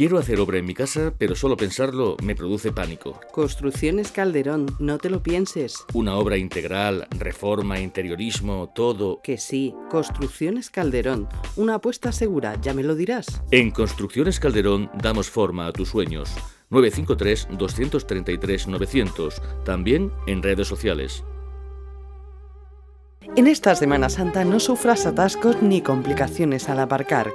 Quiero hacer obra en mi casa, pero solo pensarlo me produce pánico. Construcciones Calderón, no te lo pienses. Una obra integral, reforma, interiorismo, todo. Que sí, Construcciones Calderón, una apuesta segura, ya me lo dirás. En Construcciones Calderón damos forma a tus sueños. 953-233-900, también en redes sociales. En esta Semana Santa no sufras atascos ni complicaciones al aparcar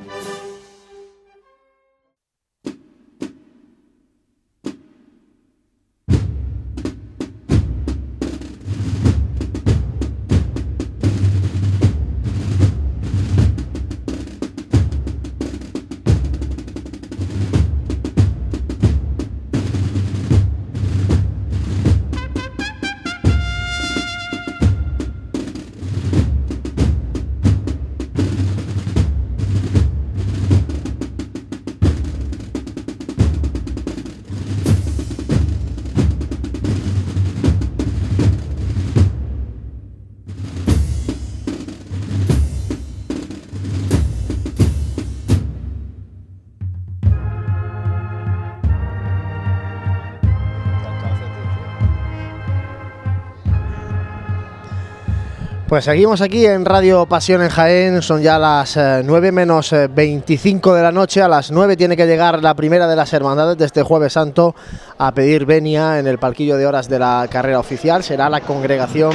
Pues seguimos aquí en Radio Pasión en Jaén, son ya las 9 eh, menos 25 eh, de la noche, a las 9 tiene que llegar la primera de las hermandades de este jueves santo a pedir venia en el palquillo de horas de la carrera oficial, será la congregación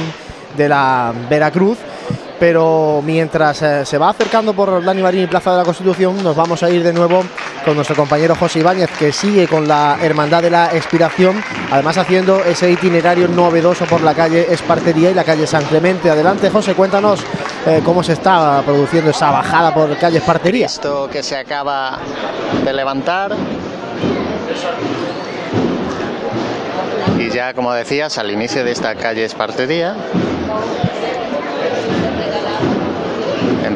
de la Veracruz pero mientras eh, se va acercando por Dani Marín y Plaza de la Constitución, nos vamos a ir de nuevo con nuestro compañero José Ibáñez, que sigue con la Hermandad de la Expiración, además haciendo ese itinerario novedoso por la calle Espartería y la calle San Clemente. Adelante, José, cuéntanos eh, cómo se está produciendo esa bajada por calle Espartería. Esto que se acaba de levantar. Y ya, como decías, al inicio de esta calle Espartería,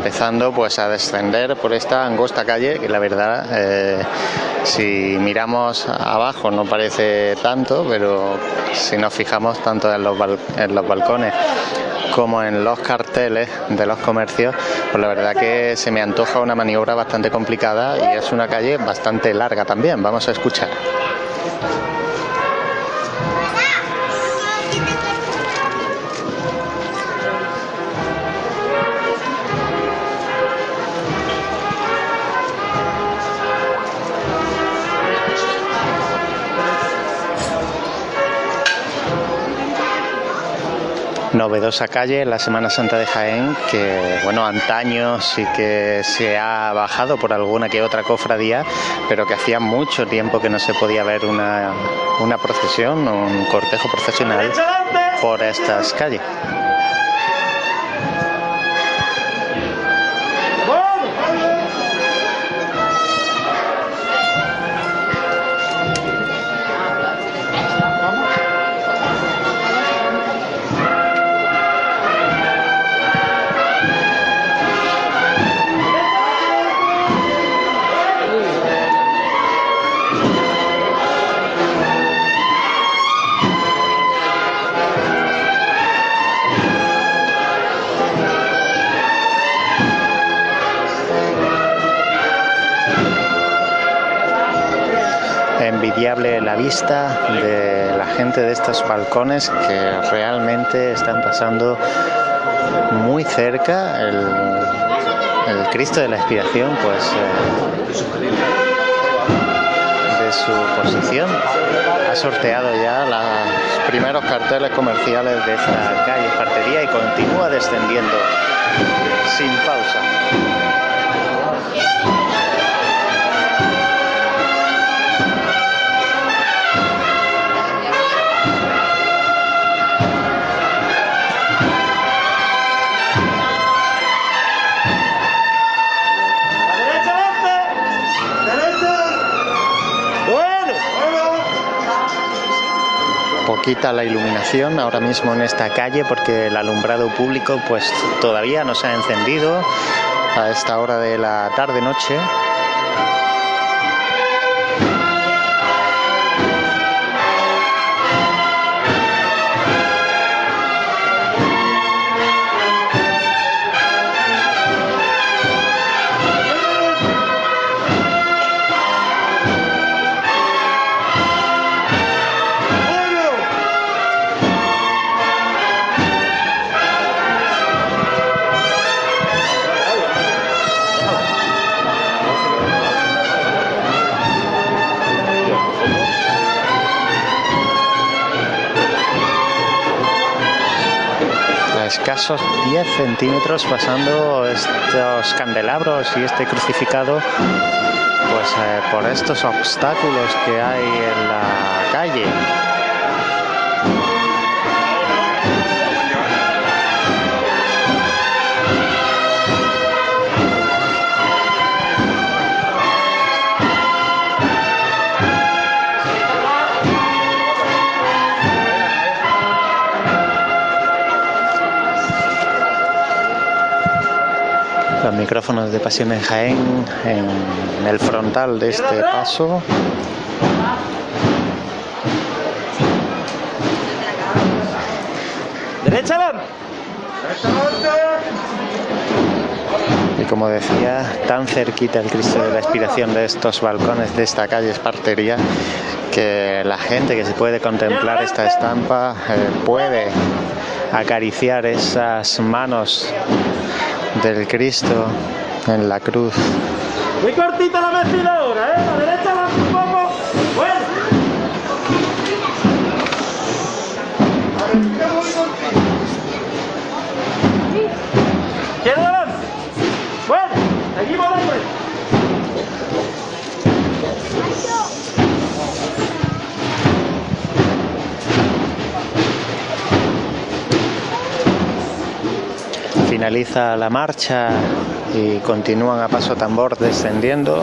empezando pues a descender por esta angosta calle que la verdad eh, si miramos abajo no parece tanto pero si nos fijamos tanto en los, en los balcones como en los carteles de los comercios, pues la verdad que se me antoja una maniobra bastante complicada y es una calle bastante larga también. Vamos a escuchar. Novedosa calle, la Semana Santa de Jaén, que bueno, antaño sí que se ha bajado por alguna que otra cofradía, pero que hacía mucho tiempo que no se podía ver una, una procesión, un cortejo procesional por estas calles. Vista de la gente de estos balcones que realmente están pasando muy cerca el, el Cristo de la Expiración, pues eh, de su posición. Ha sorteado ya los primeros carteles comerciales de esta calle Partería y continúa descendiendo sin pausa. Poquita la iluminación ahora mismo en esta calle porque el alumbrado público pues todavía no se ha encendido a esta hora de la tarde escasos 10 centímetros pasando estos candelabros y este crucificado pues eh, por estos obstáculos que hay en la calle. Micrófonos de Pasión en Jaén en el frontal de este paso. ¡Derecha Y como decía, tan cerquita el Cristo de la Expiración de estos balcones de esta calle Espartería que la gente que se puede contemplar esta estampa eh, puede acariciar esas manos del Cristo en la cruz. Muy cortita la vestida ahora, ¿eh? Finaliza la marcha y continúan a paso tambor descendiendo.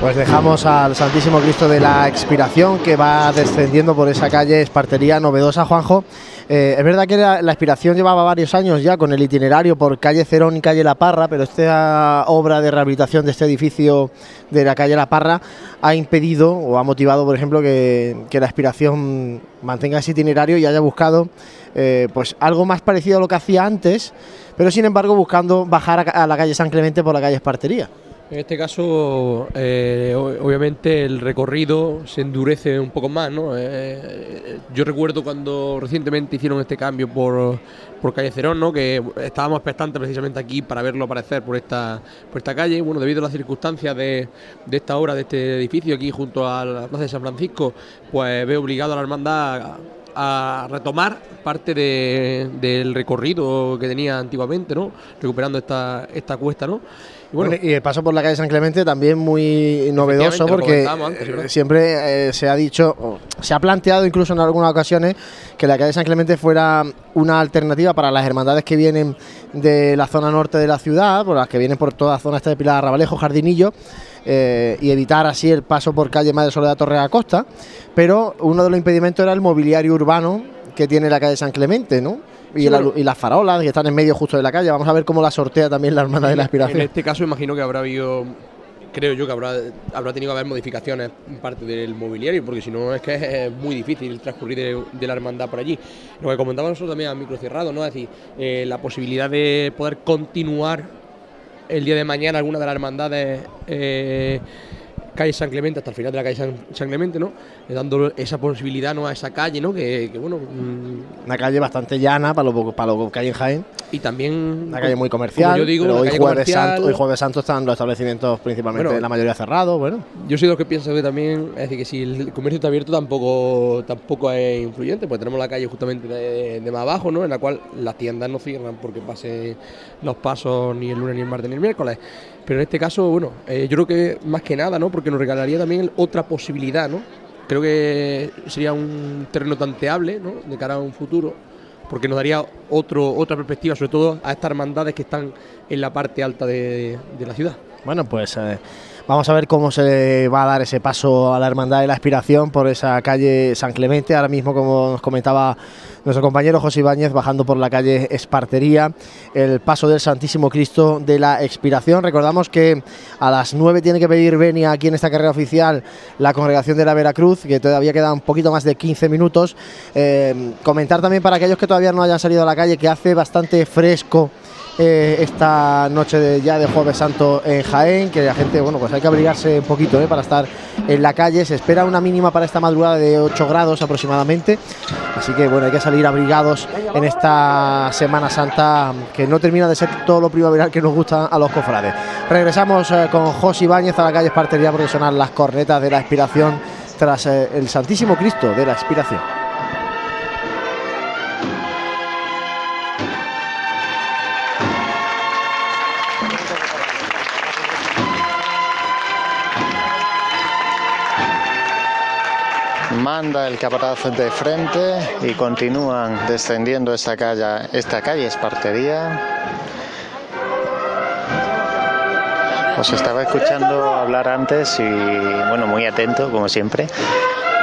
Pues dejamos al Santísimo Cristo de la Expiración que va descendiendo por esa calle Espartería novedosa, Juanjo. Eh, es verdad que la, la, Expiración llevaba varios años ya con el itinerario por calle Cerón y calle La Parra, pero esta obra de rehabilitación de este edificio de la calle La Parra ha impedido o ha motivado, por ejemplo, que, la Expiración mantenga ese itinerario y haya buscado eh, pues algo más parecido a lo que hacía antes, pero sin embargo buscando bajar a la calle San Clemente por la calle Espartería. En este caso, eh, obviamente el recorrido se endurece un poco más, ¿no? Eh, yo recuerdo cuando recientemente hicieron este cambio por, por calle Cerón, ¿no? Que estábamos expectantes precisamente aquí para verlo aparecer por esta, por esta calle. Bueno, debido a las circunstancias de, de esta obra, de este edificio aquí junto a la plaza de San Francisco, pues veo obligado a la hermandad a retomar parte de, del recorrido que tenía antiguamente, ¿no? Recuperando esta, esta cuesta, ¿no? Y, bueno, y el paso por la calle San Clemente también muy novedoso porque antes, siempre eh, se ha dicho, se ha planteado incluso en algunas ocasiones que la calle San Clemente fuera una alternativa para las hermandades que vienen de la zona norte de la ciudad, por las que vienen por toda la zona esta de Pilar Rabalejo, Jardinillo, eh, y evitar así el paso por calle Madre Soledad Torre Acosta, pero uno de los impedimentos era el mobiliario urbano que tiene la calle San Clemente, ¿no? Y, sí, la, y, las farolas que están en medio justo de la calle. Vamos a ver cómo la sortea también la Hermandad de la Aspiración. En este caso imagino que habrá habido, creo yo que habrá, habrá tenido que haber modificaciones en parte del mobiliario, porque si no es que es muy difícil transcurrir de, de la hermandad por allí. Lo que comentábamos nosotros también a micro cerrado, ¿no? Es decir, eh, la posibilidad de poder continuar el día de mañana alguna de las hermandades eh, calle San Clemente hasta el final de la calle San, Clemente, ¿no? Eh, dando esa posibilidad ¿no? a esa calle, ¿no? Que, bueno. Mm, una calle bastante llana para lo, para lo que hay en Jaén. Y también. Una calle muy comercial. Yo digo, hoy, jueves Santo, hoy Jueves Santo están los establecimientos principalmente la mayoría cerrados. Bueno. Yo soy de los que pienso que también. Es decir, que si el comercio está abierto tampoco, tampoco es influyente, pues tenemos la calle justamente de, más abajo, ¿no? En la cual las tiendas no cierran porque pasen los pasos ni el lunes, ni el martes, ni el miércoles. Pero en este caso, bueno, eh, yo creo que más que nada, ¿no? Porque nos regalaría también otra posibilidad, ¿no? Creo que sería un terreno tanteable, ¿no? De cara a un futuro, porque nos daría otro, otra perspectiva, sobre todo a estas hermandades que están en la parte alta de, la ciudad. Bueno, pues eh, Vamos a ver cómo se va a dar ese paso a la Hermandad de la Aspiración por esa calle San Clemente. Ahora mismo, como nos comentaba nuestro compañero José Ibáñez, bajando por la calle Espartería, el paso del Santísimo Cristo de la Expiración. Recordamos que a las 9 tiene que pedir venia aquí en esta carrera oficial la congregación de la Veracruz, que todavía queda un poquito más de 15 minutos. Eh, comentar también para aquellos que todavía no hayan salido a la calle que hace bastante fresco eh, esta noche de, ya de Jueves Santo en Jaén, que la gente, bueno, pues hay que abrigarse un poquito eh, para estar en la calle. Se espera una mínima para esta madrugada de 8 grados aproximadamente, así que bueno, hay que salir abrigados en esta Semana Santa que no termina de ser todo lo primaveral que nos gusta a los cofrades. Regresamos eh, con José Ibáñez a la calle Espartería porque sonar las cornetas de la expiración tras el Santísimo Cristo de la expiración. Manda el capataz de frente y continúan descendiendo esta calle, esta calle Espartería. Os estaba escuchando hablar antes y bueno, muy atento como siempre.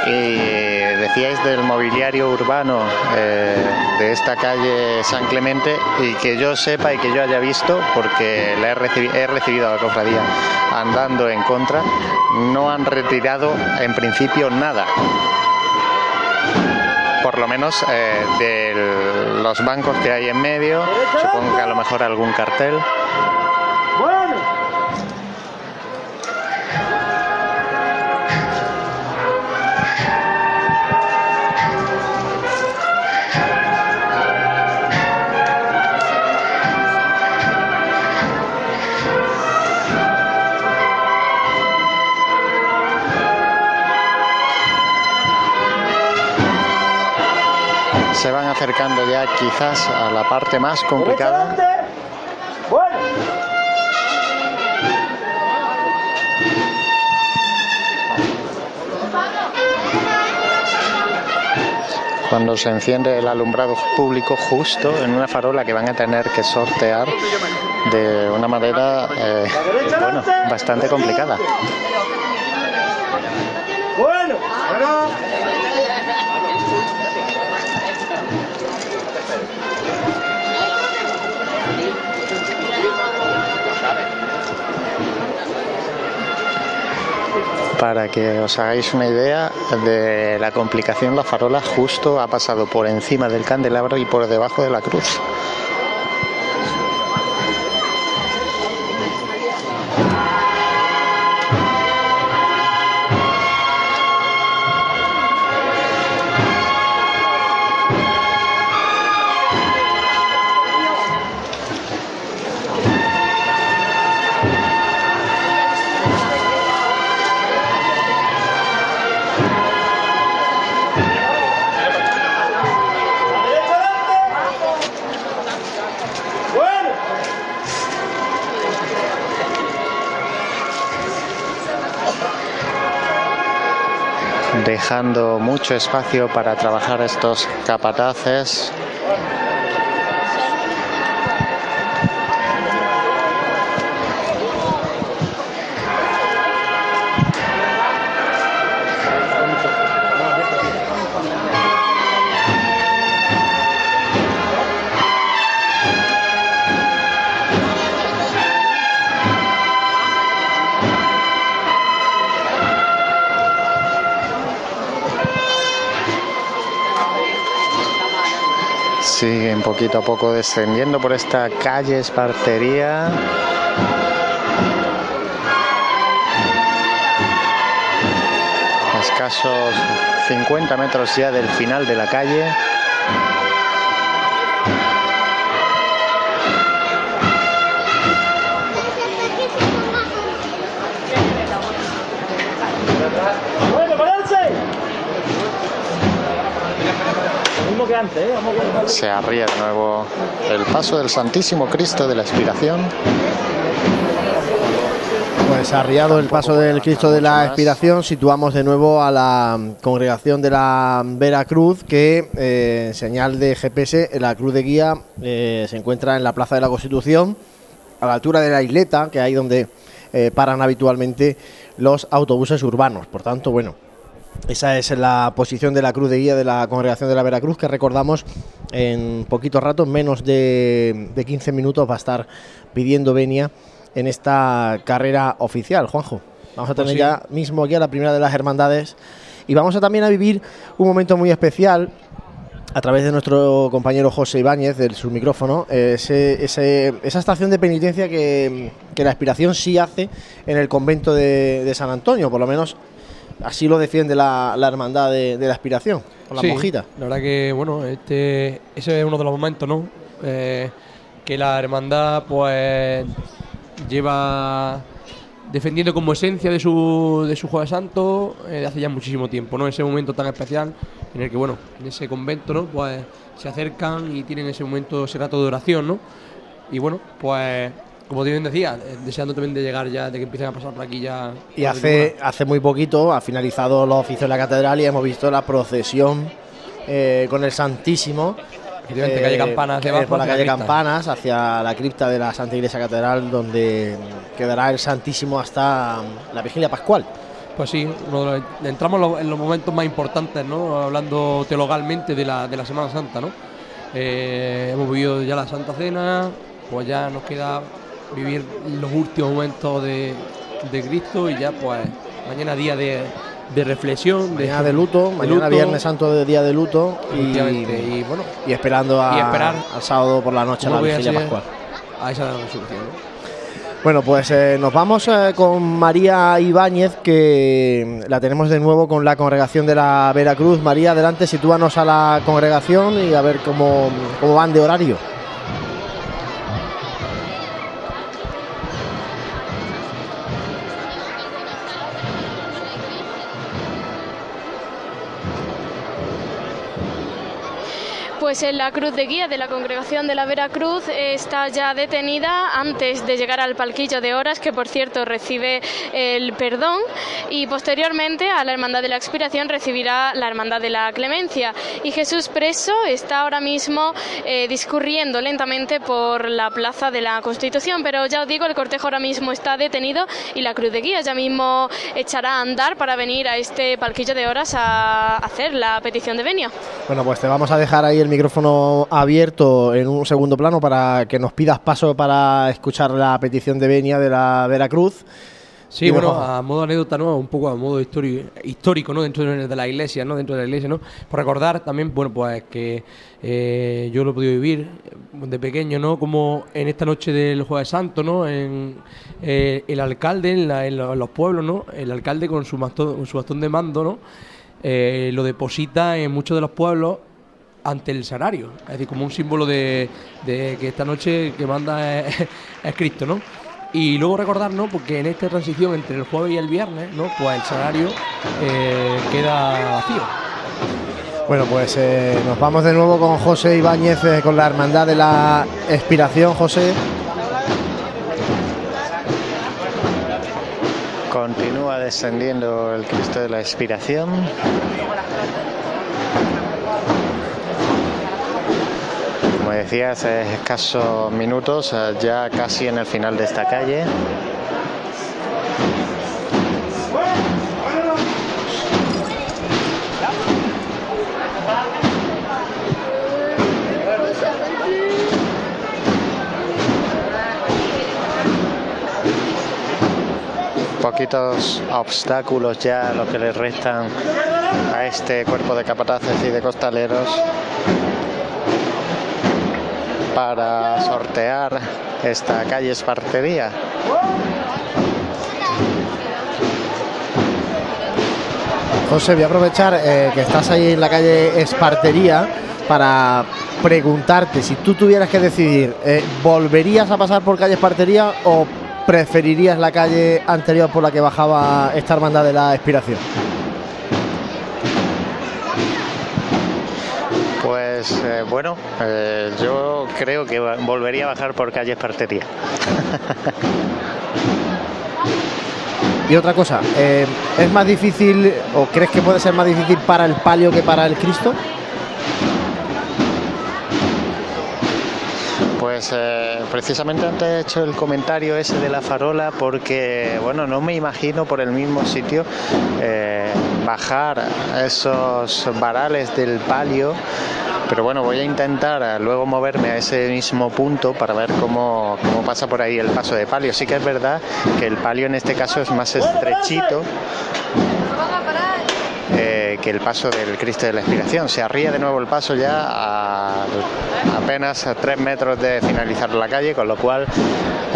Y decíais del mobiliario urbano eh, de esta calle San Clemente y que yo sepa y que yo haya visto, porque la he, recibido a la cofradía andando en contra, no han retirado en principio nada por lo menos eh, de los bancos que hay en medio, supongo que a lo mejor algún cartel. Se van acercando ya quizás a la parte más complicada. Cuando se enciende el alumbrado público justo en una farola que van a tener que sortear de una manera eh, bueno, bastante complicada. Bueno, Para que os hagáis una idea de la complicación, la farola justo ha pasado por encima del candelabro y por debajo de la cruz. Dejando mucho espacio para trabajar estos capataces poquito a poco descendiendo por esta calle Espartería. Escasos 50 metros ya del final de la calle. Se arría de nuevo el paso del Santísimo Cristo de la Expiración. Pues arriado el paso del Cristo de la Expiración, situamos de nuevo a la congregación de la Veracruz, que eh, señal de GPS, la cruz de guía eh, se encuentra en la Plaza de la Constitución, a la altura de la isleta, que es ahí donde eh, paran habitualmente los autobuses urbanos. Por tanto, bueno, esa es la posición de la cruz de guía de la congregación de la Veracruz, que recordamos en poquito rato, en menos de, de 15 minutos, va a estar pidiendo venia en esta carrera oficial, Juanjo. Vamos a tener Pues sí. ya mismo aquí a la primera de las hermandades y vamos a también a vivir un momento muy especial a través de nuestro compañero José Ibáñez, del su micrófono, ese- ese- esa estación de penitencia que, que la aspiración sí hace en el convento de, de San Antonio, por lo menos así lo defiende la, la hermandad de, de la aspiración, con la Sí, monjita. La verdad que, bueno, este, ese es uno de los momentos, ¿no? Eh, que la hermandad, pues, lleva defendiendo como esencia de su, de su Jueves Santo eh, de hace ya muchísimo tiempo, ¿no? Ese momento tan especial en el que, bueno, en ese convento, ¿no? Pues se acercan y tienen ese momento, ese rato de oración, ¿no? Y bueno, pues, como bien decía, eh, deseando también de llegar ya, de que empiecen a pasar por aquí ya. Y hace, hace muy poquito ha finalizado los oficios de la catedral y hemos visto la procesión eh, con el Santísimo. Efectivamente, calle Campanas por la calle. Campanas hacia la cripta de la Santa Iglesia Catedral, donde quedará el Santísimo hasta la vigilia pascual. Pues sí, entramos en los, en los momentos más importantes, ¿no? Hablando teologalmente de la, de la Semana Santa, ¿no? Eh, hemos vivido ya la Santa Cena, pues ya nos queda vivir los últimos momentos de, de Cristo y ya pues mañana día de, de reflexión, Mañana de luto, mañana luto, Viernes Santo de día de luto y, y bueno, y esperando a, y esperar al sábado por la noche a la vigilia pascual. a esa resurrección, ¿no? Bueno, pues eh, nos vamos eh, con María Ibáñez, que la tenemos de nuevo con la congregación de la Veracruz. María, adelante, sitúanos a la congregación y a ver cómo, cómo van de horario. Pues en la cruz de guía de la congregación de la Veracruz eh, está ya detenida antes de llegar al palquillo de horas, que por cierto recibe el perdón, y posteriormente a la Hermandad de la Expiración recibirá la Hermandad de la Clemencia. Y Jesús preso está ahora mismo eh, discurriendo lentamente por la plaza de la Constitución, pero ya os digo, el cortejo ahora mismo está detenido y la cruz de guía ya mismo echará a andar para venir a este palquillo de horas a hacer la petición de venia. Bueno, pues te vamos a dejar ahí el micrófono abierto en un segundo plano para que nos pidas paso para escuchar la petición de venia de la Veracruz. Sí, Dime, bueno, Juanjo. a modo anécdota, ¿no? Un poco a modo histori- histórico, ¿no? Dentro de la iglesia, ¿no? Dentro de la iglesia, ¿no? Por recordar también, bueno, pues que eh, yo lo he podido vivir de pequeño, ¿no? Como en esta noche del Jueves Santo, ¿no? En, eh, el alcalde en, la- en lo- en los pueblos, ¿no? El alcalde con su bastón, con su bastón de mando, ¿no? Eh, lo deposita en muchos de los pueblos ante el salario, es decir, como un símbolo de, de que esta noche que manda es, es Cristo, ¿no? Y luego recordar, ¿no? Porque en esta transición entre el jueves y el viernes, ¿no? Pues el salario eh, queda vacío. Bueno, pues eh, nos vamos de nuevo con José Ibáñez, eh, con la Hermandad de la Expiración. José, Continúa descendiendo el Cristo de la Expiración. Como decía, hace escasos minutos, eh, ya casi en el final de esta calle. Poquitos obstáculos ya lo que le restan a este cuerpo de capataces y de costaleros para sortear esta calle Espartería. José, voy a aprovechar eh, que estás ahí en la calle Espartería para preguntarte si tú tuvieras que decidir, eh, ¿volverías a pasar por calle Espartería o preferirías la calle anterior por la que bajaba esta hermandad de la expiración? Pues eh, bueno, eh, yo creo que volvería a bajar por calle Espartería. Y otra cosa, eh, ¿es más difícil o crees que puede ser más difícil para el palio que para el Cristo? Pues eh, precisamente antes he hecho el comentario ese de la farola porque, bueno, no me imagino por el mismo sitio eh, bajar esos varales del palio, pero bueno, voy a intentar luego moverme a ese mismo punto para ver cómo, cómo pasa por ahí el paso de palio. Sí que es verdad que el palio en este caso es más estrechito eh, que el paso del Cristo de la Expiración. Se arría de nuevo el paso ya a apenas a tres metros de finalizar la calle, con lo cual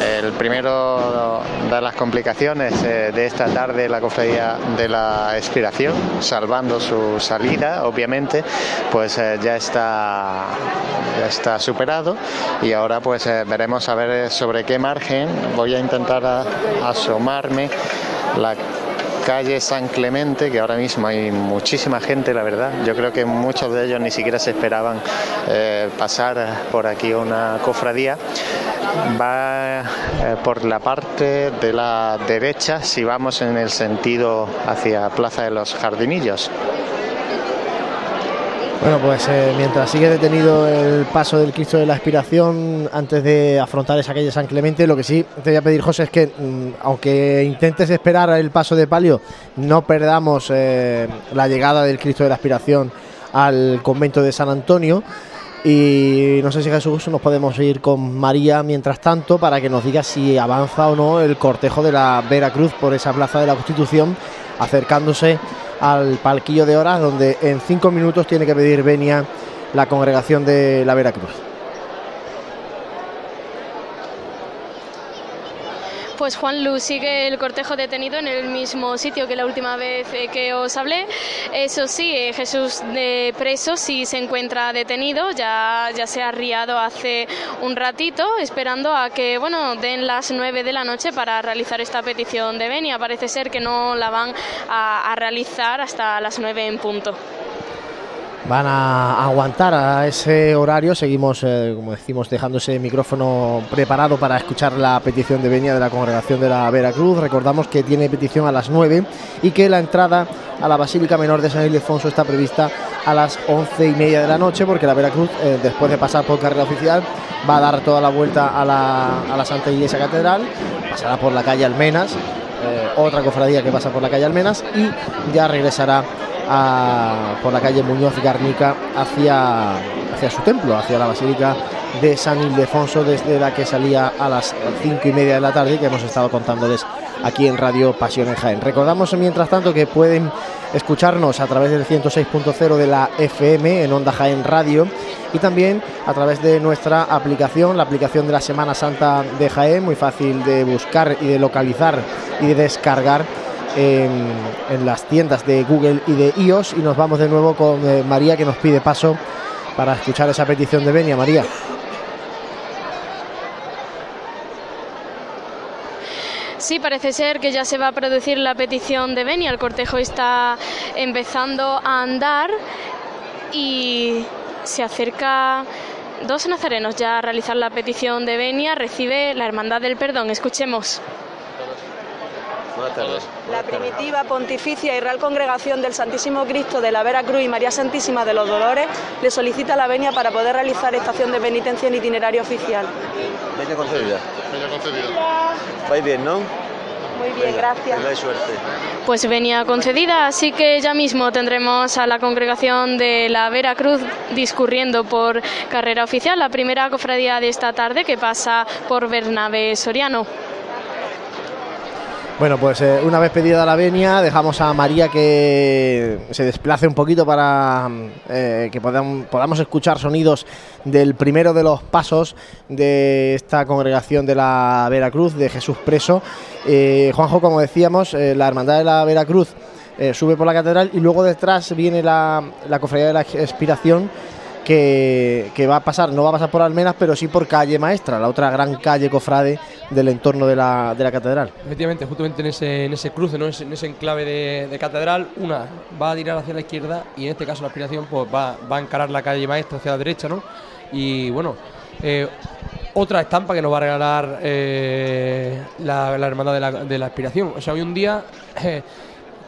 el primero de las complicaciones eh, de esta tarde la cofradía de la Expiración, salvando su salida, obviamente, pues eh, ya está ya está superado y ahora pues veremos a ver sobre qué margen voy a intentar asomarme la calle San Clemente, que ahora mismo hay muchísima gente, la verdad. Yo creo que muchos de ellos ni siquiera se esperaban eh, pasar por aquí una cofradía. Va eh, por la parte de la derecha si vamos en el sentido hacia Plaza de los Jardinillos. Bueno, pues eh, mientras sigue detenido el paso del Cristo de la Expiración, antes de afrontar esa calle San Clemente, lo que sí te voy a pedir, José, es que mm, aunque intentes esperar el paso de palio, no perdamos eh, la llegada del Cristo de la Expiración al convento de San Antonio. Y no sé si Jesús nos podemos ir con María mientras tanto para que nos diga si avanza o no el cortejo de la Veracruz por esa plaza de la Constitución, acercándose al palquillo de horas donde en cinco minutos tiene que pedir venia la congregación de la Veracruz. Pues Juan Luz sigue el cortejo detenido en el mismo sitio que la última vez eh, que os hablé. Eso sí, eh, Jesús de preso sí se encuentra detenido, ya, ya se ha riado hace un ratito, esperando a que bueno den las nueve de la noche para realizar esta petición de venia. Parece ser que no la van a, a realizar hasta las nueve en punto. Van a aguantar a ese horario. Seguimos, eh, como decimos, dejando ese micrófono preparado para escuchar la petición de venia de la congregación de la Veracruz. Recordamos que tiene petición a las 9 y que la entrada a la Basílica Menor de San Ildefonso está prevista a las once y media de la noche, porque la Veracruz, eh, después de pasar por carrera oficial, va a dar toda la vuelta a la, a la Santa Iglesia Catedral, pasará por la calle Almenas, eh, otra cofradía que pasa por la calle Almenas, y ya regresará a- por la calle Muñoz Garnica hacia, hacia su templo, hacia la Basílica de San Ildefonso, desde la que salía a las cinco y media de la tarde, que hemos estado contándoles aquí en Radio Pasión en Jaén. Recordamos, mientras tanto, que pueden escucharnos a través del 106.0 de la FM en Onda Jaén Radio y también a través de nuestra aplicación, la aplicación de la Semana Santa de Jaén, muy fácil de buscar y de localizar y de descargar en, las tiendas de Google y de iOS y nos vamos de nuevo con eh, María que nos pide paso para escuchar esa petición de Benia. María. Sí, parece ser que ya se va a producir la petición de Benia. El cortejo está empezando a andar y se acerca dos nazarenos ya a realizar la petición de Benia. Recibe la Hermandad del Perdón. Escuchemos. Buenas tardes. La primitiva, pontificia y real congregación del Santísimo Cristo de la Vera Cruz y María Santísima de los Dolores le solicita la venia para poder realizar estación de penitencia en itinerario oficial. Venia concedida. Venia concedida. Vais bien, ¿no? Muy bien, gracias. Tengáis suerte. Pues venía concedida, así que ya mismo tendremos a la congregación de la Veracruz discurriendo por carrera oficial, la primera cofradía de esta tarde que pasa por Bernabé Soriano. Bueno, pues eh, una vez pedida la venia, dejamos a María que se desplace un poquito para eh, que podam- podamos escuchar sonidos del primero de los pasos de esta congregación de la Veracruz, de Jesús Preso. Eh, Juanjo, como decíamos, la Hermandad de la Veracruz sube por la catedral y luego detrás viene la, la cofradía de la expiración que, va a pasar, no va a pasar por Almenas, pero sí por calle Maestra, la otra gran calle cofrade del entorno de la, de la catedral. Efectivamente, justamente en ese, en ese cruce, ¿no? en ese enclave de, de, catedral, una va a tirar hacia la izquierda y en este caso la aspiración pues, va, va a encarar la calle Maestra hacia la derecha, ¿no? Y bueno, eh, otra estampa que nos va a regalar eh, la, la, hermandad de la, de la aspiración. O sea, hoy un día... Eh,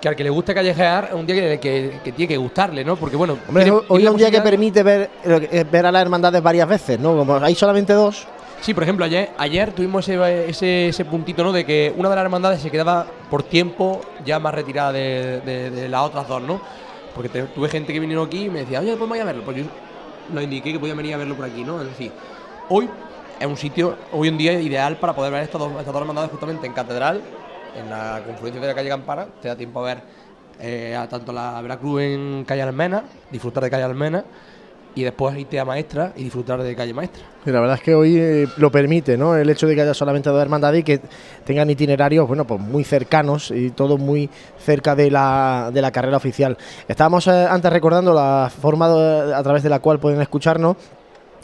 que al que le guste callejear es un día que, que, que tiene que gustarle, ¿no? Porque bueno, Hombre, tiene, hoy es un día que permite ver, ver a las hermandades varias veces, ¿no? Como hay solamente dos. Sí, por ejemplo, ayer, ayer tuvimos ese, ese, ese puntito, ¿no? De que una de las hermandades se quedaba por tiempo ya más retirada de, de- de las otras dos, ¿no? Porque te- tuve gente que vinieron aquí y me decía, oye, podemos ir a verlo. Pues yo lo indiqué que podía venir a verlo por aquí, ¿no? Es decir, hoy es un sitio, hoy un día ideal para poder ver estas dos, estas dos hermandades justamente en Catedral, en la confluencia de la calle Campana. Te da tiempo a ver eh, a tanto la Veracruz en calle Almena, disfrutar de calle Almena, y después irte a Maestra y disfrutar de calle Maestra. Y la verdad es que hoy eh, lo permite, ¿no? El hecho de que haya solamente dos hermandades y que tengan itinerarios, bueno, pues muy cercanos y todo muy cerca de la, de la carrera oficial. Estábamos eh, antes recordando la forma a través de la cual pueden escucharnos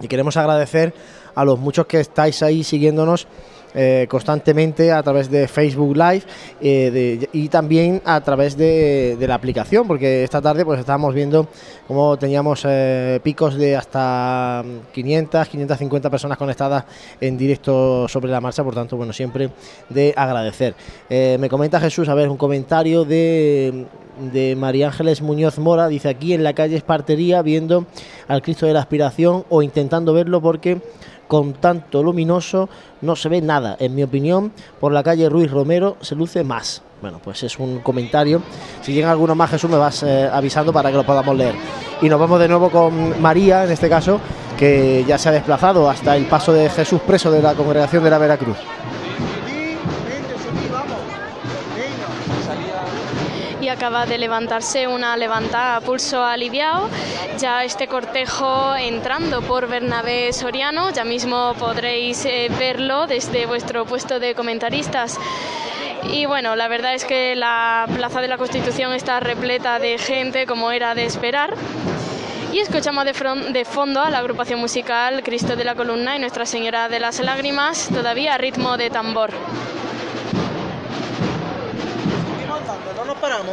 y queremos agradecer a los muchos que estáis ahí siguiéndonos eh, constantemente a través de Facebook Live eh, de- y también a través de, la aplicación, porque esta tarde pues estábamos viendo cómo teníamos eh, picos de hasta 500, 550 personas conectadas en directo sobre la marcha, por tanto, bueno, siempre de agradecer. Me comenta Jesús, a ver, un comentario de, de María Ángeles Muñoz Mora, dice aquí en la calle Espartería viendo al Cristo de la Aspiración o intentando verlo porque con tanto luminoso no se ve nada. En mi opinión, por la calle Ruiz Romero se luce más. Bueno, pues es un comentario. Si llega alguno más, Jesús, me vas eh, avisando para que lo podamos leer. Y nos vamos de nuevo con María, en este caso, que ya se ha desplazado hasta el paso de Jesús preso de la congregación de la Veracruz. Acaba de levantarse una levantada a pulso aliviado. Ya este cortejo entrando por Bernabé Soriano, ya mismo podréis eh, verlo desde vuestro puesto de comentaristas. Y bueno, la verdad es que la Plaza de la Constitución está repleta de gente como era de esperar. Y escuchamos de, fron- de fondo a la agrupación musical Cristo de la Columna y Nuestra Señora de las Lágrimas, todavía a ritmo de tambor.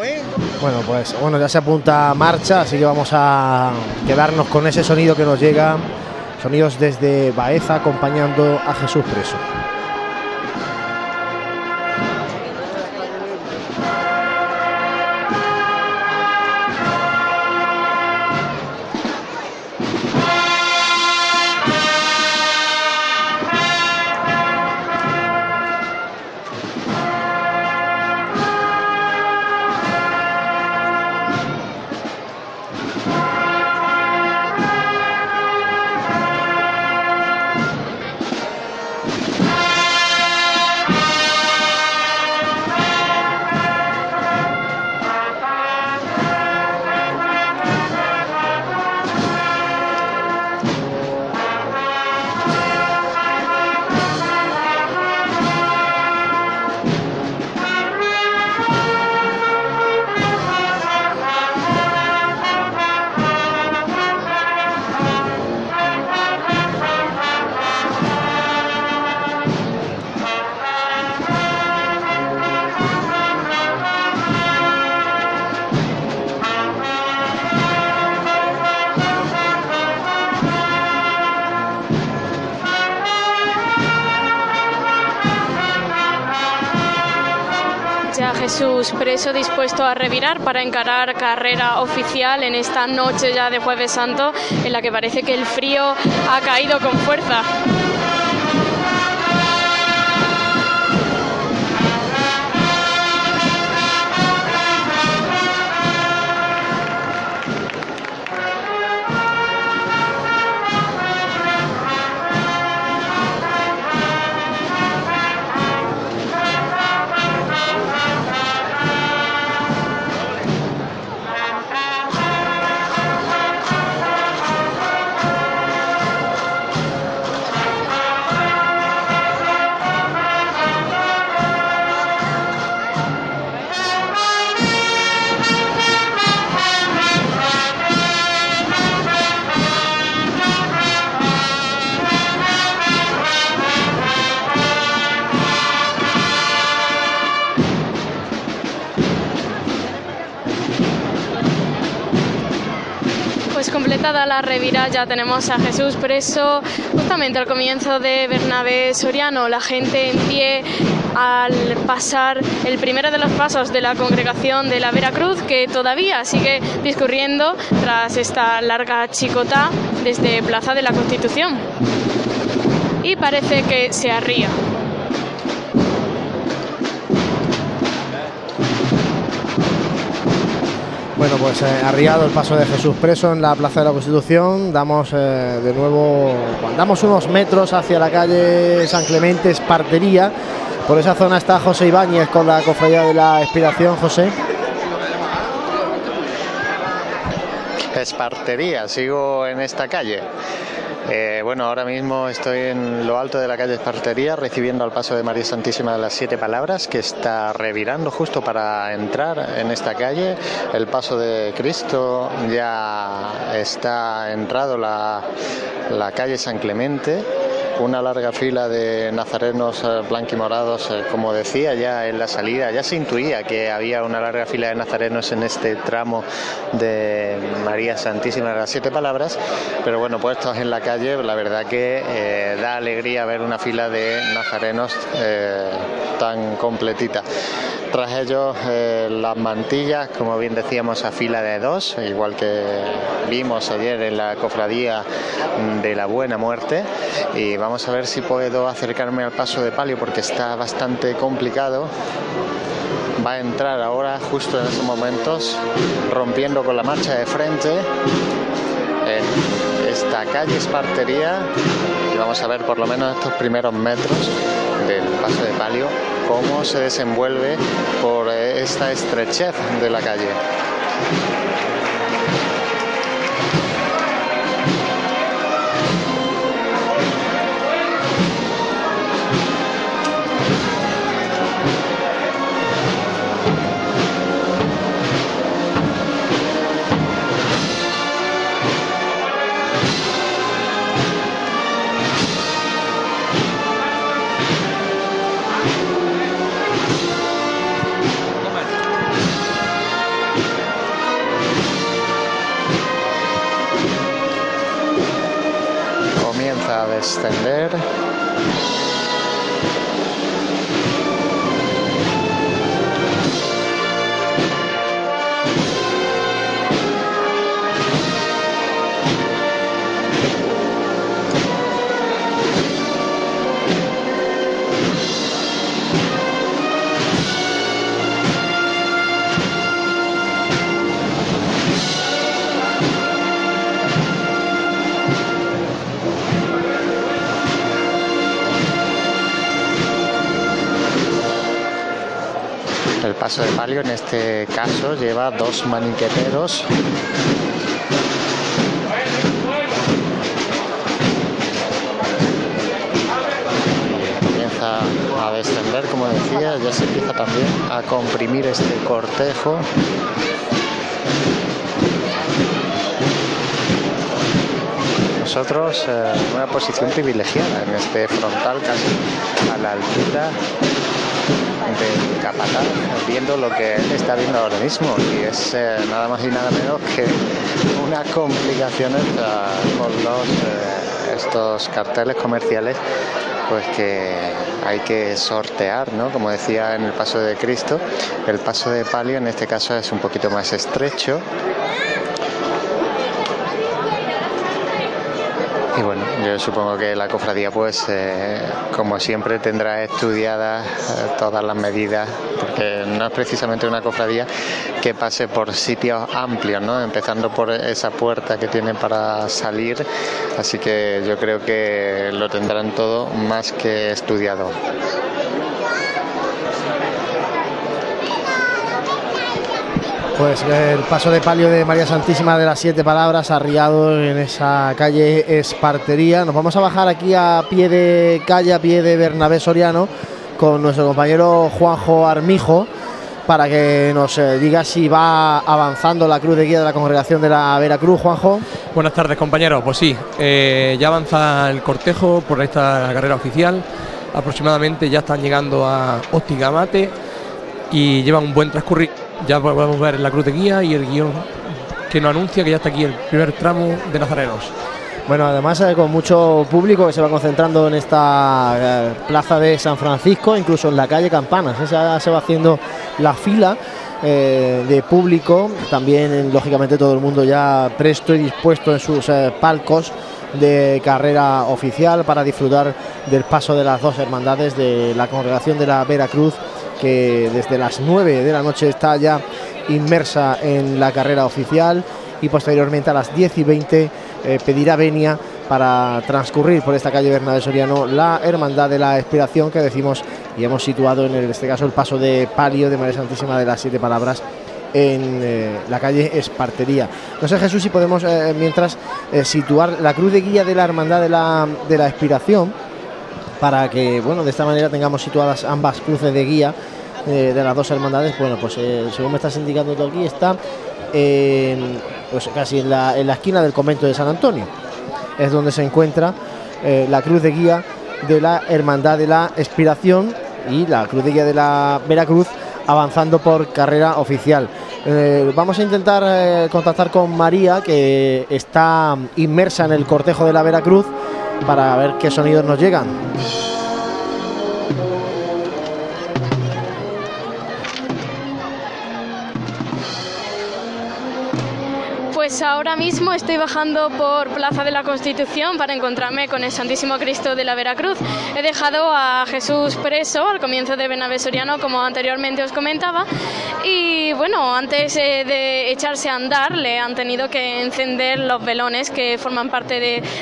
¿Eh? Bueno, pues bueno, ya se apunta a marcha, así que vamos a quedarnos con ese sonido que nos llega, sonidos desde Baeza acompañando a Jesús preso. Dispuesto a revirar para encarar carrera oficial en esta noche ya de jueves santo en la que parece que el frío ha caído con fuerza. Pues completada la revira ya tenemos a Jesús preso justamente al comienzo de Bernabé Soriano, la gente en pie al pasar el primero de los pasos de la congregación de la Veracruz que todavía sigue discurriendo tras esta larga chicota desde Plaza de la Constitución. Y parece que se arría. Bueno, pues eh, arriado el paso de Jesús preso en la Plaza de la Constitución. Damos eh, de nuevo, andamos unos metros hacia la calle San Clemente, Espartería. Por esa zona está José Ibáñez con la cofradía de la expiración, José. Espartería, sigo en esta calle. Eh, bueno, ahora mismo estoy en lo alto de la calle Espartería recibiendo al paso de María Santísima de las Siete Palabras que está revirando justo para entrar en esta calle. El paso de Cristo ya está entrado la, la calle San Clemente una larga fila de nazarenos eh, blanquimorados, eh, como decía ya en la salida, ya se intuía que había una larga fila de nazarenos en este tramo de María Santísima de las Siete Palabras, pero bueno, puestos en la calle, la verdad que eh, da alegría ver una fila de nazarenos tan completita. Tras ellos las mantillas, como bien decíamos, a fila de dos, igual que vimos ayer en la cofradía de la Buena Muerte. Y vamos a ver si puedo acercarme al paso de palio porque está bastante complicado. Va a entrar ahora, justo en estos momentos, rompiendo con la marcha de frente en esta calle Espartería. Y vamos a ver por lo menos estos primeros metros del paso de palio cómo se desenvuelve por esta estrechez de la calle. Comienza a descender. Paso de palio en este caso lleva dos maniqueteros. Comienza a descender, como decía, ya se empieza también a comprimir este cortejo. Nosotros eh, una posición privilegiada en este frontal casi a la altura del capataz viendo lo que está viendo ahora mismo y es eh, nada más y nada menos que unas complicaciones con los, eh, estos carteles comerciales pues que hay que sortear, ¿no? Como decía en el paso de Cristo, el paso de palio en este caso es un poquito más estrecho. Bueno, yo supongo que la cofradía, pues, eh, como siempre, tendrá estudiadas eh, todas las medidas, porque no es precisamente una cofradía que pase por sitios amplios, ¿no? Empezando por esa puerta que tiene para salir, así que yo creo que lo tendrán todo más que estudiado. Pues el paso de palio de María Santísima de las Siete Palabras, arriado en esa calle Espartería. Nos vamos a bajar aquí a pie de calle, a pie de Bernabé Soriano, con nuestro compañero Juanjo Armijo, para que nos eh, diga si va avanzando la cruz de guía de la congregación de la Veracruz, Juanjo. Buenas tardes, compañeros. Pues sí, eh, ya avanza el cortejo por esta carrera oficial. Aproximadamente ya están llegando a Ostigamate y llevan un buen transcurrir. Ya podemos ver la cruz de guía y el guion que nos anuncia que ya está aquí el primer tramo de nazarenos. Bueno, además eh, con mucho público que se va concentrando en esta eh, plaza de San Francisco, incluso en la calle Campanas. ¿eh? Se, se va haciendo la fila de público, también lógicamente todo el mundo ya presto y dispuesto en sus palcos de carrera oficial para disfrutar del paso de las dos hermandades de la congregación de la Veracruz que desde las 9 de la noche está ya inmersa en la carrera oficial y posteriormente a las 10 y 20 eh, pedirá venia para transcurrir por esta calle Bernabé Soriano la Hermandad de la Expiración que decimos y hemos situado en este caso el paso de palio de María Santísima de las Siete Palabras en eh, la calle Espartería. No sé Jesús si podemos eh, mientras situar la cruz de guía de la Hermandad de la, de la Expiración para que bueno de esta manera tengamos situadas ambas cruces de guía de las dos hermandades. Bueno pues según me estás indicando tú aquí está en pues casi en la, esquina del convento de San Antonio. Es donde se encuentra eh, la cruz de guía de la Hermandad de la Expiración y la cruz de guía de la Veracruz avanzando por carrera oficial. Eh, vamos a intentar eh, contactar con María, que está inmersa en el cortejo de la Veracruz, para ver qué sonidos nos llegan. Pues ahora mismo estoy bajando por Plaza de la Constitución para encontrarme con el Santísimo Cristo de la Veracruz. He dejado a Jesús preso al comienzo de Benavés Soriano, como anteriormente os comentaba, y bueno, antes eh, de echarse a andar le han tenido que encender los velones que forman parte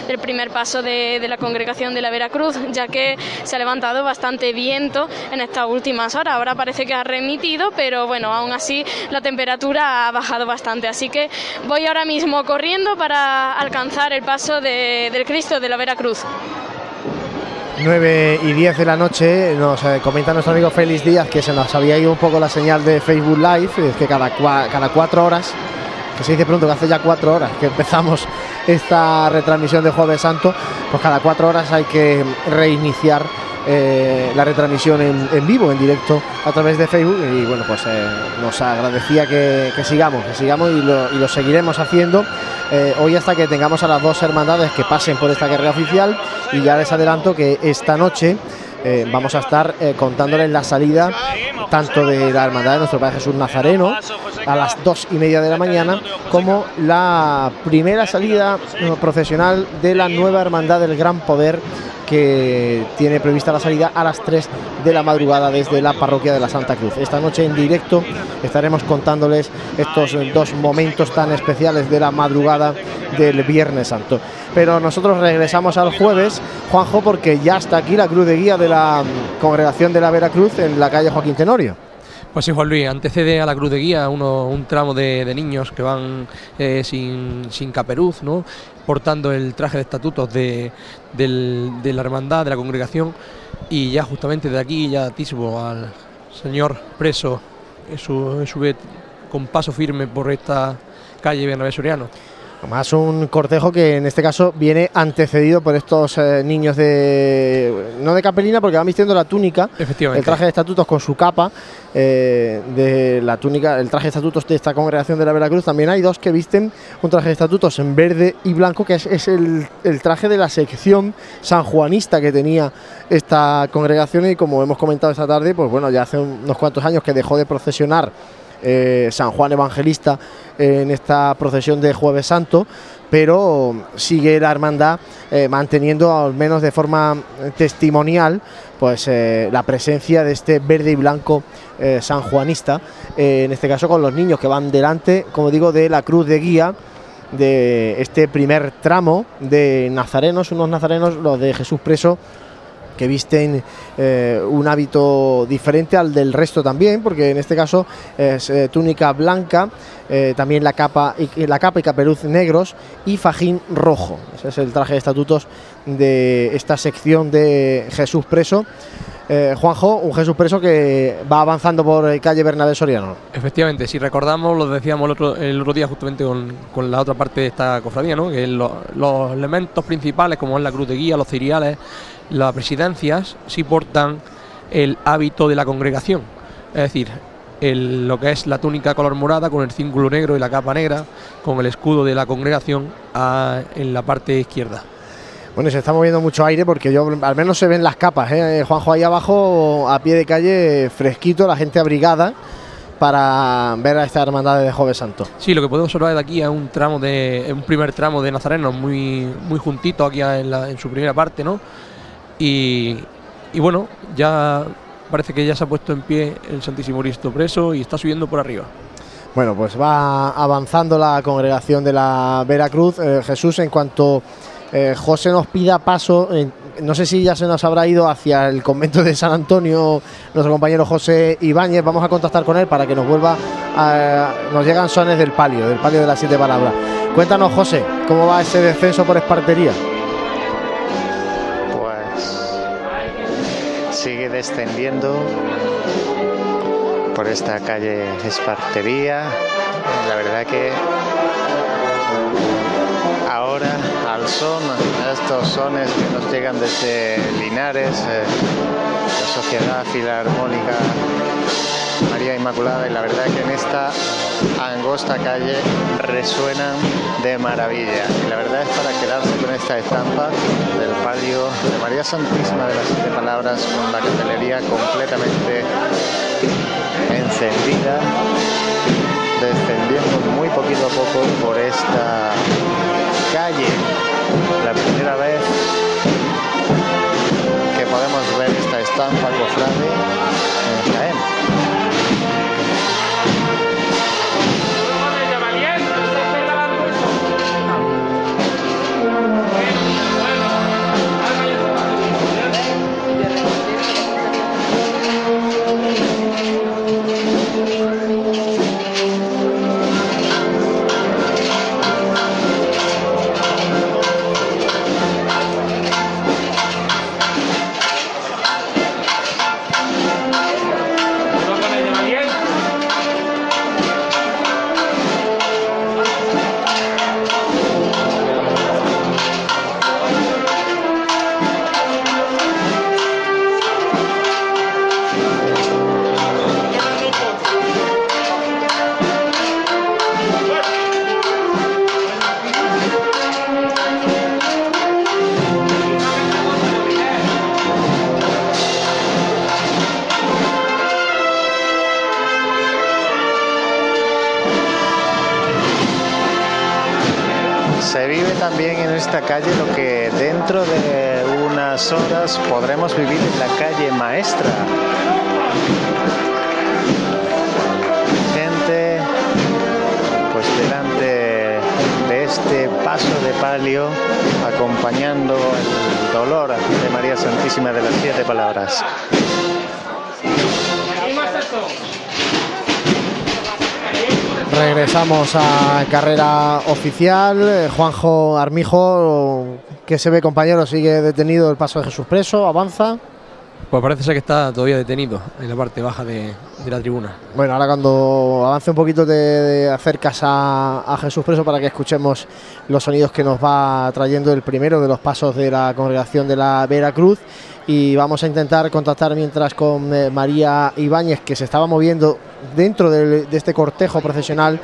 del primer paso de, de la congregación de la Veracruz, ya que se ha levantado bastante viento en estas últimas horas. Ahora parece que ha remitido, pero bueno, aún así la temperatura ha bajado bastante, así que voy ahora mismo corriendo para alcanzar el paso del Cristo de la Veracruz. 9 y 10 de la noche nos eh, comenta nuestro amigo Félix Díaz que se nos había ido un poco la señal de Facebook Live, es que cada, cada cuatro horas, que se dice pronto que hace ya cuatro horas que empezamos esta retransmisión de Jueves Santo, pues cada cuatro horas hay que reiniciar eh, la retransmisión en, vivo, en directo a través de Facebook. Y bueno, pues eh, nos agradecía que, sigamos, que sigamos y lo, seguiremos haciendo eh, hoy hasta que tengamos a las dos hermandades que pasen por esta carrera oficial. Y ya les adelanto que esta noche vamos a estar contándoles la salida tanto de la hermandad de nuestro Padre Jesús Nazareno a las dos y media de la mañana como la primera salida procesional de la nueva hermandad del Gran Poder que tiene prevista la salida a las 3 de la madrugada desde la parroquia de la Santa Cruz. Esta noche en directo estaremos contándoles estos dos momentos tan especiales de la madrugada del Viernes Santo. Pero nosotros regresamos al jueves, Juanjo, porque ya está aquí la cruz de guía de la congregación de la Veracruz en la calle Joaquín Tenorio. Pues sí, Juan Luis, antecede a la cruz de guía uno, un tramo de, niños que van eh, sin, sin, caperuz, ¿no? portando el traje de estatutos de, la hermandad, de la congregación, y ya justamente de aquí ya atisbo al señor preso su, sube con paso firme por esta calle Bernabé Soriano. Más un cortejo que en este caso viene antecedido por estos eh, niños de. no de capelina, porque van vistiendo la túnica, el traje de estatutos con su capa, eh, de la túnica, el traje de estatutos de esta congregación de la Veracruz. También hay dos que visten un traje de estatutos en verde y blanco, que es, el, el, traje de la sección sanjuanista que tenía esta congregación. Y como hemos comentado esta tarde, pues bueno, ya hace unos cuantos años que dejó de procesionar eh, San Juan Evangelista en esta procesión de Jueves Santo, pero sigue la hermandad eh, manteniendo al menos de forma testimonial pues eh, la presencia de este verde y blanco sanjuanista, en este caso con los niños que van delante, como digo, de la cruz de guía de este primer tramo de nazarenos, unos nazarenos, los de Jesús preso que visten eh, un hábito diferente al del resto también, porque en este caso es eh, túnica blanca, eh, también la capa, y, la capa y caperuz negros y fajín rojo. Ese es el traje de estatutos de esta sección de Jesús Preso. Juanjo, un Jesús preso que va avanzando por calle Bernabé Soriano. Efectivamente, si recordamos, lo decíamos el otro, día justamente con, la otra parte de esta cofradía, ¿no? que los elementos principales, como es la cruz de guía, los ciriales, las presidencias sí portan el hábito de la congregación. Es decir, lo que es la túnica color morada con el cíngulo negro y la capa negra, con el escudo de la congregación en la parte izquierda. Bueno, se está moviendo mucho aire porque yo al menos se ven las capas, ¿eh? Juanjo ahí abajo a pie de calle fresquito, la gente abrigada para ver a esta hermandad de Joven Santo. Sí, lo que podemos observar de aquí es un tramo de un primer tramo de Nazareno muy muy juntito aquí en, su primera parte, ¿no? Y, bueno, ya parece que ya se ha puesto en pie el Santísimo Cristo preso y está subiendo por arriba. Bueno, pues va avanzando la congregación de la Veracruz. Eh, Jesús, en cuanto eh, José nos pida paso, no sé si ya se nos habrá ido hacia el convento de San Antonio nuestro compañero José Ibáñez. Vamos a contactar con él para que nos vuelva. Nos llegan sones del palio, del palio de las siete palabras. Cuéntanos, José, ¿cómo va ese descenso por espartería? Descendiendo por esta calle Espartería. La verdad que ahora al son, estos sones que nos llegan desde Linares, eh, la Sociedad Filarmónica María Inmaculada y la verdad que en esta angosta calle resuenan de maravilla. Y la verdad es para quedarse con esta estampa del palio de María Santísima de las Siete Palabras con la candelería completamente encendida descendiendo muy poquito a poco por esta calle. La primera vez que podemos ver esta estampa cofrade calle lo que dentro de unas horas podremos vivir en la calle maestra. Gente pues delante de este paso de palio acompañando el dolor de María Santísima de las Siete Palabras. Regresamos a carrera oficial. Eh, Juanjo Armijo, ¿qué se ve compañero? ¿Sigue detenido el paso de Jesús Preso? ¿Avanza? Pues parece ser que está todavía detenido en la parte baja de, la tribuna. Bueno, ahora cuando avance un poquito te, acercas a, a, Jesús Preso para que escuchemos los sonidos que nos va trayendo el primero de los pasos de la congregación de la Veracruz y vamos a intentar contactar mientras con eh, María Ibáñez que se estaba moviendo dentro de, este cortejo profesional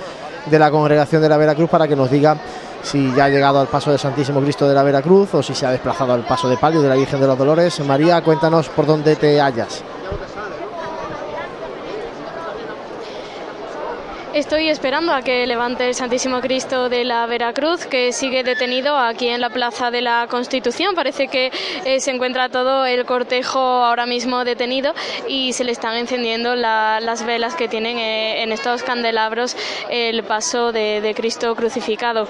de la congregación de la Veracruz para que nos diga si ya ha llegado al paso del Santísimo Cristo de la Veracruz o si se ha desplazado al paso de palio de la Virgen de los Dolores. María, cuéntanos por dónde te hallas. Estoy esperando a que levante el Santísimo Cristo de la Veracruz, que sigue detenido aquí en la Plaza de la Constitución. Parece que eh, se encuentra todo el cortejo ahora mismo detenido y se le están encendiendo las velas que tienen eh, en estos candelabros el paso de Cristo crucificado.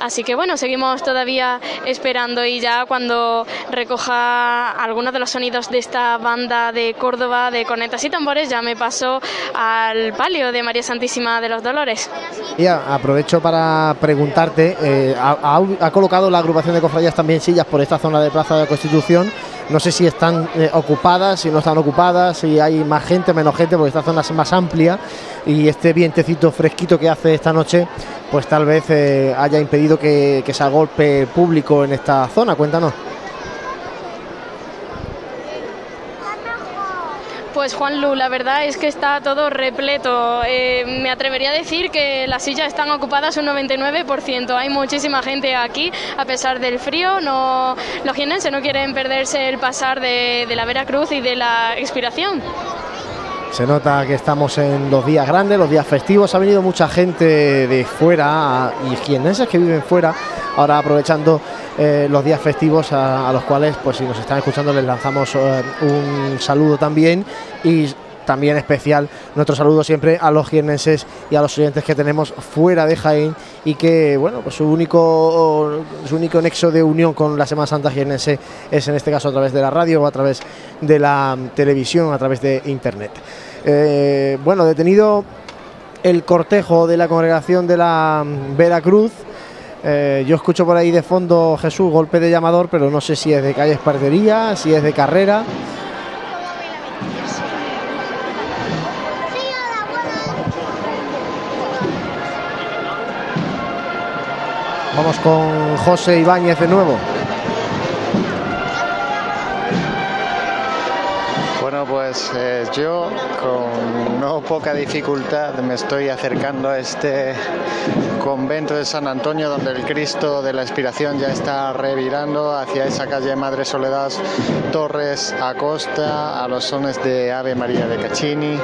Así que bueno, seguimos todavía esperando y ya cuando recoja algunos de los sonidos de esta banda de Córdoba de cornetas y tambores ya me paso al palio de María Santísima de los Dolores. Y aprovecho para preguntarte, eh, ha, colocado la agrupación de cofradías también sillas por esta zona de Plaza de la Constitución? No sé si están eh, ocupadas, si no están ocupadas, si hay más gente, menos gente, porque esta zona es más amplia y este vientecito fresquito que hace esta noche, pues tal vez eh, haya impedido que, que se agolpe público en esta zona. Cuéntanos. Pues Juan Lu, la verdad es que está todo repleto. Eh, me atrevería a decir que las sillas están ocupadas un 99%. Hay muchísima gente aquí, a pesar del frío. No, los jienenses no quieren perderse el pasar de, de la Veracruz y de la expiración. Se nota que estamos en los días grandes, los días festivos. Ha venido mucha gente de fuera y jienenses que viven fuera, ahora aprovechando eh, los días festivos a, los cuales, pues si nos están escuchando, les lanzamos eh, un saludo también y también especial. Nuestro saludo siempre a los jienenses y a los oyentes que tenemos fuera de Jaén y que bueno pues su único su único nexo de unión con la Semana Santa jienense es en este caso a través de la radio o a través de la televisión a través de internet. Eh, bueno detenido el cortejo de la congregación de la Veracruz eh, yo escucho por ahí de fondo Jesús golpe de llamador pero no sé si es de calle Espartería si es de carrera Vamos con José Ibáñez de nuevo. Bueno, pues eh, yo con no poca dificultad me estoy acercando a este convento de San Antonio donde el Cristo de la Expiración ya está revirando hacia esa calle Madre Soledad Torres Acosta a los sones de Ave María de Caccini.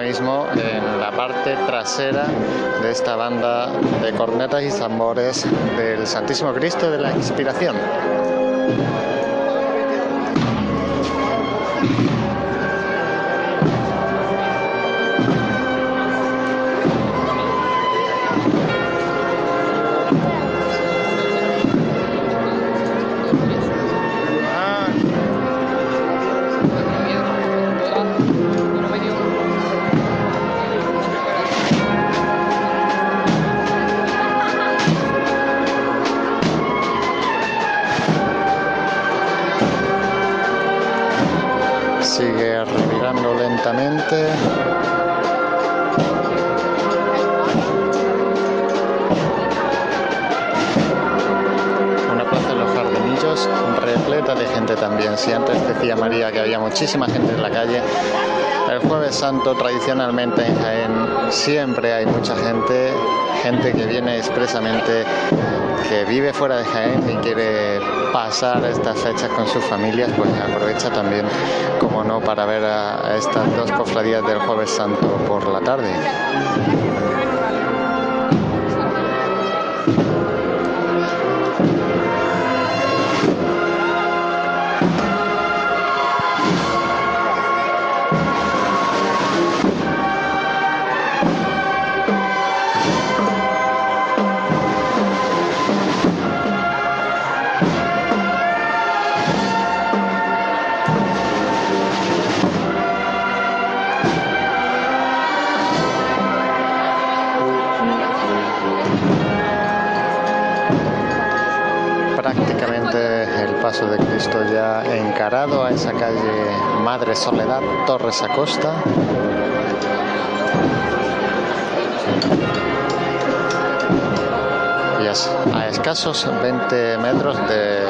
Mismo en la parte trasera de esta banda de cornetas y tambores del Santísimo Cristo de la Inspiración. Sigue revirando lentamente. Una plaza de los jardinillos repleta de gente también. Si antes decía María que había muchísima gente en la calle, el jueves santo tradicionalmente en Jaén siempre hay mucha gente, gente que viene expresamente que vive fuera de Jaén y quiere pasar estas fechas con sus familias, pues aprovecha también, como no, para ver a, estas dos cofradías del Jueves Santo por la tarde. Paso de Cristo ya encarado a esa calle Madre Soledad, Torres Acosta. Y a escasos 20 metros de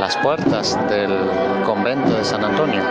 las puertas del convento de San Antonio.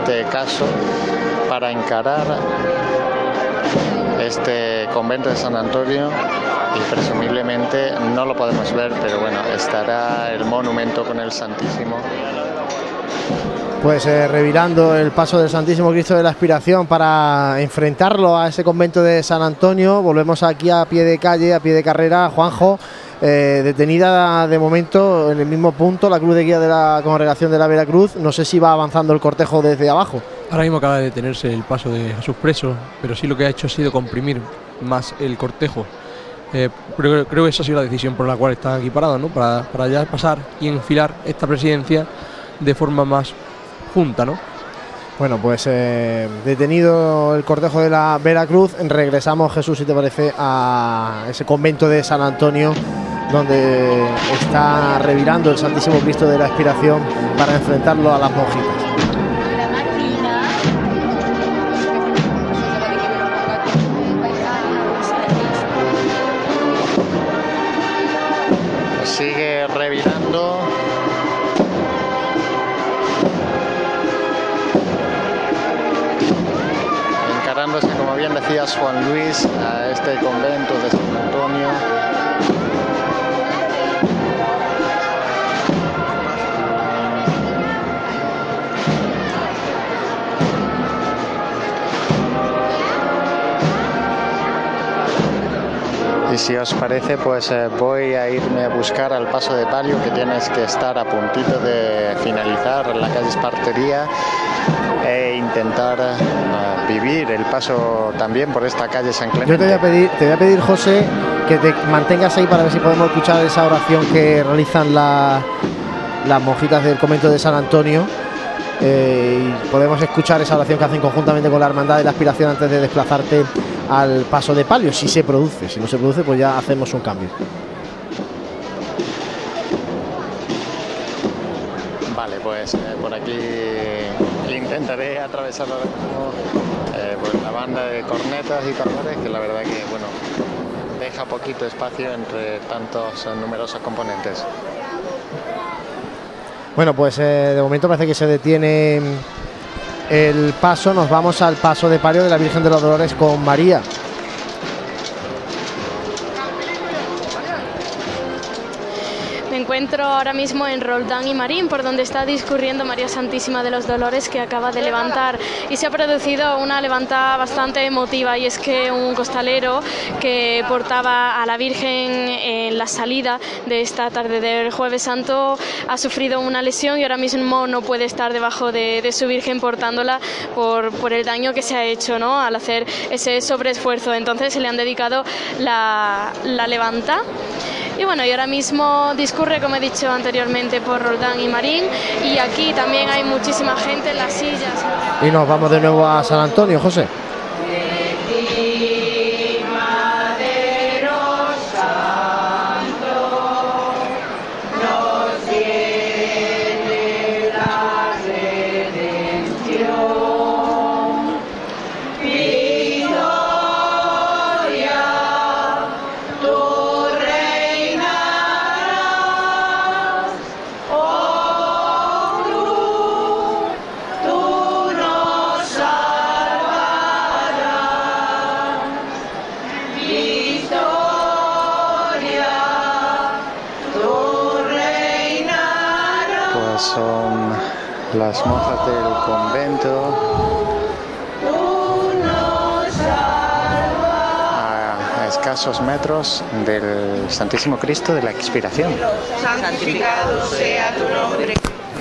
Este caso para encarar este convento de San Antonio y presumiblemente no lo podemos ver, pero bueno, estará el monumento con el Santísimo. Pues eh, revirando el paso del Santísimo Cristo de la Aspiración para enfrentarlo a ese convento de San Antonio, volvemos aquí a pie de calle, a pie de carrera, Juanjo. Eh, detenida de momento en el mismo punto la cruz de guía de la congregación de la Veracruz. No sé si va avanzando el cortejo desde abajo. Ahora mismo acaba de detenerse el paso de Jesús Preso, pero sí lo que ha hecho ha sido comprimir más el cortejo. Eh, creo, creo, que esa ha sido la decisión por la cual está aquí parado, ¿no? Para, para ya pasar y enfilar esta presidencia de forma más junta, ¿no? Bueno, pues eh, detenido el cortejo de la Veracruz, regresamos, Jesús, si te parece, a ese convento de San Antonio, donde está revirando el Santísimo Cristo de la Expiración para enfrentarlo a las monjitas. sigue revirando. Encarándose, como bien decías Juan Luis, a este convento de si os parece, pues eh, voy a irme a buscar al paso de palio que tienes que estar a puntito de finalizar la calle Espartería e intentar uh, vivir el paso también por esta calle San Clemente. Yo te voy a pedir, te voy a pedir José, que te mantengas ahí para ver si podemos escuchar esa oración que realizan la, las monjitas del convento de San Antonio. Eh, y podemos escuchar esa oración que hacen conjuntamente con la Hermandad de la Aspiración antes de desplazarte al paso de palio, si se produce. Si no se produce, pues ya hacemos un cambio. Vale, pues eh, por aquí intentaré atravesar eh, pues la banda de cornetas y tambores, que la verdad que, bueno, deja poquito espacio entre tantos eh, numerosos componentes. Bueno, pues eh, de momento parece que se detiene el paso. Nos vamos al paso de palio de la Virgen de los Dolores con María. Encuentro ahora mismo en Roldán y Marín, por donde está discurriendo María Santísima de los Dolores, que acaba de levantar. Y se ha producido una levantada bastante emotiva, y es que un costalero que portaba a la Virgen en la salida de esta tarde del Jueves Santo ha sufrido una lesión y ahora mismo no puede estar debajo de, de su Virgen portándola por, por, el daño que se ha hecho ¿no? al hacer ese sobreesfuerzo. Entonces se le han dedicado la, la levanta. Y bueno, y ahora mismo discurre, como he dicho anteriormente, por Roldán y Marín. Y aquí también hay muchísima gente en las sillas. Y nos vamos de nuevo a San Antonio, José. Las monjas del convento a, escasos metros del Santísimo Cristo de la Expiración. Santificado sea tu nombre,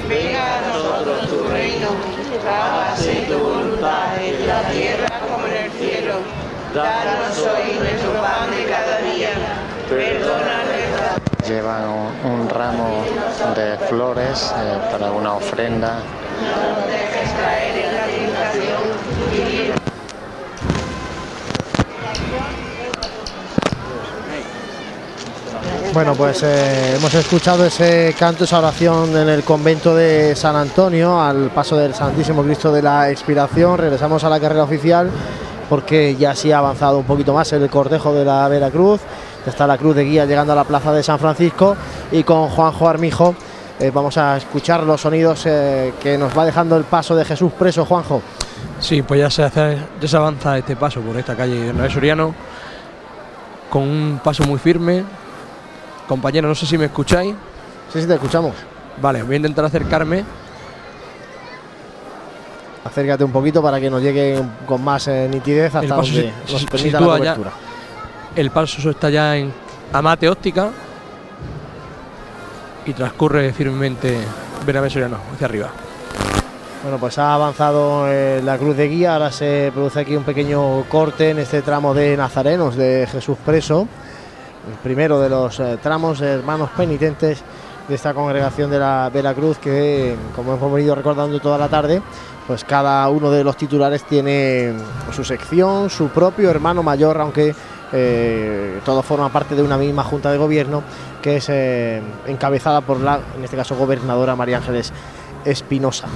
venga a nosotros tu reino, hágase tu voluntad en la tierra como en el cielo. Danos hoy nuestro pan de cada día, perdona nuestras llevan un, ramo de flores eh, para una ofrenda. Bueno, pues eh, hemos escuchado ese canto, esa oración en el convento de San Antonio, al paso del Santísimo Cristo de la Expiración. Regresamos a la carrera oficial porque ya sí ha avanzado un poquito más el cortejo de la Veracruz. Está la cruz de guía llegando a la plaza de San Francisco y con Juanjo Armijo eh, vamos a escuchar los sonidos eh, que nos va dejando el paso de Jesús preso, Juanjo. Sí, pues ya se, hace, ya se avanza este paso por esta calle Bernabé Soriano con un paso muy firme. Compañero, no sé si me escucháis. Sí, sí, te escuchamos. Vale, voy a intentar acercarme. Acércate un poquito para que nos llegue con más eh, nitidez hasta El paso donde nos permita la ya. El paso está ya en Amate Óptica y transcurre firmemente Bernabé Soriano hacia arriba. Bueno, pues ha avanzado eh, la cruz de guía, ahora se produce aquí un pequeño corte en este tramo de Nazarenos de Jesús Preso, el primero de los eh, tramos hermanos penitentes de esta congregación de la Veracruz que, como hemos venido recordando toda la tarde, pues cada uno de los titulares tiene su sección, su propio hermano mayor, aunque eh, todo forma parte de una misma junta de gobierno que es eh, encabezada por la, en este caso, gobernadora María Ángeles Espinosa.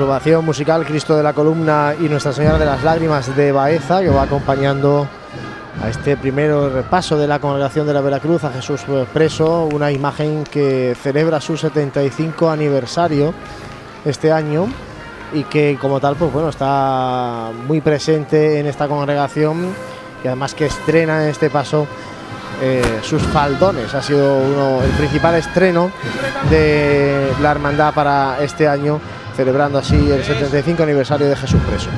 Agrupación musical Cristo de la Columna y Nuestra Señora de las Lágrimas de Baeza, que va acompañando a este primero repaso de la congregación de la Veracruz a Jesús preso, una imagen que celebra su 75 aniversario este año y que como tal pues bueno está muy presente en esta congregación y además que estrena en este paso eh, sus faldones. Ha sido uno, el principal estreno de la hermandad para este año, celebrando así el 75 aniversario de Jesús Preso.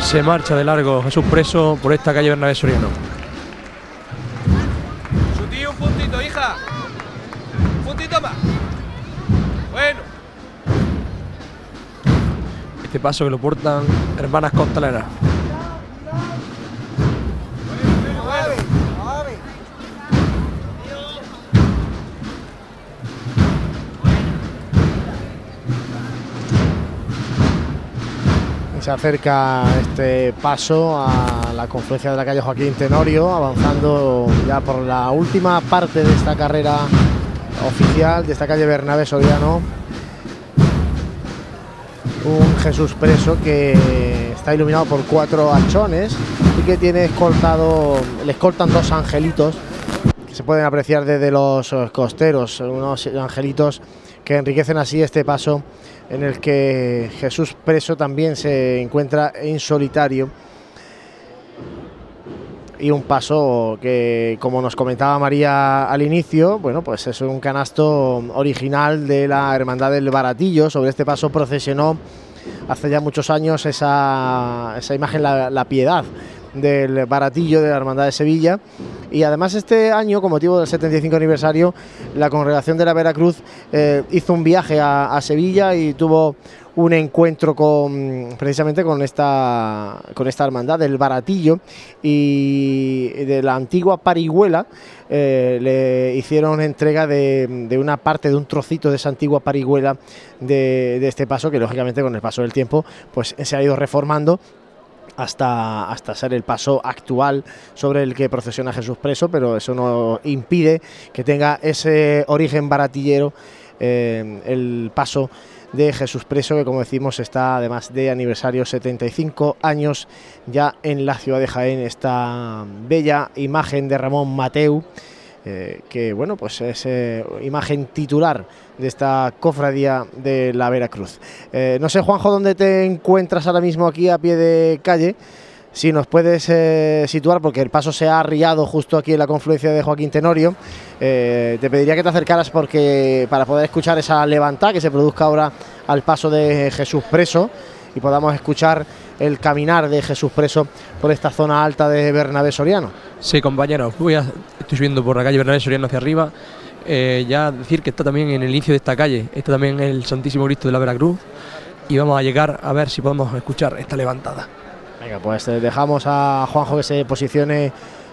Se marcha de largo Jesús preso por esta calle Bernabé Soriano. Paso que lo portan hermanas costaleras. Se acerca este paso a la confluencia de la calle Joaquín Tenorio, avanzando ya por la última parte de esta carrera oficial, de esta calle Bernabé Soriano. Un Jesús preso que está iluminado por cuatro hachones y que tiene escoltado, le escoltan dos angelitos que se pueden apreciar desde los eh, costeros, unos angelitos que enriquecen así este paso en el que Jesús preso también se encuentra en solitario y un paso que como nos comentaba María al inicio, bueno, pues es un canasto original de la Hermandad del Baratillo, sobre este paso procesionó hace ya muchos años esa, esa imagen, la, la piedad del Baratillo de la Hermandad de Sevilla. Y además este año, con motivo del 75 aniversario, la Congregación de la Veracruz eh, hizo un viaje a, a Sevilla y tuvo un encuentro con precisamente con esta con esta hermandad del Baratillo y de la antigua Parihuela eh, le hicieron entrega de, de una parte de un trocito de esa antigua Parihuela de, de este paso que lógicamente con el paso del tiempo pues se ha ido reformando hasta, hasta ser el paso actual sobre el que procesiona Jesús preso, pero eso no impide que tenga ese origen baratillero eh, el paso de Jesús Preso, que como decimos está además de aniversario 75 años ya en la ciudad de Jaén, esta bella imagen de Ramón Mateu. Eh, que bueno, pues es eh, imagen titular de esta cofradía de la Veracruz. Eh, no sé, Juanjo, dónde te encuentras ahora mismo aquí a pie de calle. Si nos puedes situar, porque el paso se ha arriado justo aquí en la confluencia de Joaquín Tenorio, te pediría que te acercaras porque para poder escuchar esa levantada que se produzca ahora al paso de Jesús Preso y podamos escuchar el caminar de Jesús Preso por esta zona alta de Bernabé Soriano. Sí, compañeros, voy a, estoy subiendo por la calle Bernabé Soriano hacia arriba. Eh, ya decir que está también en el inicio de esta calle, está también el Santísimo Cristo de la Veracruz y vamos a llegar a ver si podemos escuchar esta levantada. Pues eh, dejamos a Juanjo que se posicione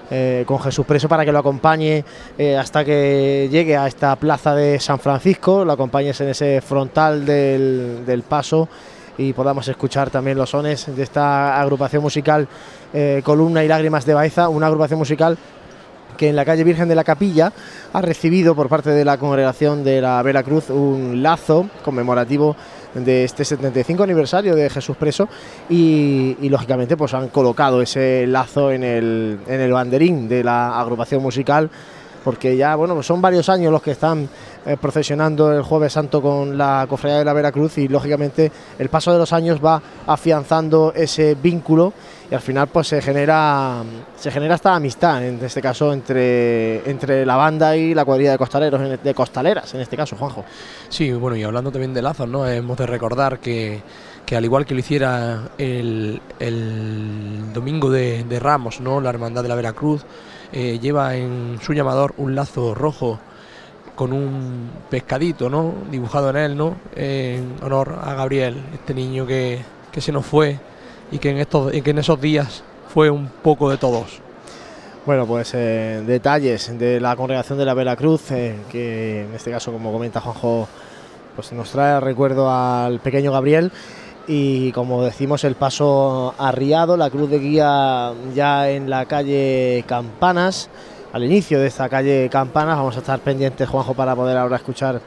eh, con Jesús Preso para que lo acompañe hasta que llegue a esta plaza de San Francisco, lo acompañes en ese frontal del, del paso y podamos escuchar también los sones de esta agrupación musical eh, Columna y Lágrimas de Baeza, una agrupación musical que en la calle Virgen de la Capilla ha recibido por parte de la congregación de la Veracruz un lazo conmemorativo de este 75 aniversario de Jesús Preso y, lógicamente pues han colocado ese lazo en el, en el banderín de la agrupación musical porque ya bueno son varios años los que están eh, procesionando el Jueves Santo con la Cofradía de la Veracruz y lógicamente el paso de los años va afianzando ese vínculo y al final pues se genera se genera esta amistad en este caso entre entre la banda y la cuadrilla de costaleros de costaleras en este caso Juanjo sí bueno y hablando también de lazos no hemos de recordar que que al igual que lo hiciera el, domingo de, Ramos, ¿no? la Hermandad de la Veracruz, eh, lleva en su llamador un lazo rojo con un pescadito, ¿no? Dibujado en él, ¿no? En honor a Gabriel, este niño que, se nos fue y que en estos que en esos días fue un poco de todos. Bueno, pues eh, detalles de la congregación de la Veracruz, eh, que en este caso, como comenta Juanjo, pues nos trae recuerdo al pequeño Gabriel. Y como decimos, el paso arriado, la cruz de guía ya en la calle Campanas al inicio de esta calle Campanas. Vamos a estar pendientes, Juanjo, para poder ahora escuchar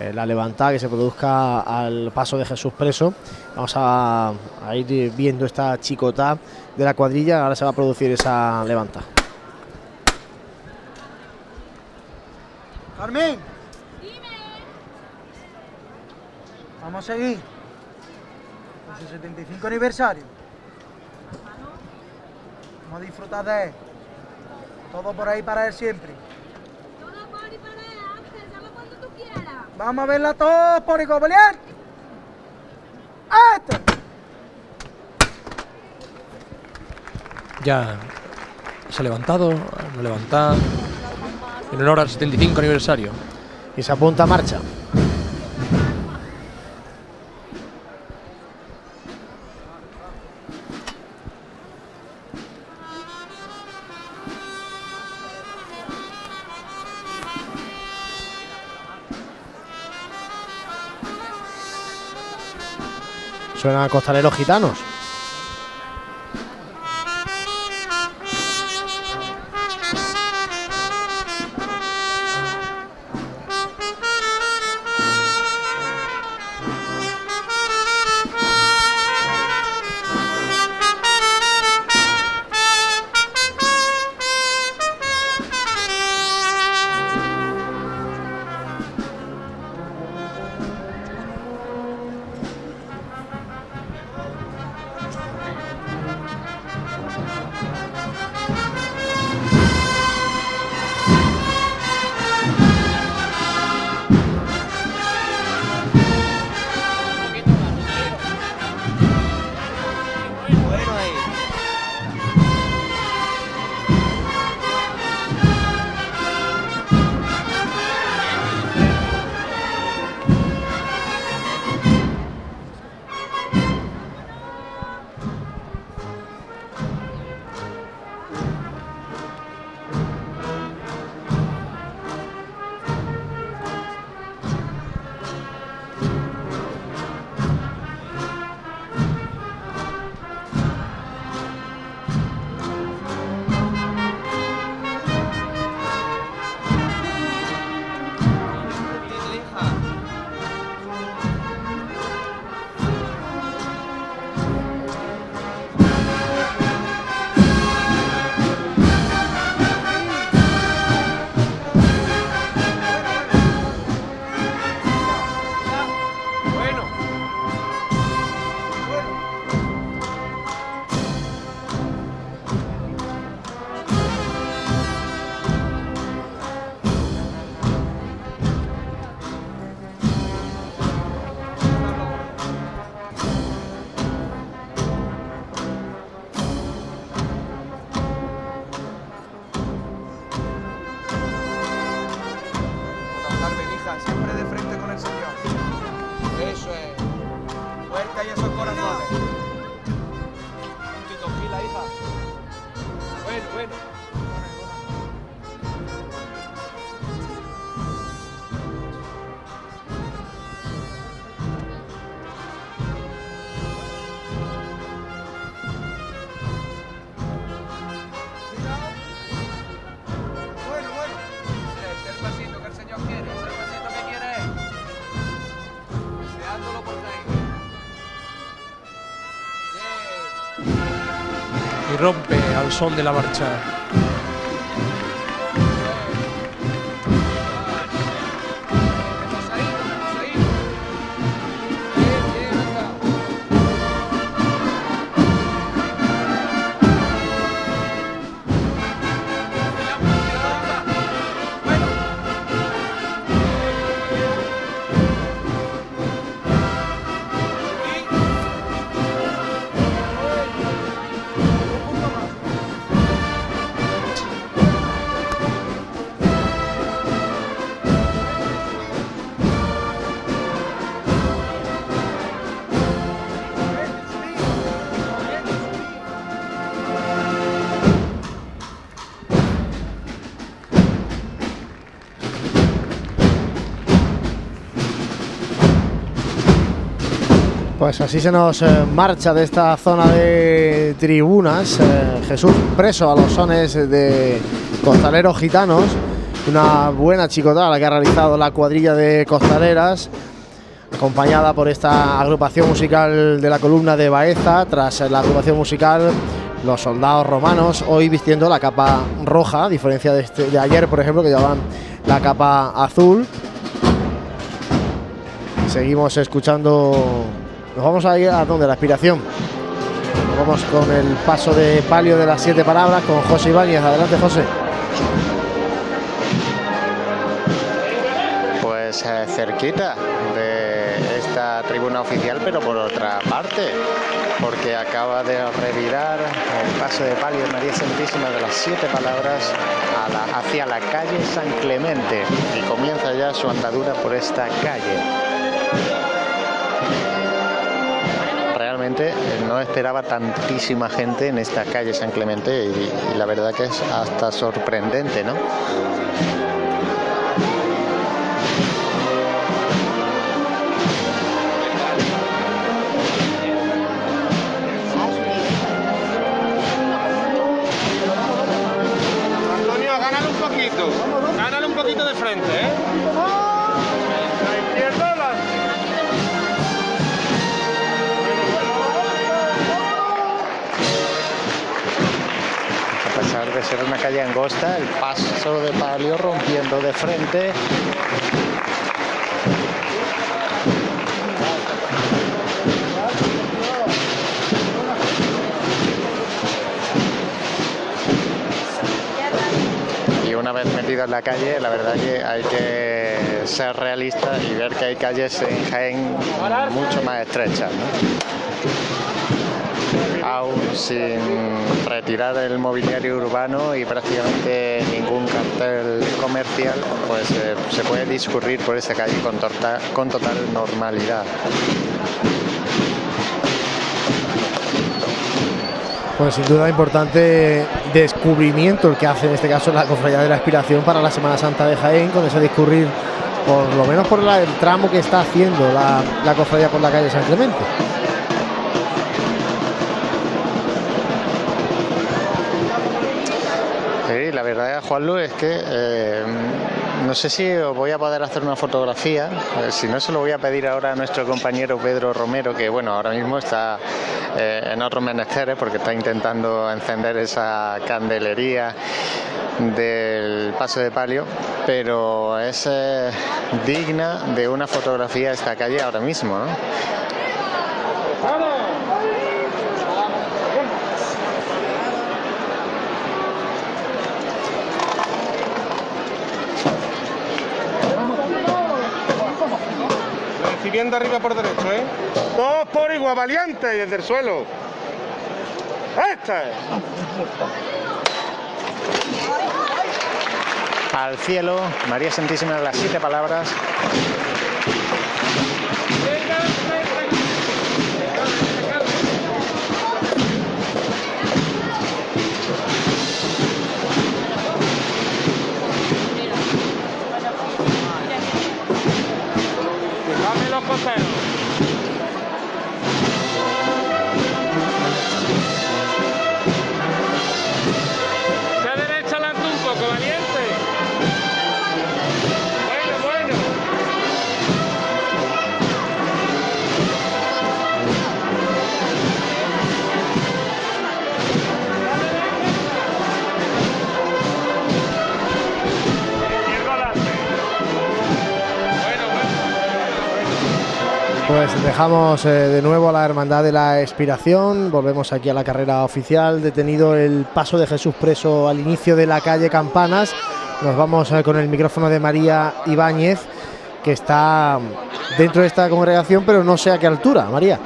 eh, la levantada que se produzca al paso de Jesús Preso. Vamos a, ir viendo esta chicota de la cuadrilla. Ahora se va a producir esa levantada. Carmen. Vamos a seguir. El 75 aniversario. Vamos a disfrutar de él. Todo por ahí para él siempre. Todo por ahí para él, Ángel, llama cuando tú quieras. Vamos a verla todos por Igobelian. ¡Este! Ya se ha levantado, ha levantado en honor al 75 aniversario. Y se apunta a marcha. Suenan costaleros gitanos. Son de la marcha. Pues así se nos eh, marcha de esta zona de tribunas. eh, Jesús preso a los sones de costaleros gitanos. Una buena chicotada la que ha realizado la cuadrilla de costaleras, acompañada por esta agrupación musical de la columna de Baeza. Tras la agrupación musical, los soldados romanos, hoy vistiendo la capa roja, a diferencia de, este- de ayer, por ejemplo, que llevaban la capa azul. Seguimos escuchando. Nos vamos a ir a donde la aspiración. Vamos con el paso de palio de las siete palabras con José Ibáñez. Adelante, José. Pues eh, cerquita de esta tribuna oficial, pero por otra parte, porque acaba de revirar el paso de palio de María Santísima de las Siete Palabras hacia la calle San Clemente y comienza ya su andadura por esta calle. Eh, no esperaba tantísima gente en esta calle San Clemente y, y la verdad que es hasta sorprendente, ¿no? Ser una calle angosta, el paso de palio rompiendo de frente. Y una vez metido en la calle, la verdad que hay que ser realista y ver que hay calles en Jaén mucho más estrechas. Sin retirar el mobiliario urbano y prácticamente ningún cartel comercial, pues eh, se puede discurrir por esa calle con, torta- con total normalidad. Pues sin duda importante descubrimiento el que hace en este caso la Cofradía de la Aspiración para la Semana Santa de Jaén, con ese discurrir, por lo menos por el tramo que está haciendo la Cofradía por la calle San Clemente. Verdad, Juanlu, es que eh, no sé si voy a poder hacer una fotografía. eh, si no, se lo voy a pedir ahora a nuestro compañero Pedro Romero, que bueno, ahora mismo está eh, en otros menesteres porque está intentando encender esa candelería del paso de palio, pero es eh, digna de una fotografía esta calle ahora mismo. Recibiendo arriba por derecho, ¿eh? Dos por igual, valiente, desde el suelo. ¡Esta es! Al cielo, María Santísima las siete palabras. não aconteceu. Dejamos eh, de nuevo a la Hermandad de la Expiración, volvemos aquí a la carrera oficial, detenido el paso de Jesús preso al inicio de la calle Campanas, nos vamos eh, con el micrófono de María Ibáñez, que está dentro de esta congregación, pero no sé a qué altura, María.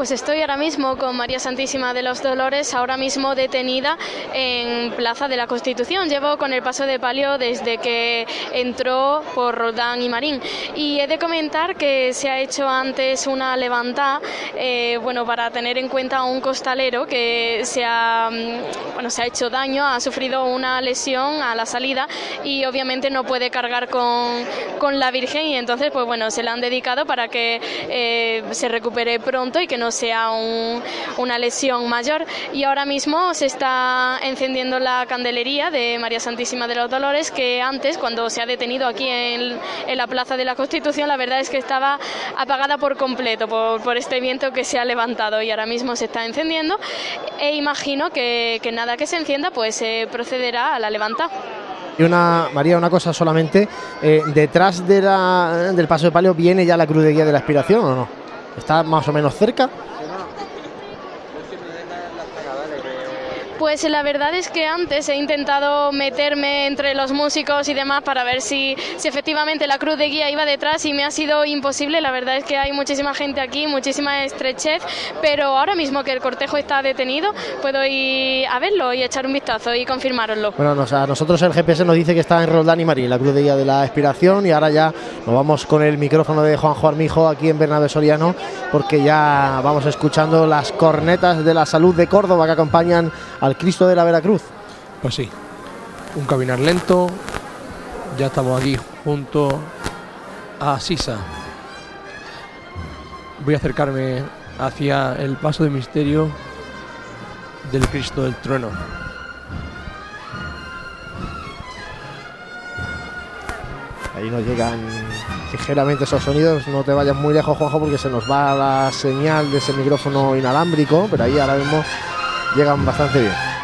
Pues estoy ahora mismo con María Santísima de los Dolores, ahora mismo detenida en Plaza de la Constitución. Llevo con el paso de palio desde que entró por Roldán y Marín. Y he de comentar que se ha hecho antes una levantada, eh, bueno, para tener en cuenta a un costalero que se ha, mm, bueno, se ha hecho daño, ha sufrido una lesión a la salida y obviamente no puede cargar con, con la Virgen y entonces, pues bueno, se la han dedicado para que eh, se recupere pronto y que no sea un- una lesión mayor. Y ahora mismo se está encendiendo la candelería de María Santísima de los Dolores, que antes, cuando se ha detenido aquí en, la Plaza de la Constitución, la verdad es que estaba apagada por completo por, este viento que se ha levantado y ahora mismo se está encendiendo. E imagino que, que nada que se encienda, pues se procederá a la levanta. Y una, María, una cosa solamente, eh, detrás de la- del paso de palio viene ya la cruz de la Expiración o no? ¿Está más o menos cerca? Pues la verdad es que antes he intentado meterme entre los músicos y demás para ver si, si efectivamente la cruz de guía iba detrás y me ha sido imposible. La verdad es que hay muchísima gente aquí, muchísima estrechez, pero ahora mismo que el cortejo está detenido, puedo ir a verlo y echar un vistazo y confirmároslo. Bueno, nos- a nosotros el GPS nos dice que está en Roldán y Marín, la cruz de guía de la Expiración, y ahora ya nos vamos con el micrófono de Juanjo Armijo aquí en Bernabé Soriano, porque ya vamos escuchando las cornetas de la salud de Córdoba que acompañan al Cristo de la Veracruz. Pues sí, un caminar lento. Ya estamos aquí junto a Sisa. Voy a acercarme hacia el paso de misterio del Cristo del Trueno. Ahí nos llegan ligeramente esos sonidos, no te vayas muy lejos, Juanjo, porque se nos va la señal de ese micrófono inalámbrico, pero ahí ahora mismo llegan bastante bien.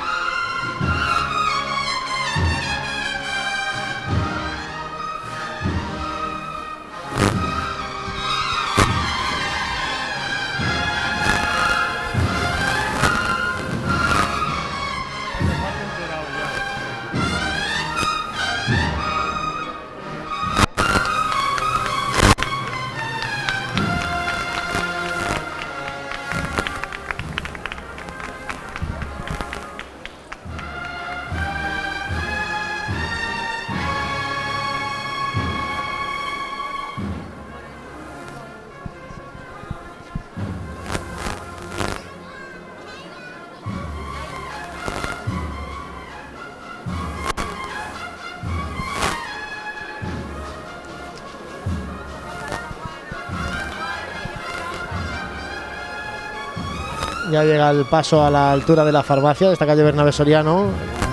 El paso a la altura de la farmacia de esta calle Bernabé Soriano.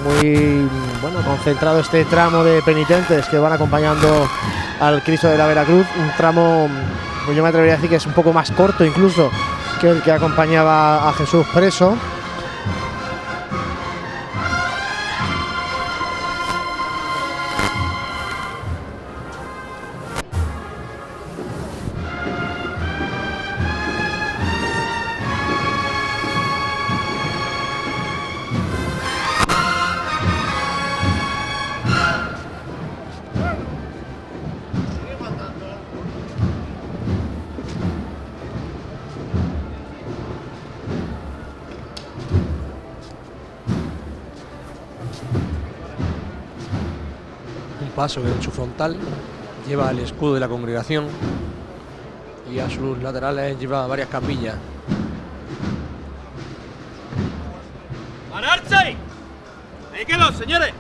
Muy bueno, concentrado este tramo de penitentes que van acompañando al Cristo de la Veracruz. Un tramo, pues yo me atrevería a decir que es un poco más corto incluso que el que acompañaba a Jesús preso. Paso en su frontal lleva el escudo de la congregación y a sus laterales lleva varias capillas. ¡Pararse! ¡Ahí quedó, señores!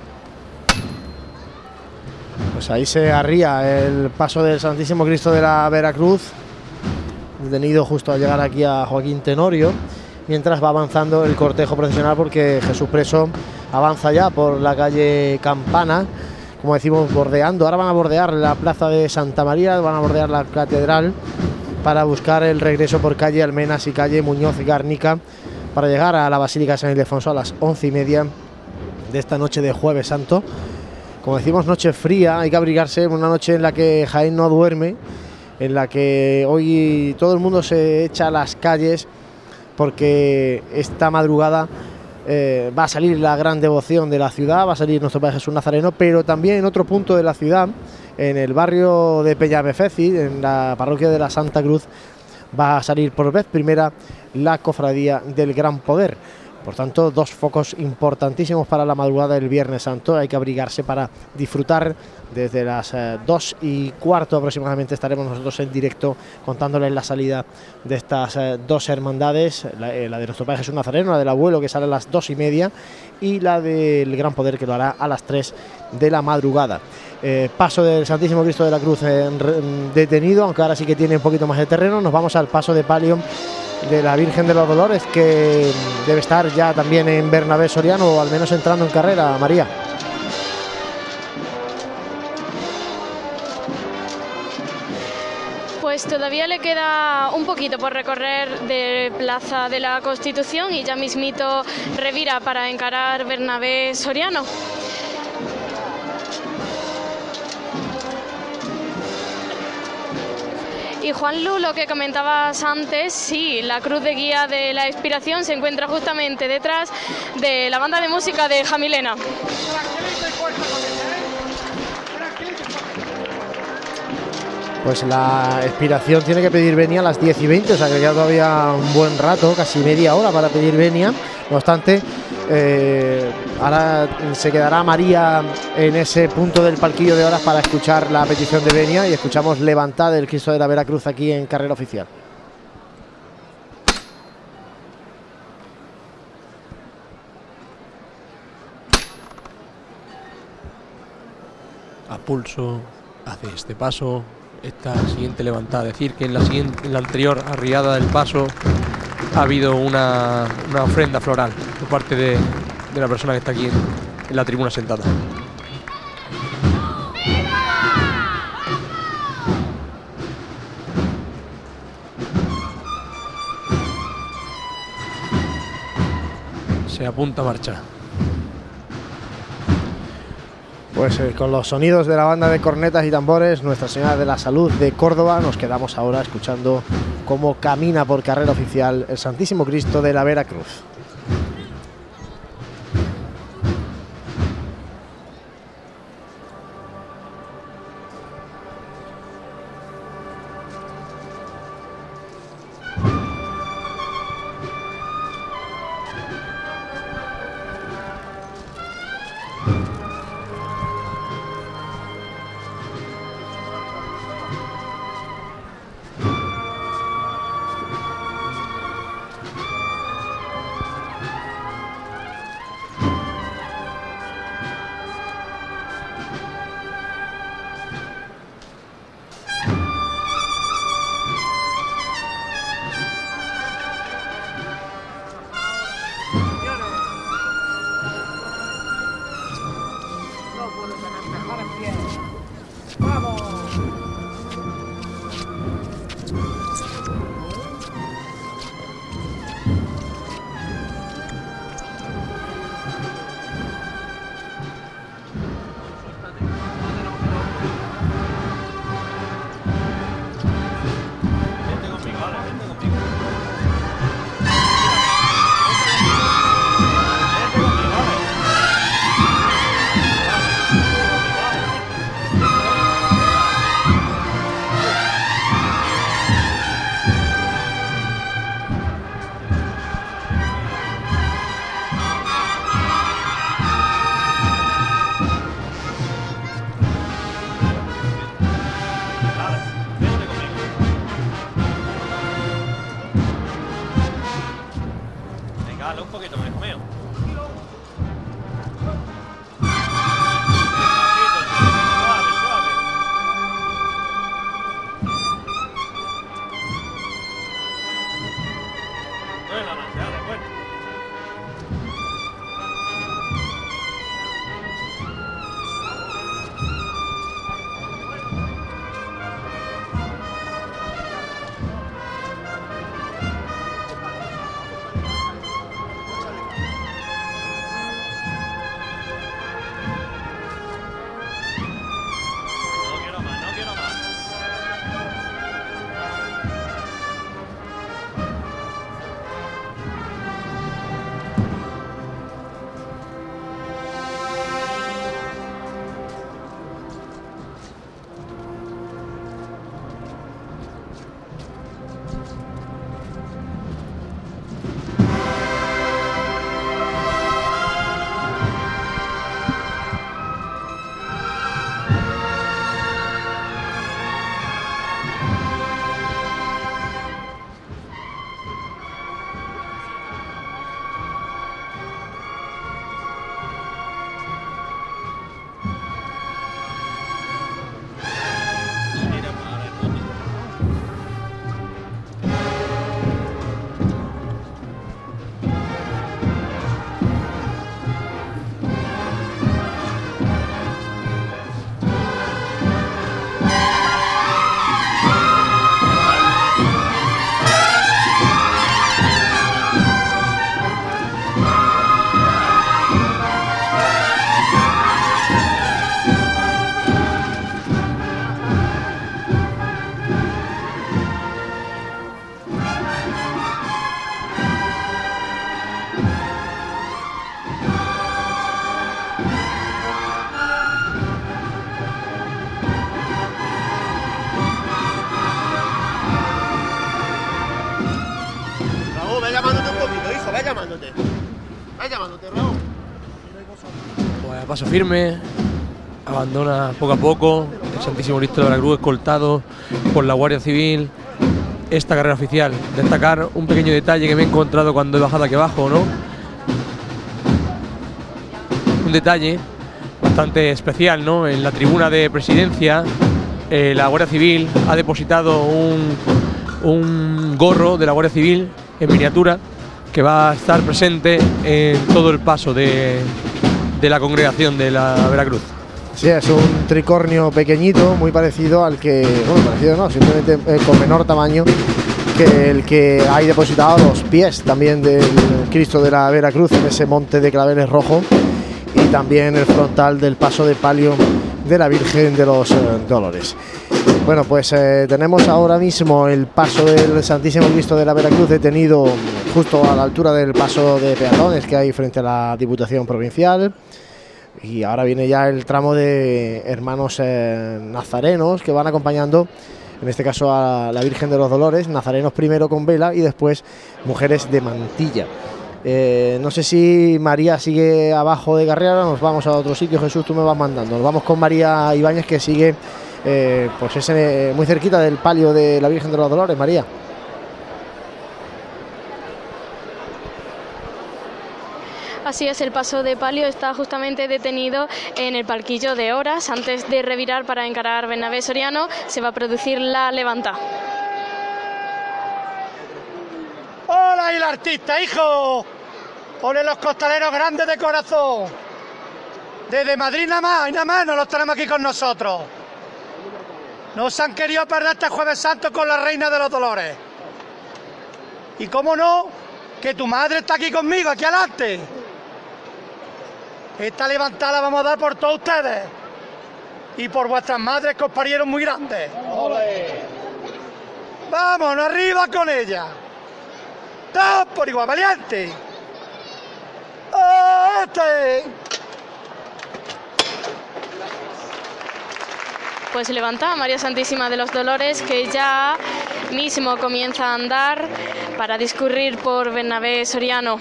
Pues ahí se arría el paso del Santísimo Cristo de la Veracruz, detenido justo al llegar aquí a Joaquín Tenorio, mientras va avanzando el cortejo procesional porque Jesús Preso avanza ya por la calle Campana, como decimos, bordeando. Ahora van a bordear la plaza de Santa María, van a bordear la catedral para buscar el regreso por calle Almenas y calle Muñoz Garnica para llegar a la Basílica San Ildefonso a las once y media de esta noche de Jueves Santo como decimos, noche fría, hay que abrigarse, una noche en la que Jaén no duerme, en la que hoy todo el mundo se echa a las calles porque esta madrugada eh, va a salir la gran devoción de la ciudad, va a salir nuestro Padre Jesús Nazareno, pero también en otro punto de la ciudad, en el barrio de Peñamefeci, en la parroquia de la Santa Cruz, va a salir por vez primera la cofradía del Gran Poder. Por tanto, dos focos importantísimos para la madrugada del Viernes Santo. Hay que abrigarse para disfrutar desde las eh, dos y cuarto aproximadamente. Estaremos nosotros en directo contándoles la salida de estas eh, dos hermandades: la, eh, la de nuestro Padre Jesús Nazareno, la del abuelo que sale a las dos y media, y la del Gran Poder que lo hará a las tres de la madrugada. Eh, paso del Santísimo Cristo de la Cruz en detenido, aunque ahora sí que tiene un poquito más de terreno. Nos vamos al paso de palio de la Virgen de los Dolores, que debe estar ya también en Bernabé Soriano, o al menos entrando en carrera, María. Pues todavía le queda un poquito por recorrer de Plaza de la Constitución y ya mismito revira para encarar Bernabé Soriano. Y Juan Lu, lo que comentabas antes, sí, la cruz de guía de la inspiración se encuentra justamente detrás de la banda de música de Jamilena. Pues la expiración tiene que pedir venia a las 10 y 20, o sea que queda todavía un buen rato, casi media hora para pedir venia. No obstante, eh, ahora se quedará María en ese punto del palquillo de horas para escuchar la petición de venia y escuchamos levantada el Cristo de la Veracruz aquí en carrera oficial. a pulso, hace este paso, esta siguiente levantada. Decir que en la, siguiente, en la anterior arriada del paso ha habido una, una ofrenda floral por parte de, de la persona que está aquí en, la tribuna sentada. Se apunta a marcha. Pues eh, con los sonidos de la banda de cornetas y tambores, Nuestra Señora de la Salud de Córdoba, nos quedamos ahora escuchando cómo camina por carrera oficial el Santísimo Cristo de la Veracruz. Firme, abandona poco a poco el Santísimo Cristo de Veracruz, escoltado por la Guardia Civil. Esta carrera oficial, destacar un pequeño detalle que me he encontrado cuando he bajado aquí abajo, ¿no? Un detalle bastante especial, ¿no? En la tribuna de presidencia, eh, la Guardia Civil ha depositado un, un gorro de la Guardia Civil en miniatura que va a estar presente en todo el paso de, de la congregación de la Veracruz. Sí, es un tricornio pequeñito, muy parecido al que, bueno, parecido no, simplemente eh, con menor tamaño que el que hay depositado los pies también del Cristo de la Veracruz en ese monte de claveles rojo y también el frontal del paso de palio de la Virgen de los eh, Dolores. Bueno, pues eh, tenemos ahora mismo el paso del Santísimo Cristo de la Veracruz detenido justo a la altura del paso de peatones que hay frente a la Diputación Provincial. Y ahora viene ya el tramo de hermanos eh, nazarenos que van acompañando, en este caso a la Virgen de los Dolores, nazarenos primero con vela y después mujeres de mantilla. Eh, no sé si María sigue abajo de Garriara, nos vamos a otro sitio, Jesús, tú me vas mandando. Nos vamos con María Ibáñez que sigue eh, pues muy cerquita del palio de la Virgen de los Dolores, María. Así es, el paso de palio está justamente detenido en el palquillo de horas. Antes de revirar para encarar Bernabé Soriano, se va a producir la levanta. ¡Hola, y el artista, hijo! ¡Ole los costaleros grandes de corazón! Desde Madrid nada más, y nada más nos los tenemos aquí con nosotros. Nos han querido perder este Jueves Santo con la Reina de los Dolores. Y cómo no, que tu madre está aquí conmigo, aquí adelante. Esta levantada la vamos a dar por todos ustedes. Y por vuestras madres que os parieron muy grandes. Vámonos arriba con ella. Todos por igual, valiente. Este. Pues levanta María Santísima de los Dolores, que ya mismo comienza a andar para discurrir por Bernabé Soriano.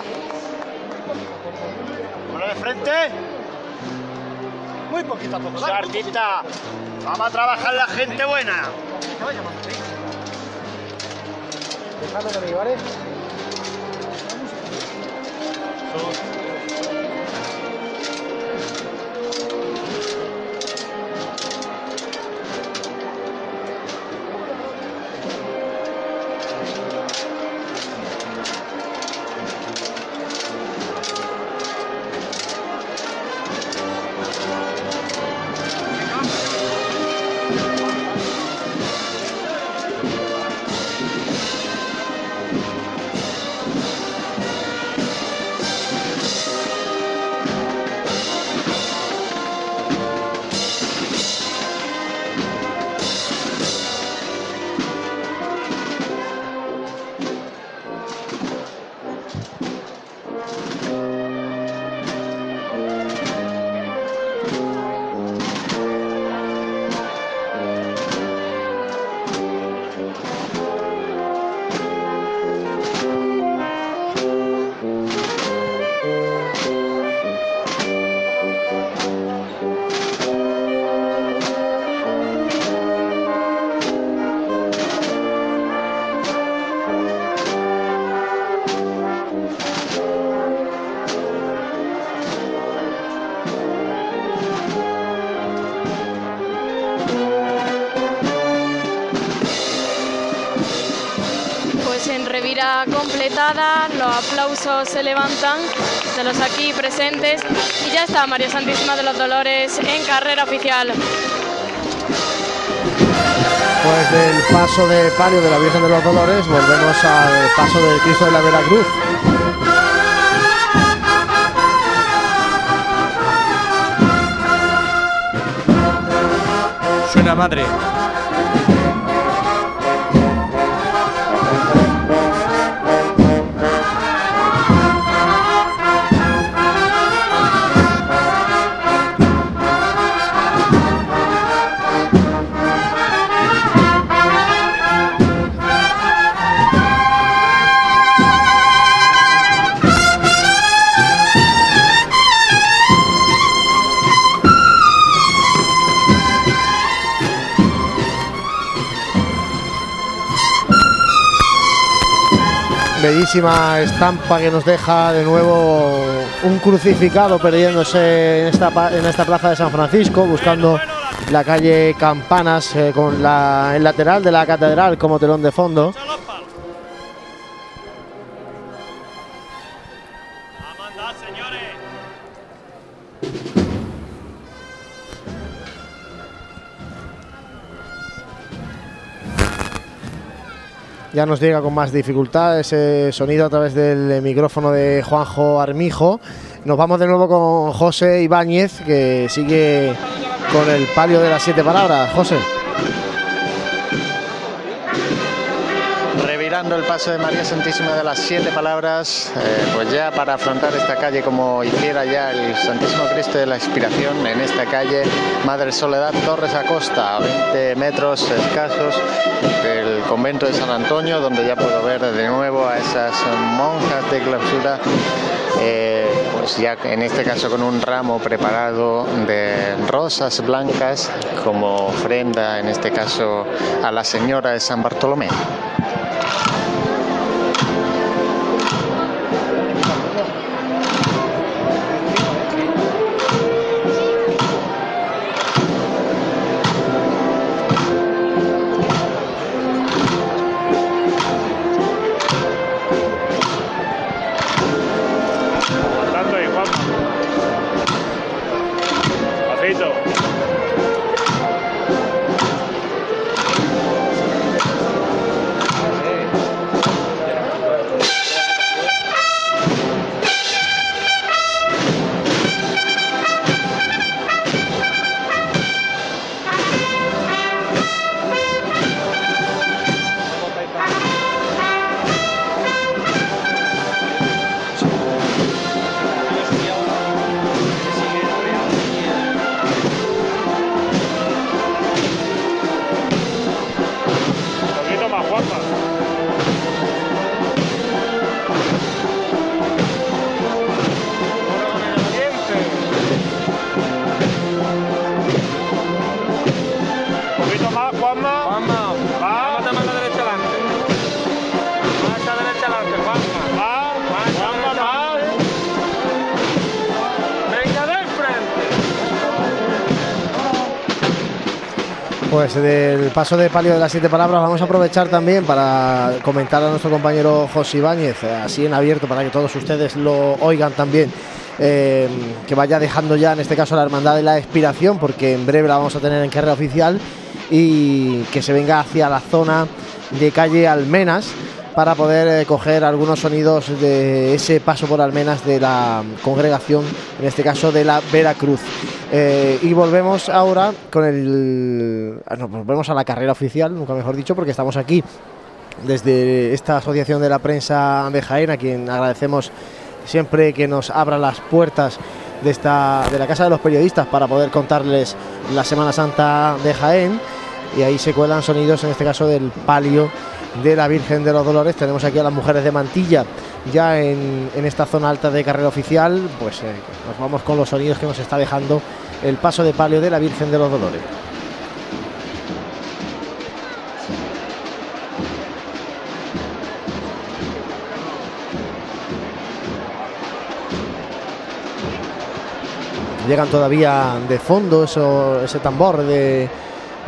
De frente. Muy poquito a poco. artista. Vamos a trabajar la gente buena. Aplausos se levantan de los aquí presentes y ya está María Santísima de los Dolores en carrera oficial. Pues del paso de palio de la Virgen de los Dolores volvemos al paso del Cristo de la Veracruz. Suena madre. Bellísima estampa que nos deja de nuevo un crucificado perdiéndose en esta, en esta plaza de San Francisco, buscando la calle Campanas eh, con el lateral de la catedral como telón de fondo. Ya nos llega con más dificultad ese sonido a través del micrófono de Juanjo Armijo. Nos vamos de nuevo con José Ibáñez, que sigue con el palio de las siete palabras. José. El paso de María Santísima de las siete palabras, eh, pues ya para afrontar esta calle como hiciera ya el Santísimo Cristo de la Inspiración en esta calle Madre Soledad Torres Acosta, a 20 metros escasos del convento de San Antonio, donde ya puedo ver de nuevo a esas monjas de clausura. Eh, pues ya en este caso con un ramo preparado de rosas blancas como ofrenda en este caso a la señora de San Bartolomé. Pues del paso de palio de las siete palabras vamos a aprovechar también para comentar a nuestro compañero José Ibáñez, eh, así en abierto para que todos ustedes lo oigan también. eh, que vaya dejando ya en este caso la Hermandad de la Expiración, porque en breve la vamos a tener en carrera oficial y que se venga hacia la zona de calle Almenas para poder eh, coger algunos sonidos de ese paso por Almenas de la congregación, en este caso de la Veracruz. Eh, y volvemos ahora con el. ah, No, volvemos a la carrera oficial, nunca mejor dicho, porque estamos aquí desde esta asociación de la prensa de Jaén, a quien agradecemos siempre que nos abra las puertas de, esta, de la Casa de los Periodistas para poder contarles la Semana Santa de Jaén. Y ahí se cuelan sonidos, en este caso del palio de la Virgen de los Dolores. Tenemos aquí a las mujeres de Mantilla ya en, en esta zona alta de carrera oficial. Pues eh, nos vamos con los sonidos que nos está dejando el paso de palio de la Virgen de los Dolores. Llegan todavía de fondo eso- ese tambor de,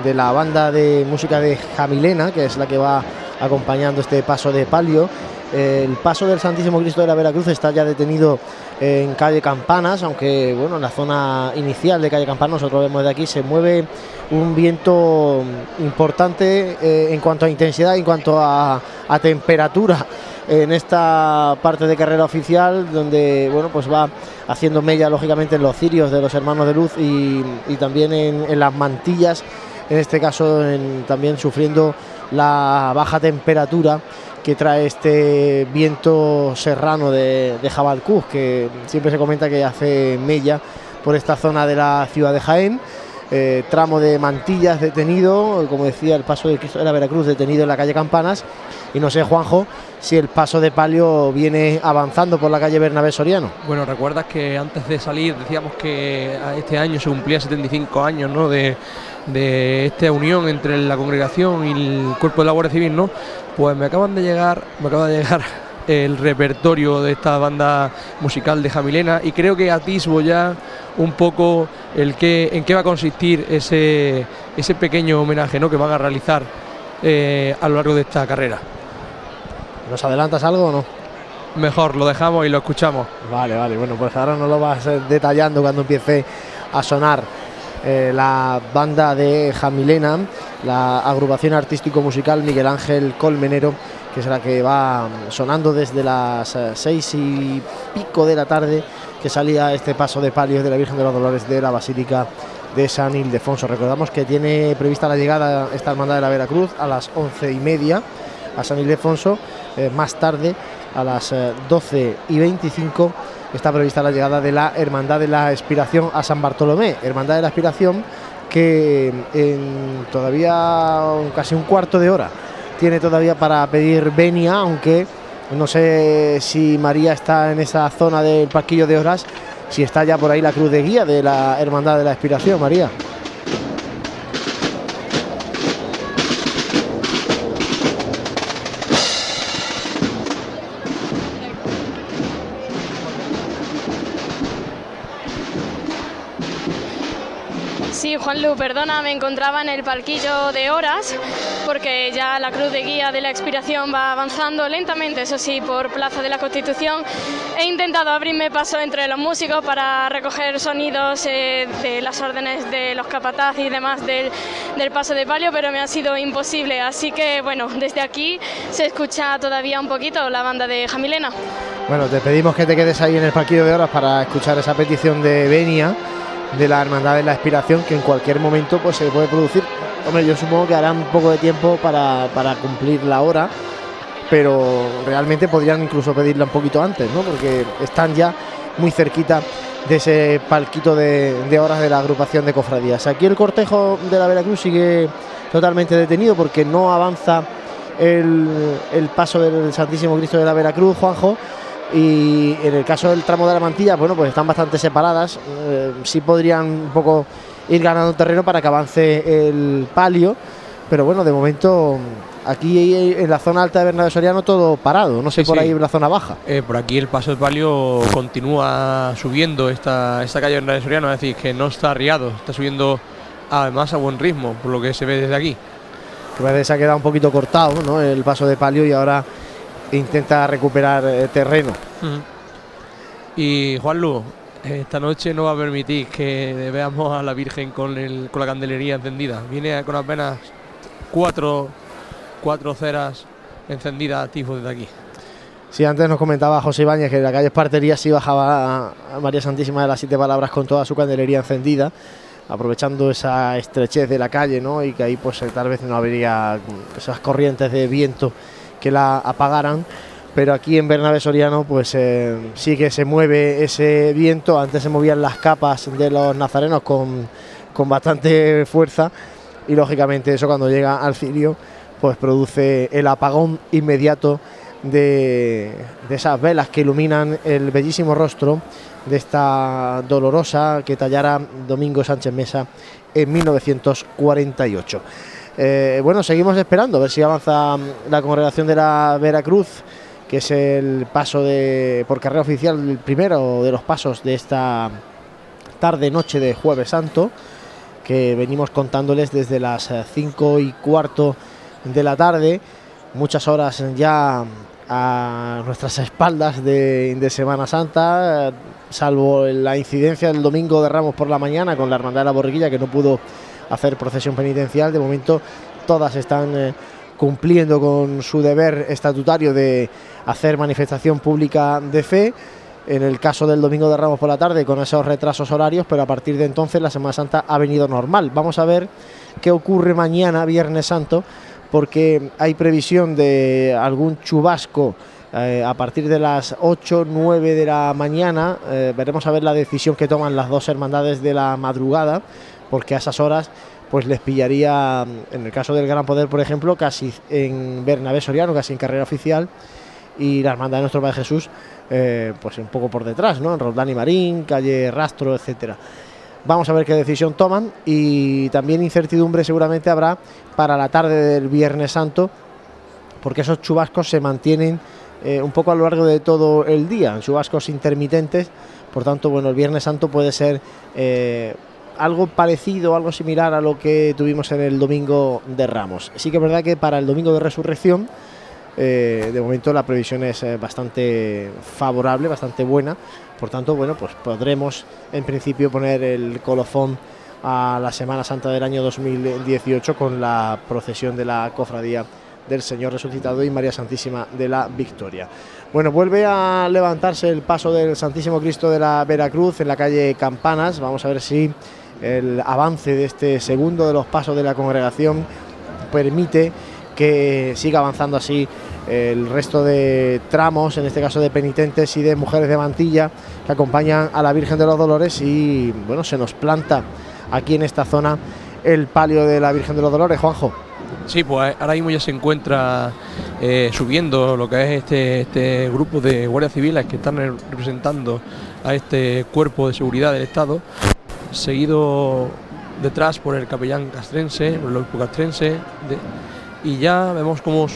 de la banda de música de Jamilena, que es la que va acompañando este paso de palio. El paso del Santísimo Cristo de la Veracruz está ya detenido en calle Campanas, aunque bueno, en la zona inicial de calle Campanas, nosotros vemos de aquí, se mueve un viento importante eh, en cuanto a intensidad, en cuanto a, a temperatura en esta parte de carrera oficial, donde bueno, pues va haciendo mella lógicamente en los cirios de los hermanos de luz y, también en, las mantillas, en este caso también sufriendo la baja temperatura que trae este viento serrano de, de que siempre se comenta que hace mella por esta zona de la ciudad de Jaén. Eh, tramo de mantillas detenido, como decía, el paso del Cristo de la Veracruz detenido en la calle Campanas. Y no sé, Juanjo, si el paso de palio viene avanzando por la calle Bernabé Soriano. Bueno, recuerdas que antes de salir decíamos que este año se cumplía 75 años ¿no? de, esta unión entre la congregación y el cuerpo de la Guardia Civil, ¿no? Pues me acaban de llegar, me acaba de llegar el repertorio de esta banda musical de Jamilena y creo que atisbo ya un poco el que, en qué va a consistir ese, ese pequeño homenaje ¿no? que van a realizar eh, a lo largo de esta carrera. ¿Nos adelantas algo o no? Mejor, lo dejamos y lo escuchamos. Vale, vale, bueno, pues ahora nos lo vas eh, detallando cuando empiece a sonar eh, la banda de Jamilena, la agrupación artístico-musical Miguel Ángel Colmenero, que es la que va sonando desde las eh, seis y pico de la tarde que salía este paso de palios de la Virgen de los Dolores de la Basílica de San Ildefonso. Recordamos que tiene prevista la llegada esta hermandad de la Veracruz a las once y media a San Ildefonso, eh, más tarde a las 12 y 25 está prevista la llegada de la Hermandad de la Expiración a San Bartolomé, Hermandad de la Expiración que en todavía casi un cuarto de hora tiene todavía para pedir venia, aunque no sé si María está en esa zona del parquillo de horas, si está ya por ahí la cruz de guía de la Hermandad de la Expiración, María. Juanlu, perdona, me encontraba en el palquillo de horas porque ya la cruz de guía de la expiración va avanzando lentamente, eso sí, por Plaza de la Constitución. He intentado abrirme paso entre los músicos para recoger sonidos eh, de las órdenes de los capataz y demás del, del paso de palio, pero me ha sido imposible. Así que, bueno, desde aquí se escucha todavía un poquito la banda de Jamilena. Bueno, te pedimos que te quedes ahí en el palquillo de horas para escuchar esa petición de Benia de la Hermandad de la Expiración que en cualquier momento pues se puede producir. Hombre, yo supongo que harán un poco de tiempo para, para cumplir la hora, pero realmente podrían incluso pedirla un poquito antes, ¿no? Porque están ya muy cerquita de ese palquito de, de horas de la agrupación de cofradías. Aquí el cortejo de la Veracruz sigue totalmente detenido porque no avanza el, el paso del Santísimo Cristo de la Veracruz, Juanjo y en el caso del tramo de la mantilla, bueno, pues están bastante separadas. Eh, sí podrían un poco ir ganando terreno para que avance el palio, pero bueno, de momento aquí en la zona alta de Bernabé Soriano todo parado, no sé Sí, por ahí en la zona baja. Eh, por aquí el paso del palio continúa subiendo esta, esta calle Bernabé Soriano, es decir, que no está arriado, está subiendo además a buen ritmo, por lo que se ve desde aquí. Que parece que se ha quedado un poquito cortado, ¿no? El paso de palio y ahora intenta recuperar eh, terreno. Y Juanlu, esta noche no va a permitir que veamos a la Virgen con, el, con la candelería encendida. Viene con apenas cuatro, cuatro ceras encendidas a tifo desde aquí. Sí, antes nos comentaba José Ibáñez que en la calle Espartería sí bajaba a María Santísima de las Siete Palabras con toda su candelería encendida, aprovechando esa estrechez de la calle, ¿no? Y que ahí pues eh, tal vez no habría esas corrientes de viento que la apagaran. Pero aquí en Bernabé Soriano pues eh, sí que se mueve ese viento. Antes se movían las capas de los nazarenos con, con bastante fuerza y lógicamente eso cuando llega al cirio pues produce el apagón inmediato de, de esas velas que iluminan el bellísimo rostro de esta dolorosa que tallara Domingo Sánchez Mesa en 1948. Eh, bueno, seguimos esperando a ver si avanza mm, la congregación de la Veracruz, que es el paso de por carrera oficial, el primero de los pasos de esta tarde noche de Jueves Santo, que venimos contándoles desde las 5 y cuarto de la tarde, muchas horas ya a nuestras espaldas de, de Semana Santa, eh, salvo la incidencia del domingo de Ramos por la mañana con la Hermandad de la Borriquilla que no pudo hacer procesión penitencial. De momento todas están eh, cumpliendo con su deber estatutario de hacer manifestación pública de fe. En el caso del domingo de Ramos por la tarde, con esos retrasos horarios, pero a partir de entonces la Semana Santa ha venido normal. Vamos a ver qué ocurre mañana, Viernes Santo, porque hay previsión de algún chubasco eh, a partir de las 8, 9 de la mañana. Eh, veremos a ver la decisión que toman las dos hermandades de la madrugada, porque a esas horas pues les pillaría, en el caso del Gran Poder, por ejemplo, casi en Bernabé Soriano, casi en carrera oficial, y la Hermandad de Nuestro Padre Jesús, eh, pues un poco por detrás, ¿no? En Roldán y Marín, calle Rastro, etcétera. Vamos a ver qué decisión toman y también incertidumbre seguramente habrá para la tarde del Viernes Santo, porque esos chubascos se mantienen eh, un poco a lo largo de todo el día, en chubascos intermitentes. Por tanto, bueno, el Viernes Santo puede ser eh, algo parecido, algo similar a lo que tuvimos en el Domingo de Ramos. Sí que es verdad que para el Domingo de Resurrección, eh, de momento la previsión es eh, bastante favorable, bastante buena. Por tanto, bueno, pues podremos en principio poner el colofón a la Semana Santa del año 2018 con la procesión de la cofradía del Señor resucitado y María Santísima de la Victoria. Bueno, vuelve a levantarse el paso del Santísimo Cristo de la Veracruz en la calle Campanas. Vamos a ver si el avance de este segundo de los pasos de la congregación permite que siga avanzando así el resto de tramos, en este caso de penitentes y de mujeres de mantilla que acompañan a la Virgen de los Dolores y bueno, se nos planta aquí en esta zona el palio de la Virgen de los Dolores, Juanjo. Sí, pues ahora mismo ya se encuentra eh, subiendo lo que es este, este grupo de guardias civiles que están representando a este cuerpo de seguridad del Estado, seguido detrás por el capellán castrense, por el obispo castrense, y ya vemos cómo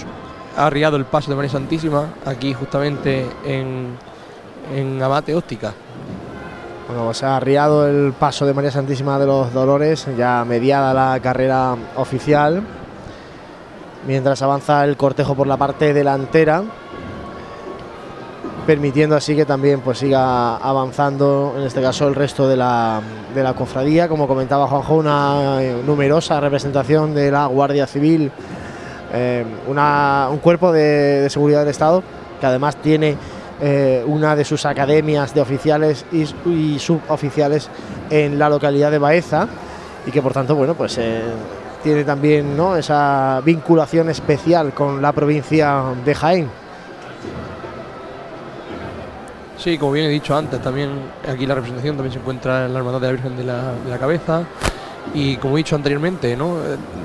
ha arriado el paso de María Santísima aquí justamente en, en Amate Óptica. Bueno, pues se ha arriado el paso de María Santísima de los Dolores, ya mediada la carrera oficial, mientras avanza el cortejo por la parte delantera, permitiendo así que también pues siga avanzando, en este caso el resto de la, de la cofradía, como comentaba Juanjo, una eh, numerosa representación de la Guardia Civil, eh, una- un cuerpo de, seguridad del Estado que además tiene eh, una de sus academias de oficiales y, suboficiales en la localidad de Baeza y que por tanto bueno pues tiene también ¿no? esa vinculación especial con la provincia de Jaén. Sí, como bien he dicho antes, también aquí la representación también se encuentra en la Hermandad de la Virgen de la, Cabeza. Y como he dicho anteriormente,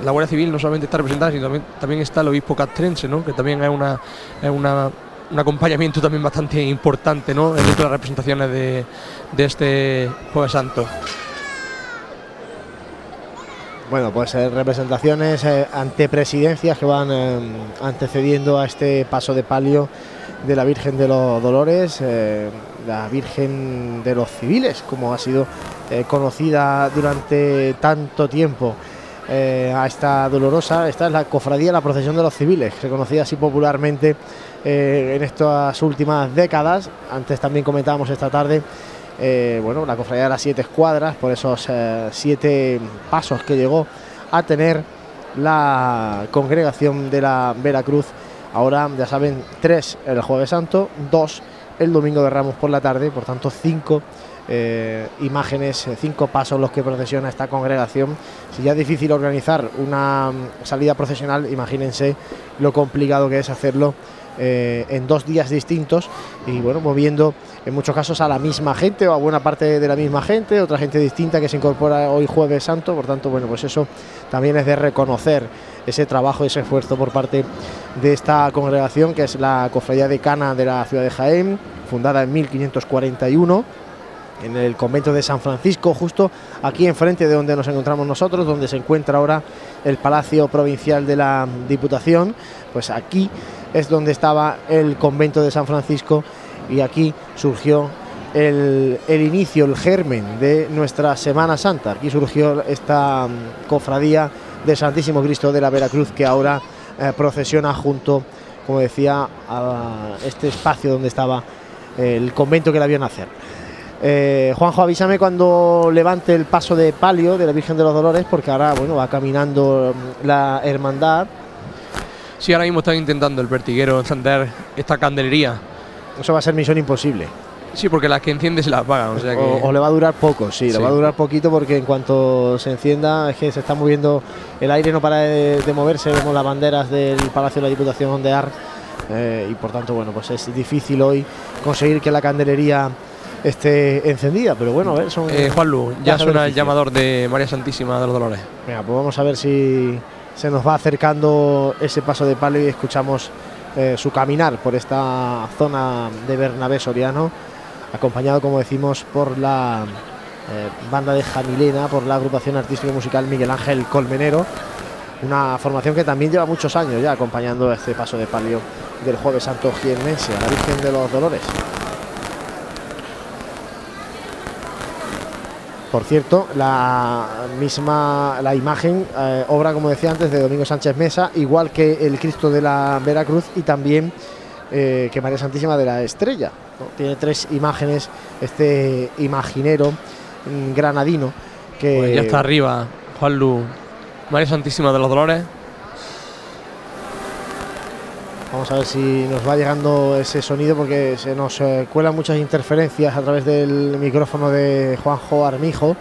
la Guardia Civil no solamente está representada, sino también, también está el obispo castrense, que también es, una, es una- un acompañamiento también bastante importante ¿no? dentro de las representaciones de, de este Jueves Santo. Bueno, pues eh, representaciones eh, ante presidencias que van eh, antecediendo a este paso de palio de la Virgen de los Dolores, eh, la Virgen de los Civiles, como ha sido conocida durante tanto tiempo. a esta dolorosa, esta es la cofradía, la procesión de los civiles, conocía así popularmente en estas últimas décadas. Antes también comentábamos esta tarde eh, bueno, la cofradía de las siete escuadras, por esos eh, siete pasos que llegó a tener la congregación de la Veracruz. Ahora, ya saben, tres el Jueves Santo, dos el Domingo de Ramos por la tarde, por tanto, cinco eh, imágenes, cinco pasos los que procesiona esta congregación. Si ya es difícil organizar una mm, salida procesional, imagínense lo complicado que es hacerlo en dos días distintos y bueno, moviendo en muchos casos a la misma gente o a buena parte de la misma gente, otra gente distinta que se incorpora hoy jueves santo, por tanto, bueno, pues eso también es de reconocer ese trabajo, ese esfuerzo por parte de esta congregación que es la Cofradía de Cana de la ciudad de Jaén, fundada en 1541 en el convento de San Francisco, justo aquí enfrente de donde nos encontramos nosotros, donde se encuentra ahora el Palacio Provincial de la Diputación, pues aquí es donde estaba el convento de San Francisco y aquí surgió el, el inicio, el germen de nuestra Semana Santa. Aquí surgió esta mm, cofradía de Santísimo Cristo de la Veracruz que ahora eh, procesiona junto, como decía, a este espacio donde estaba el convento que la vio nacer. Eh, Juanjo, avísame cuando levante el paso de palio de la Virgen de los Dolores, porque ahora bueno va caminando mm, la hermandad. Sí, ahora mismo están intentando el vertiguero encender esta candelería. Eso va a ser misión imposible. Sí, porque las que enciende se las apagan. O, sea que... O, o le va a durar poco, sí, le Sí. va a durar poquito porque en cuanto se encienda es que se está moviendo el aire, no para de, de moverse, vemos las banderas del Palacio de la Diputación ondear eh, y por tanto, bueno, pues es difícil hoy conseguir que la candelería esté encendida, pero bueno, a ver, son... Eh, Juanlu, ya suena el llamador de María Santísima de los Dolores. Venga, pues vamos a ver si se nos va acercando ese paso de palo y escuchamos eh, su caminar por esta zona de Bernabé Soriano, acompañado, como decimos, por la eh, banda de Jamilena, por la agrupación artística y musical Miguel Ángel Colmenero, una formación que también lleva muchos años ya acompañando este paso de palio del Jueves Santo Jiennense, a la Virgen de los Dolores. Por cierto, la misma la imagen, eh, obra como decía antes de Domingo Sánchez Mesa, igual que el Cristo de la Veracruz y también eh, que María Santísima de la Estrella. Tiene tres imágenes, este imaginero mm, granadino que Pues ya está arriba, Juan Lu. María Santísima de los Dolores. Vamos a ver si nos va llegando ese sonido porque se nos eh, cuelan muchas interferencias a través del micrófono de Juanjo Armijo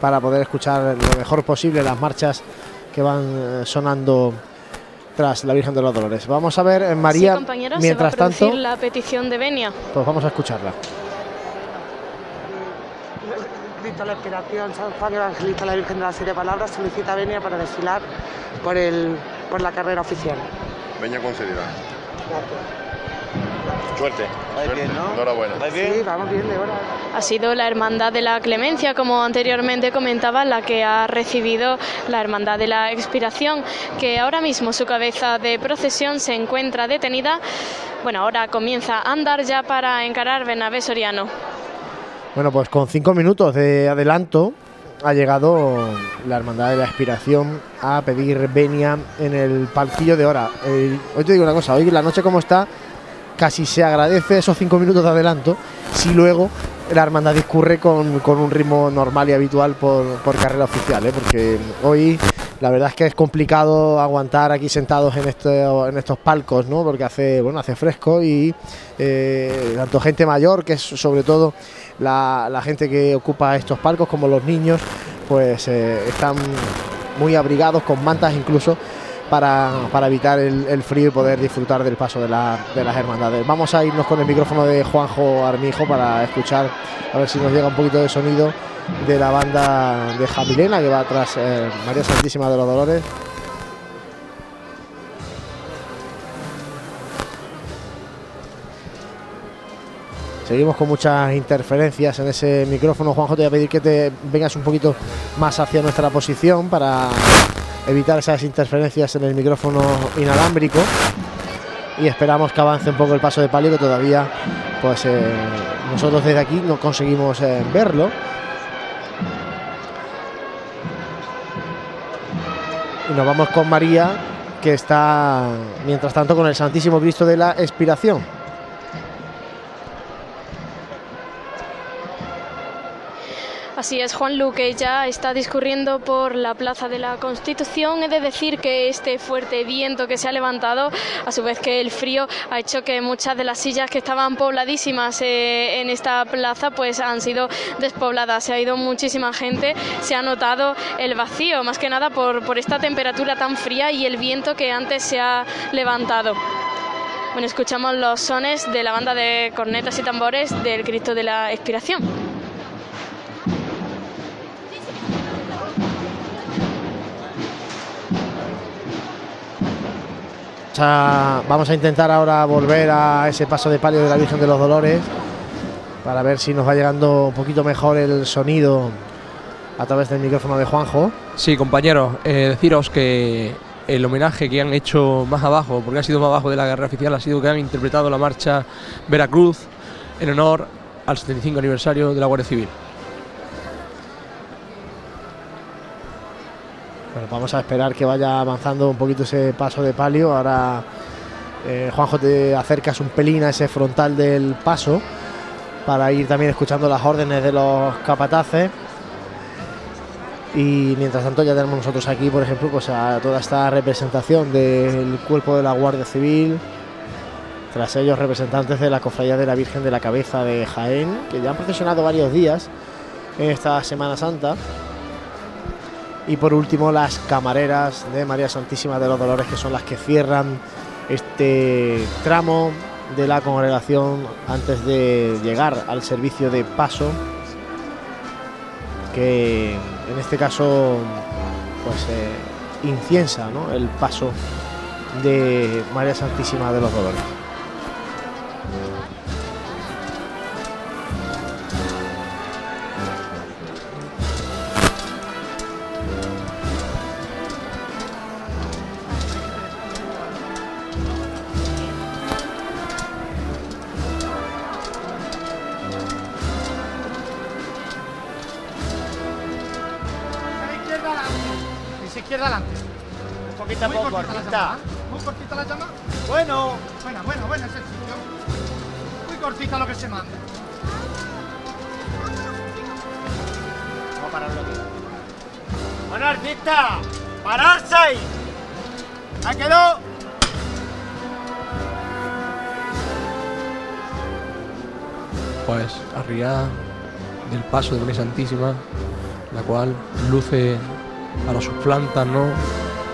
para poder escuchar lo mejor posible las marchas que van eh, sonando tras la Virgen de los Dolores. Vamos a ver, eh, María, sí, compañeros, mientras se va a tanto, la petición de venia. pues vamos a escucharla. Cristo la Expiración, San Juan Evangelista, la Virgen de las Siete Palabras, solicita venia para desfilar por, el, por la carrera oficial. Veña concedida. Suerte. Suerte. Enhorabuena. Sí, vamos bien de hora. Ha sido la Hermandad de la Clemencia, como anteriormente comentaba, la que ha recibido la Hermandad de la Expiración, que ahora mismo su cabeza de procesión se encuentra detenida. Bueno, ahora comienza a andar ya para encarar Bernabé Soriano. Bueno, pues con cinco minutos de adelanto ha llegado la Hermandad de la Expiración a pedir venia en el palquillo de hora. Eh, hoy te digo una cosa, hoy la noche como está, casi se agradece esos cinco minutos de adelanto si luego la hermandad discurre con, con un ritmo normal y habitual por, por carrera oficial, ¿eh? porque hoy la verdad es que es complicado aguantar aquí sentados en, este- en estos palcos, ¿no? porque hace, bueno, hace fresco y eh, tanto gente mayor, que es sobre todo la, gente que ocupa estos palcos, como los niños, pues eh, están muy abrigados con mantas incluso para, para evitar el, el frío y poder disfrutar del paso de, la- de las hermandades. Vamos a irnos con el micrófono de Juanjo Armijo para escuchar, a ver si nos llega un poquito de sonido de la banda de Jamilena que va tras eh, María Santísima de los Dolores. Seguimos con muchas interferencias en ese micrófono. Juanjo, te voy a pedir que te vengas un poquito más hacia nuestra posición para evitar esas interferencias en el micrófono inalámbrico. Y esperamos que avance un poco el paso de palio, que todavía pues eh, nosotros desde aquí no conseguimos eh, verlo. Y nos vamos con María, que está mientras tanto con el Santísimo Cristo de la Expiración. Así es, Juan Luque ya está discurriendo por la Plaza de la Constitución. He de decir que este fuerte viento que se ha levantado, a su vez que el frío, ha hecho que muchas de las sillas que estaban pobladísimas eh, en esta plaza, pues han sido despobladas. Se ha ido muchísima gente, se ha notado el vacío, más que nada por, por esta temperatura tan fría y el viento que antes se ha levantado. Bueno, escuchamos los sones de la banda de cornetas y tambores del Cristo de la Expiración. Vamos a intentar ahora volver a ese paso de palio de la Virgen de los Dolores para ver si nos va llegando un poquito mejor el sonido a través del micrófono de Juanjo. Sí, compañeros, eh, deciros que el homenaje que han hecho más abajo, porque ha sido más abajo de la guerra oficial, ha sido que han interpretado la marcha Veracruz en honor al 75 aniversario de la Guardia Civil. Vamos a esperar que vaya avanzando un poquito ese paso de palio. Ahora, eh, Juanjo, te acercas un pelín a ese frontal del paso para ir también escuchando las órdenes de los capataces. Y mientras tanto ya tenemos nosotros aquí, por ejemplo, pues a toda esta representación del cuerpo de la Guardia Civil. Tras ellos representantes de la Cofradía de la Virgen de la Cabeza de Jaén, que ya han procesionado varios días en esta Semana Santa. Y por último las camareras de María Santísima de los Dolores, que son las que cierran este tramo de la congregación antes de llegar al servicio de paso, que en este caso pues eh, inciensa ¿no? el paso de María Santísima de los Dolores. De María Santísima, la cual luce a las sus plantas, ¿no?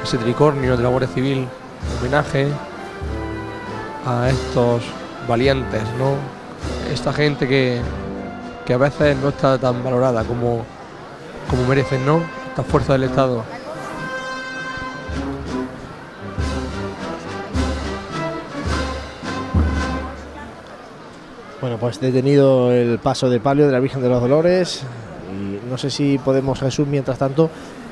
Ese tricornio de la Guardia Civil, homenaje a estos valientes, ¿no? Esta gente que, que a veces no está tan valorada como, como merecen, ¿no? Esta fuerza del Estado. Bueno, pues detenido el paso de palio de la Virgen de los Dolores. Y no sé si podemos, Jesús, mientras tanto,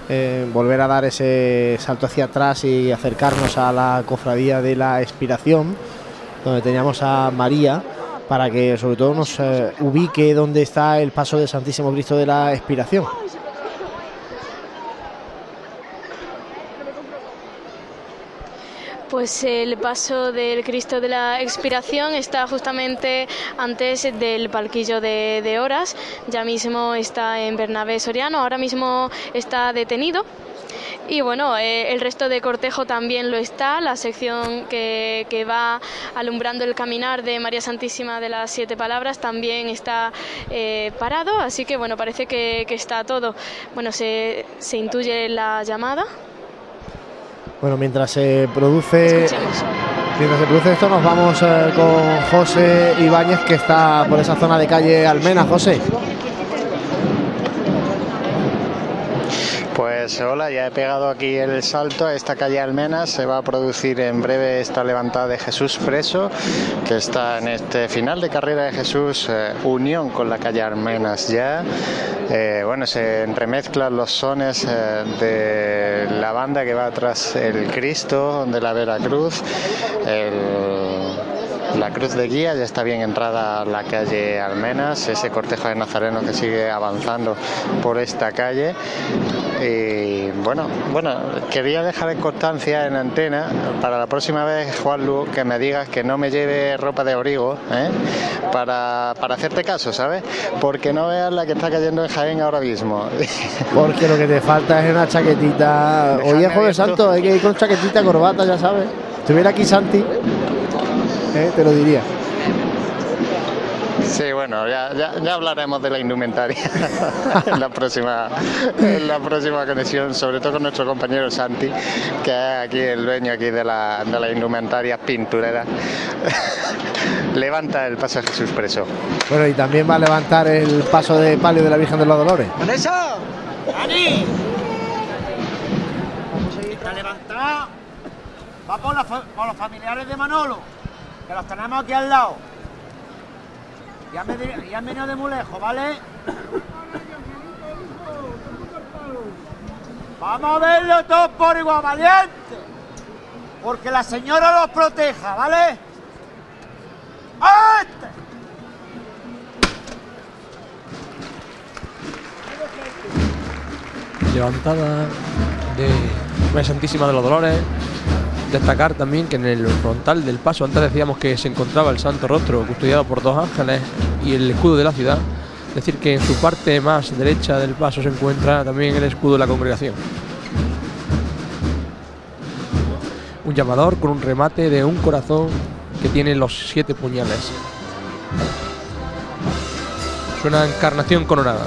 eh, volver a dar ese salto hacia atrás y acercarnos a la cofradía de la expiración, donde teníamos a María, para que sobre todo nos eh, ubique dónde está el paso del Santísimo Cristo de la expiración. Pues el paso del Cristo de la Expiración está justamente antes del palquillo de, de horas. Ya mismo está en Bernabé Soriano, ahora mismo está detenido. Y bueno, eh, el resto de cortejo también lo está, la sección que, que va alumbrando el caminar de María Santísima de las Siete Palabras también está eh, parado, así que bueno, parece que, que está todo. Bueno, se, se intuye la llamada. Bueno, mientras se produce. Mientras se produce esto, nos vamos eh, con José Ibáñez, que está por esa zona de calle Almena. José. Pues hola, ya he pegado aquí el salto a esta calle Almenas. Se va a producir en breve esta levantada de Jesús preso, que está en este final de carrera de Jesús, eh, unión con la calle Almenas ya. Eh, bueno, se entremezclan los sones eh, de la banda que va tras el Cristo de la Veracruz. El, la cruz de guía ya está bien entrada a la calle Almenas, ese cortejo de nazarenos que sigue avanzando por esta calle. Y bueno, bueno, quería dejar en constancia en antena para la próxima vez, Juanlu, que me digas que no me lleve ropa de abrigo ¿eh? para, para hacerte caso, ¿sabes? Porque no veas la que está cayendo en Jaén ahora mismo. Porque lo que te falta es una chaquetita. Hoy es Jueves. Santo, hay que ir con chaquetita, corbata, ya sabes. Estuviera aquí Santi, eh, te lo diría. Sí, bueno, ya, ya, ya hablaremos de la indumentaria en la próxima en la próxima conexión, sobre todo con nuestro compañero Santi, que es aquí el dueño aquí de la, de la indumentaria pinturera. Levanta el paso de Jesús preso. Bueno, y también va a levantar el paso de palio de la Virgen de los Dolores. ¡Vanessa! ¡Ani! Está levantada. Va por, la por los familiares de Manolo, que los tenemos aquí al lado. Ya, han venido de muy lejos, ¿vale? Vamos a verlo todos por igual, valiente. Porque la señora los proteja, ¿vale? Levantada de María Santísima de los Dolores. Destacar también que en el frontal del paso, antes decíamos que se encontraba el Santo Rostro custodiado por dos ángeles y el escudo de la ciudad. Es decir, que en su parte más derecha del paso se encuentra también el escudo de la congregación. Un llamador con un remate de un corazón que tiene los siete puñales. Suena encarnación coronada.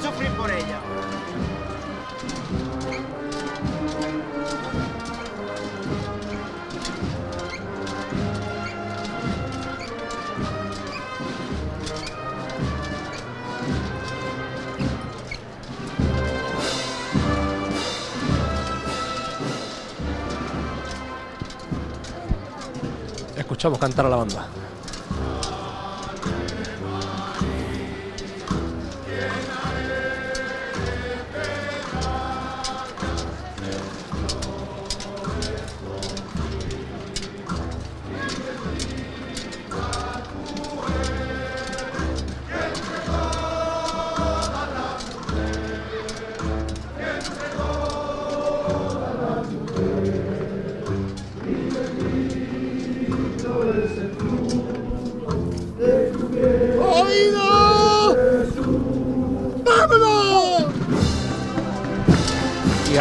Sufrir por ella. Escuchamos cantar a la banda.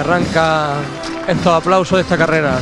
Arranca estos aplausos de esta carrera.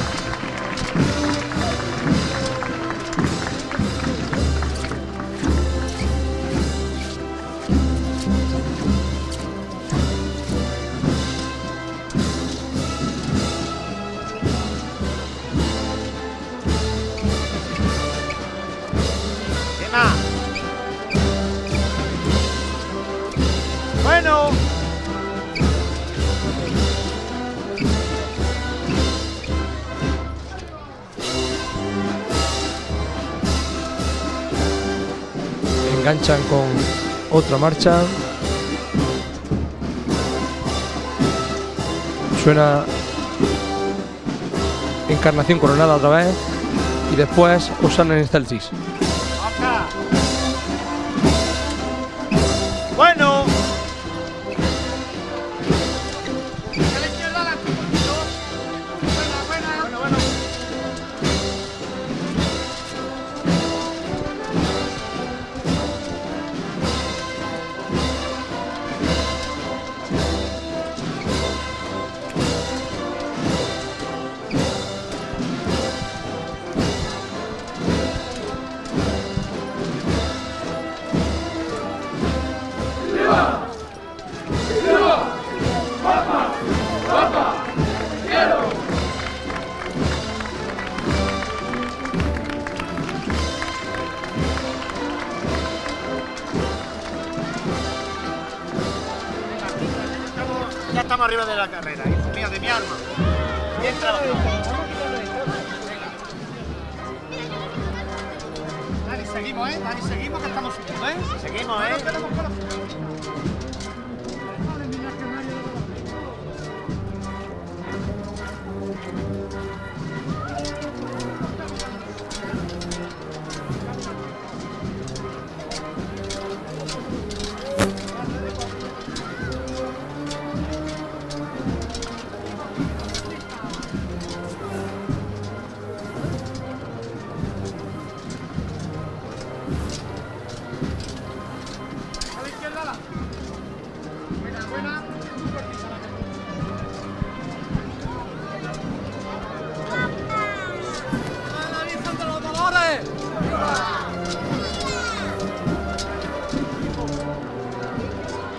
Marcha. Suena Encarnación Coronada otra vez. Y después Osana en Excelsis.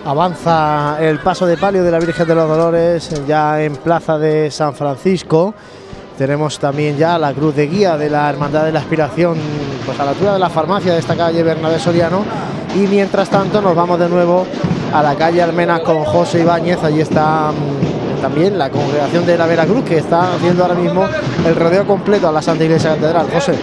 Avanza el paso de palio de la Virgen de los Dolores ya en Plaza de San Francisco. Tenemos también ya la cruz de guía de la Hermandad de la Aspiración, pues a la altura de la farmacia de esta calle Bernabé Soriano. Y mientras tanto nos vamos de nuevo a la calle Almenas con José Ibáñez. Allí está mm, también la congregación de la Veracruz que está haciendo ahora mismo el rodeo completo a la Santa Iglesia Catedral. José.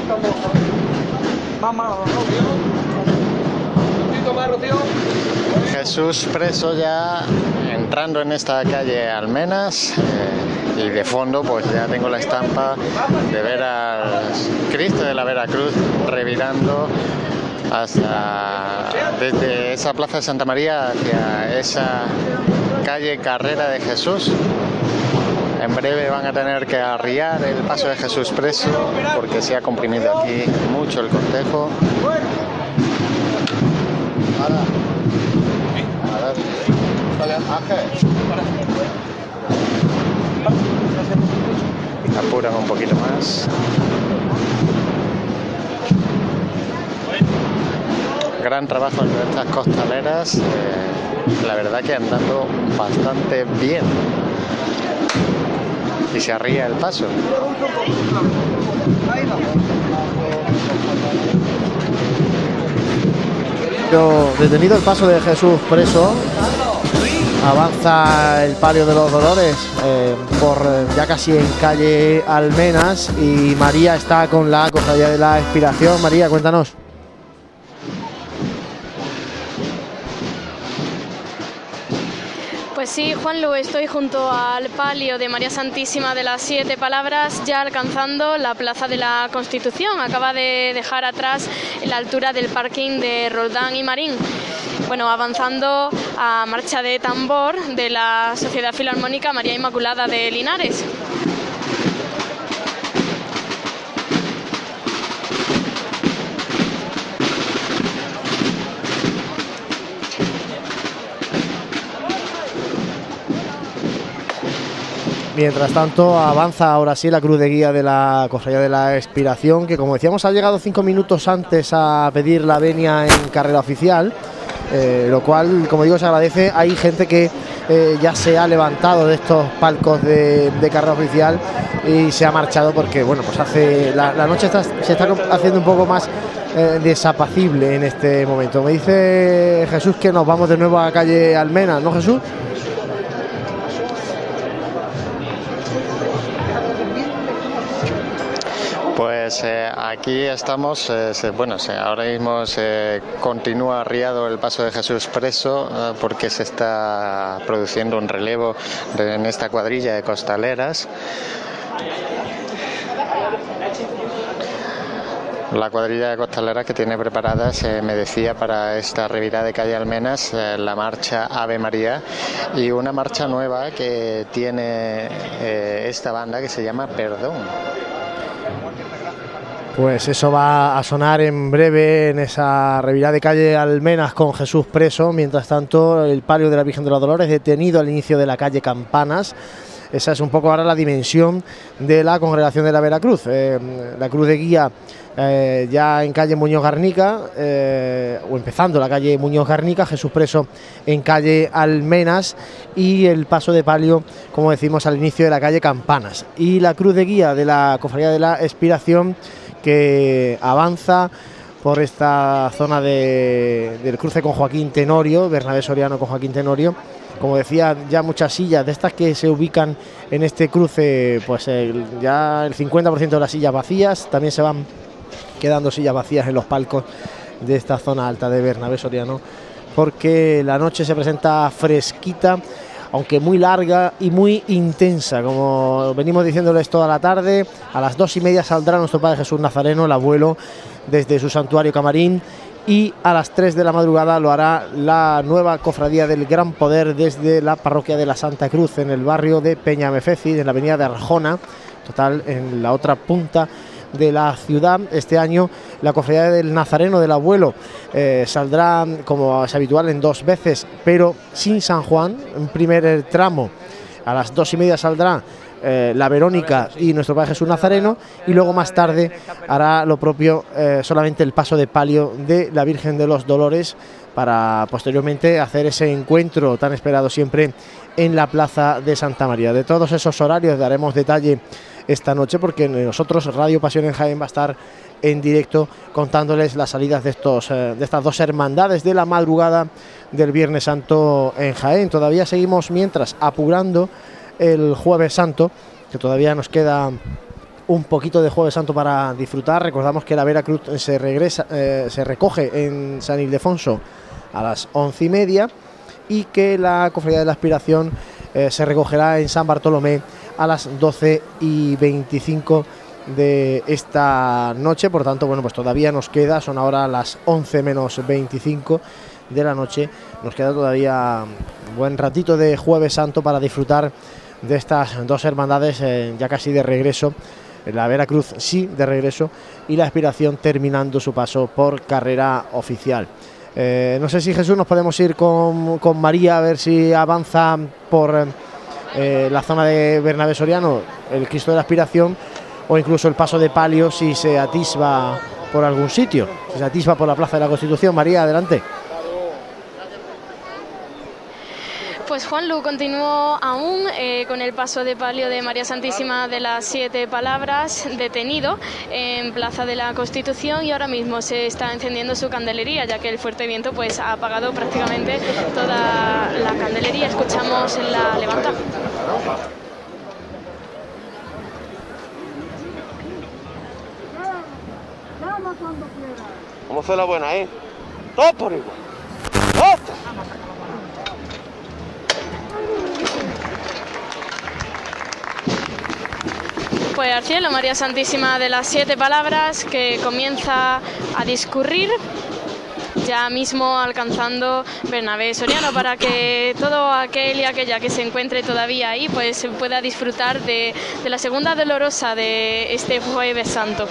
Jesús preso ya entrando en esta calle Almenas eh, y de fondo pues ya tengo la estampa de ver al Cristo de la Veracruz revirando hasta desde esa plaza de Santa María hacia esa calle Carrera de Jesús. En breve van a tener que arriar el paso de Jesús preso porque se ha comprimido aquí mucho el cortejo. Apuran un poquito más. Gran trabajo en estas costaleras. eh, la verdad que andando bastante bien. Y se arría el paso. Pero detenido el paso de Jesús preso, avanza el palio de los dolores eh, por eh, ya casi en calle Almenas y María está con la cofradía de la expiración. María, cuéntanos. Pues sí, Juanlu, estoy junto al palio de María Santísima de las Siete Palabras, ya alcanzando la Plaza de la Constitución. Acaba de dejar atrás la altura del parking de Roldán y Marín. Bueno, avanzando a marcha de tambor de la Sociedad Filarmónica María Inmaculada de Linares. Mientras tanto, avanza ahora sí la cruz de guía de la Cofradía de la Expiración, que como decíamos ha llegado cinco minutos antes a pedir la venia en carrera oficial, eh, lo cual, como digo, se agradece. Hay gente que eh, ya se ha levantado de estos palcos de, de carrera oficial y se ha marchado porque, bueno, pues hace la, noche está- se está haciendo un poco más eh, desapacible en este momento. Me dice Jesús que nos vamos de nuevo a calle Almena, ¿no, Jesús? Pues eh, aquí estamos, eh, bueno, ahora mismo se continúa arriado el paso de Jesús preso eh, porque se está produciendo un relevo de- en esta cuadrilla de costaleras. La cuadrilla de costaleras que tiene preparada, se me decía, para esta revirada de calle Almenas, la marcha Ave María y una marcha nueva que tiene esta banda que se llama Perdón. Pues eso va a sonar en breve en esa revirada de calle Almenas con Jesús preso. Mientras tanto, el palio de la Virgen de los Dolores detenido al inicio de la calle Campanas. Esa es un poco ahora la dimensión de la congregación de la Veracruz. Eh, la cruz de guía eh, ya en calle Muñoz Garnica, eh, o empezando la calle Muñoz Garnica, Jesús preso en calle Almenas y el paso de palio, como decimos, al inicio de la calle Campanas. Y la cruz de guía de la cofradía de la Expiración que avanza por esta zona de- del cruce con Joaquín Tenorio, Bernabé Soriano con Joaquín Tenorio. Como decía, ya muchas sillas de estas que se ubican en este cruce, pues el- ya el 50% de las sillas vacías, también se van quedando sillas vacías en los palcos de esta zona alta de Bernabé Soriano, porque la noche se presenta fresquita, aunque muy larga y muy intensa, como venimos diciéndoles toda la tarde. A las dos y media saldrá nuestro Padre Jesús Nazareno, el abuelo, desde su santuario Camarín. Y a las 3 de la madrugada lo hará la nueva cofradía del Gran Poder desde la parroquia de la Santa Cruz, en el barrio de Peñamefeci, en la avenida de Arjona, total en la otra punta de la ciudad. Este año la cofradía del Nazareno del Abuelo eh, saldrá, como es habitual, en dos veces, pero sin San Juan. Un primer tramo a las dos y media saldrá eh, la Verónica y nuestro Padre Jesús Nazareno y luego más tarde hará lo propio eh, solamente el paso de palio de la Virgen de los Dolores para posteriormente hacer ese encuentro tan esperado siempre en la Plaza de Santa María. De todos esos horarios daremos detalle esta noche, porque nosotros, Radio Pasión en Jaén, va a estar en directo contándoles las salidas de, estos, eh, de estas dos hermandades de la madrugada del Viernes Santo en Jaén. Todavía seguimos mientras apurando el Jueves Santo, que todavía nos queda un poquito de Jueves Santo para disfrutar. Recordamos que la Veracruz se regresa, eh, se recoge en San Ildefonso a las once y media y que la Cofradía de la Aspiración eh, se recogerá en San Bartolomé a las 12 y 25 de esta noche. Por tanto, bueno, pues todavía nos queda, son ahora las 11 menos 25 de la noche. Nos queda todavía buen ratito de Jueves Santo para disfrutar de estas dos hermandades eh, ya casi de regreso la Veracruz sí de regreso y la aspiración terminando su paso por carrera oficial. Eh, no sé si Jesús nos podemos ir con, María a ver si avanza por eh, la zona de Bernabé Soriano, el Cristo de la Aspiración o incluso el paso de palio si se atisba por algún sitio, si se atisba por la Plaza de la Constitución. María, adelante. Pues Juan Lu continuó aún eh, con el paso de palio de María Santísima de las Siete Palabras, detenido en Plaza de la Constitución y ahora mismo se está encendiendo su candelería, ya que el fuerte viento pues ha apagado prácticamente toda la candelería. Escuchamos la levanta. ¿Cómo fue la buena, eh? Todo por igual. Pues al cielo, María Santísima de las Siete Palabras, que comienza a discurrir ya mismo alcanzando Bernabé Soriano para que todo aquel y aquella que se encuentre todavía ahí pues pueda disfrutar de, de la segunda dolorosa de este jueves santo.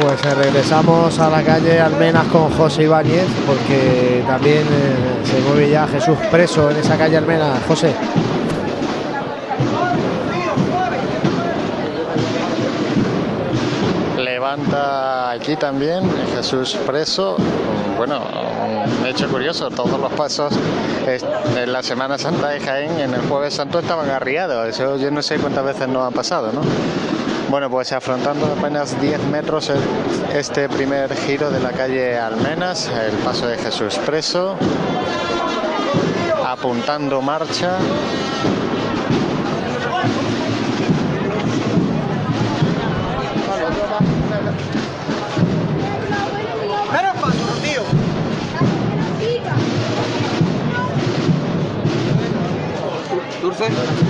Pues eh, regresamos a la calle Almenas con José Ibáñez, porque también eh, se mueve ya Jesús preso en esa calle Almenas. José. Levanta aquí también Jesús preso. Bueno, un hecho curioso, todos los pasos en la Semana Santa de Jaén, en el Jueves Santo, estaban arriados. Eso yo no sé cuántas veces nos ha pasado, ¿no? Bueno, pues afrontando apenas 10 metros este primer giro de la calle Almenas, el paso de Jesús Preso, apuntando marcha. Dulce, ¿está aquí Dulce,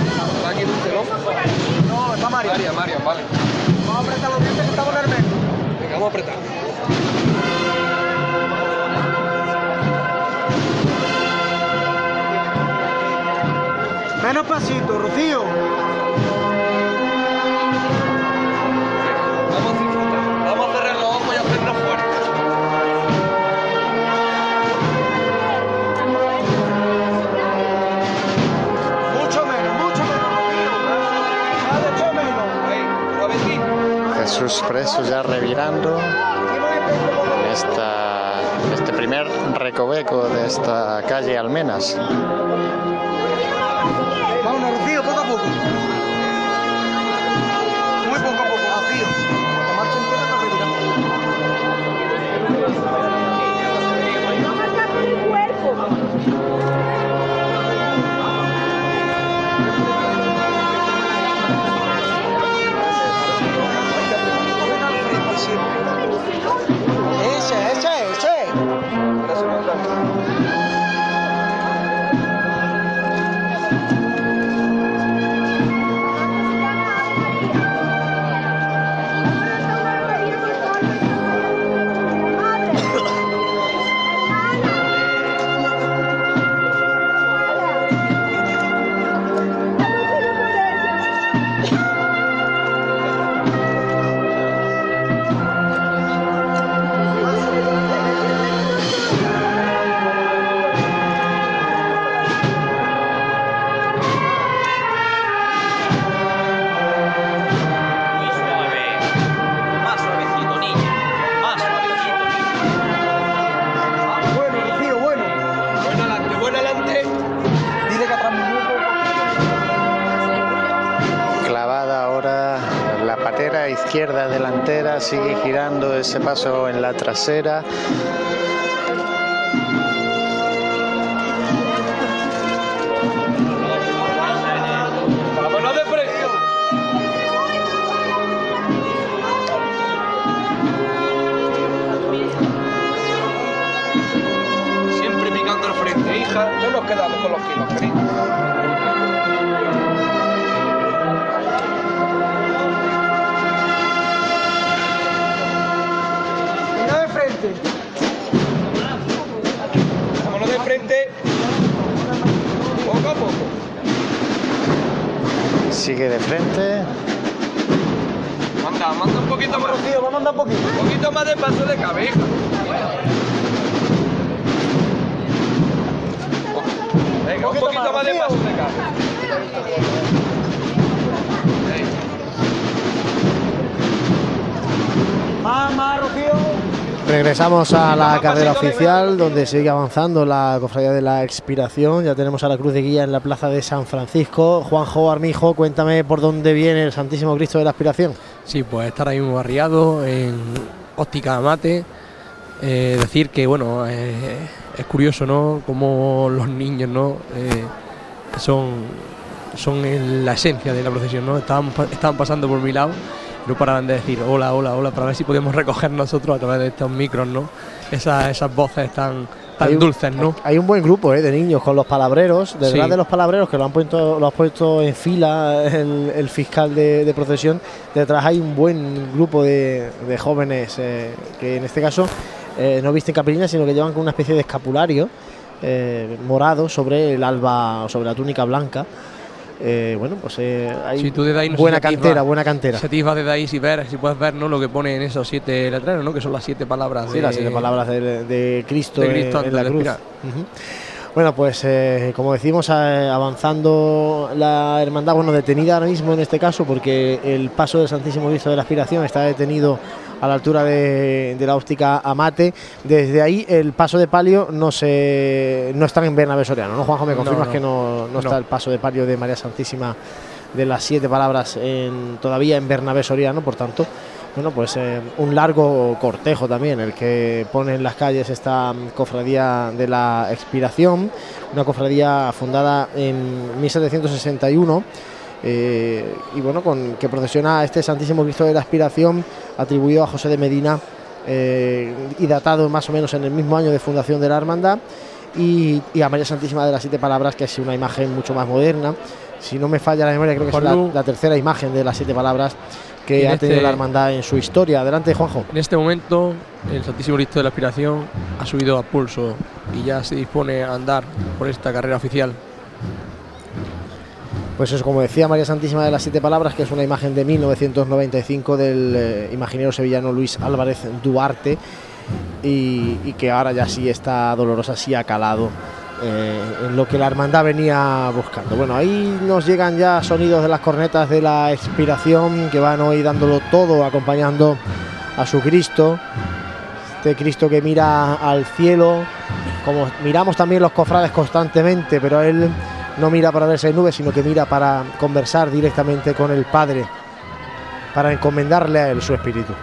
María. María, María, vale. Vamos a apretar los dientes que estamos en el medio. Venga, vamos a apretar. Menos pasito, Rocío. Suavecito. Jesús Preso ya revirando en esta, este primer recoveco de esta calle Almenas. Vámonos, Rocío, poco a poco. Muy poco a poco, Rocío. La marcha entera está revirando. Sigue girando ese paso en la trasera. Frente. Manda, manda un poquito más. Tío, vamos a andar un poquito. Un poquito más de paso de cabeza. Venga, un poquito más de paso de cabeza. Regresamos a la carrera oficial donde sigue avanzando la cofradía de la expiración. Ya tenemos a la cruz de guía en la plaza de San Francisco. Juanjo Armijo, cuéntame por dónde viene el Santísimo Cristo de la Expiración. Sí, pues está ahora mismo barriado en óptica mate. Eh, decir que, bueno, eh, es curioso, ¿no? Como los niños, ¿no? Eh, son, son el- la esencia de la procesión, ¿no? Estaban, pa- estaban pasando por mi lado, no paraban de decir hola, hola, hola, para ver si podemos recoger nosotros a través de estos micros, ¿no? Esas, esas voces tan, tan Hay un- dulces, ¿no? Hay un buen grupo eh, de niños con los palabreros, detrás Sí. de los palabreros que lo han puesto, lo ha puesto en fila el, el fiscal de, de procesión. Detrás hay un buen grupo de, de jóvenes eh, que en este caso eh, no visten capilina, sino que llevan con una especie de escapulario morado sobre el alba, sobre la túnica blanca. Eh, bueno, pues eh, hay Si tú desde ahí no buena si cantera, buena cantera. Si atisbas desde ahí, si, ver, si puedes ver ¿no? lo que pone en esos siete letreros, ¿no? que son las siete palabras. Sí, de- las siete palabras de, de Cristo, de en- Cristo en, antes la de cruz. Bueno, pues eh, como decimos, eh, avanzando la hermandad, bueno, detenida ahora mismo en este caso, porque el paso del Santísimo Cristo de la Aspiración está detenido a la altura de, de la óptica Amate. Desde ahí el paso de palio no se no está en Bernabé Soriano, ¿no, Juanjo? Me confirmas no. que no, no está el paso de palio de María Santísima de las siete palabras en, todavía en Bernabé Soriano, por tanto, bueno, pues eh, un largo cortejo también el que pone en las calles esta mm, cofradía de la expiración, una cofradía fundada en 1761. eh, y bueno, con que procesiona este Santísimo Cristo de la Aspiración, atribuido a José de Medina eh, y datado más o menos en el mismo año de fundación de la hermandad, y, y a María Santísima de las Siete Palabras, que es una imagen mucho más moderna. Si no me falla la memoria, creo que es la, tercera imagen de las Siete Palabras que ha tenido este- la hermandad en su historia. Adelante, Juanjo. En este momento, el Santísimo Cristo de la Aspiración ha subido a pulso y ya se dispone a andar por esta carrera oficial. Pues eso, como decía María Santísima de las Siete Palabras, que es una imagen de 1995 del eh, imaginero sevillano Luis Álvarez Duarte y, y que ahora ya sí está dolorosa, sí ha calado eh, en lo que la hermandad venía buscando. Bueno, ahí nos llegan ya sonidos de las cornetas de la expiración que van hoy dándolo todo, acompañando a su Cristo, este Cristo que mira al cielo, como miramos también los cofrades constantemente, pero él no mira para verse en nubes, sino que mira para conversar directamente con el Padre, para encomendarle a él su espíritu.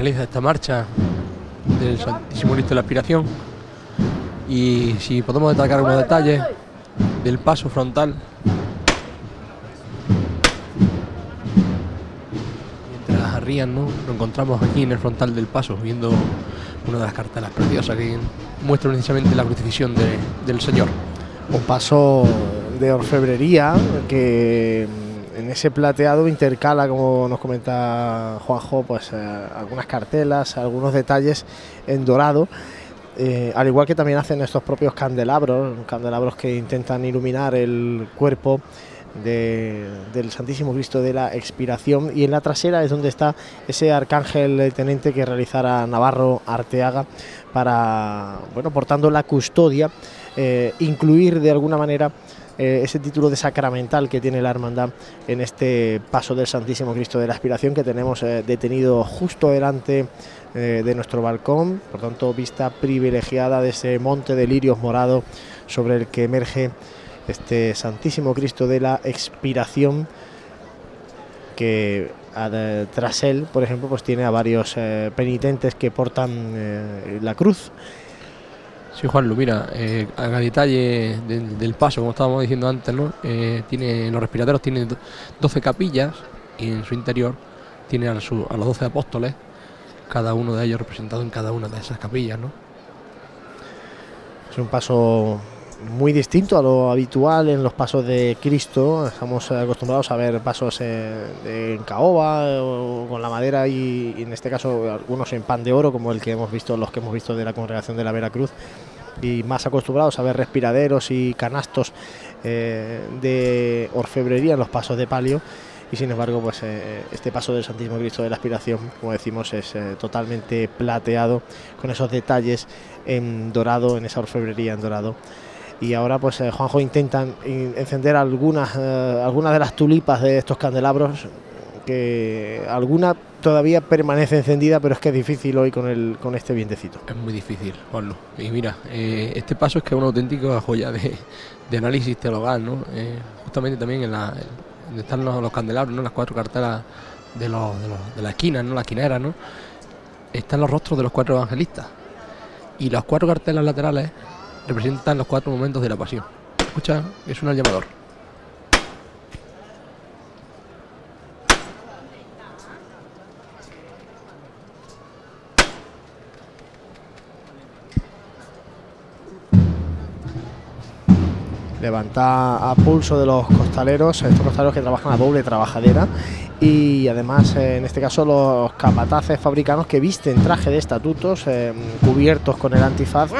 Finaliza esta marcha del Santísimo Cristo de la Aspiración. Y si podemos destacar algunos detalles del paso frontal. Mientras arrían, ¿no? Lo encontramos aquí en el frontal del paso, viendo una de las cartelas preciosas que muestra precisamente la crucifixión de- del Señor. Un paso de orfebrería que ese plateado intercala, como nos comenta Juanjo, pues eh, algunas cartelas, algunos detalles en dorado. eh, al igual que también hacen estos propios candelabros, candelabros que intentan iluminar el cuerpo de- del Santísimo Cristo de la Expiración y en la trasera es donde está ese arcángel tenente que realizara Navarro Arteaga para, bueno, portando la custodia, eh, incluir de alguna manera eh, ese título de sacramental que tiene la hermandad en este paso del Santísimo Cristo de la Aspiración que tenemos eh, detenido justo delante eh, de nuestro balcón, por tanto vista privilegiada de ese monte de lirios morado sobre el que emerge este Santísimo Cristo de la Expiración que tras él, por ejemplo, pues tiene a varios penitentes que portan la cruz. Sí, Juanlu, mira, eh, a detalle del, paso, como estábamos diciendo antes, ¿no? Eh, tiene, los respiraderos tienen do- 12 capillas y en su interior tiene a, los 12 apóstoles, cada uno de ellos representado en cada una de esas capillas, ¿no? Es un paso muy distinto a lo habitual en los pasos de Cristo. Estamos acostumbrados a ver pasos eh, de- en caoba eh, o con la madera y, y en este caso algunos en pan de oro, como el que hemos visto, los que hemos visto de la congregación de la Veracruz. Y más acostumbrados a ver respiraderos y canastos eh, de orfebrería en los pasos de palio. Y sin embargo, pues eh, este paso del Santísimo Cristo de la Aspiración, como decimos, es eh, totalmente plateado, con esos detalles en dorado, en esa orfebrería en dorado. Y ahora, pues Juanjo intentan in- encender algunas, algunas de las tulipas de estos candelabros, que alguna todavía permanece encendida, pero es que es difícil hoy con, el, con este vientecito. Es muy difícil, Juanlu. Y mira, eh, este paso es que es una auténtica joya de, análisis teologal, ¿no? Eh, justamente también en la, donde están los, candelabros, ¿no? Las cuatro cartelas de, los, de, los- de la esquina, ¿no? La esquinera, ¿no? Están los rostros de los cuatro evangelistas. Y las cuatro cartelas laterales representan los cuatro momentos de la pasión. Escucha, suena el llamador. Levanta a pulso de los costaleros, estos costaleros que trabajan a doble trabajadera y además eh, en este caso los capataces fabricanos que visten traje de estatutos eh, cubiertos con el antifaz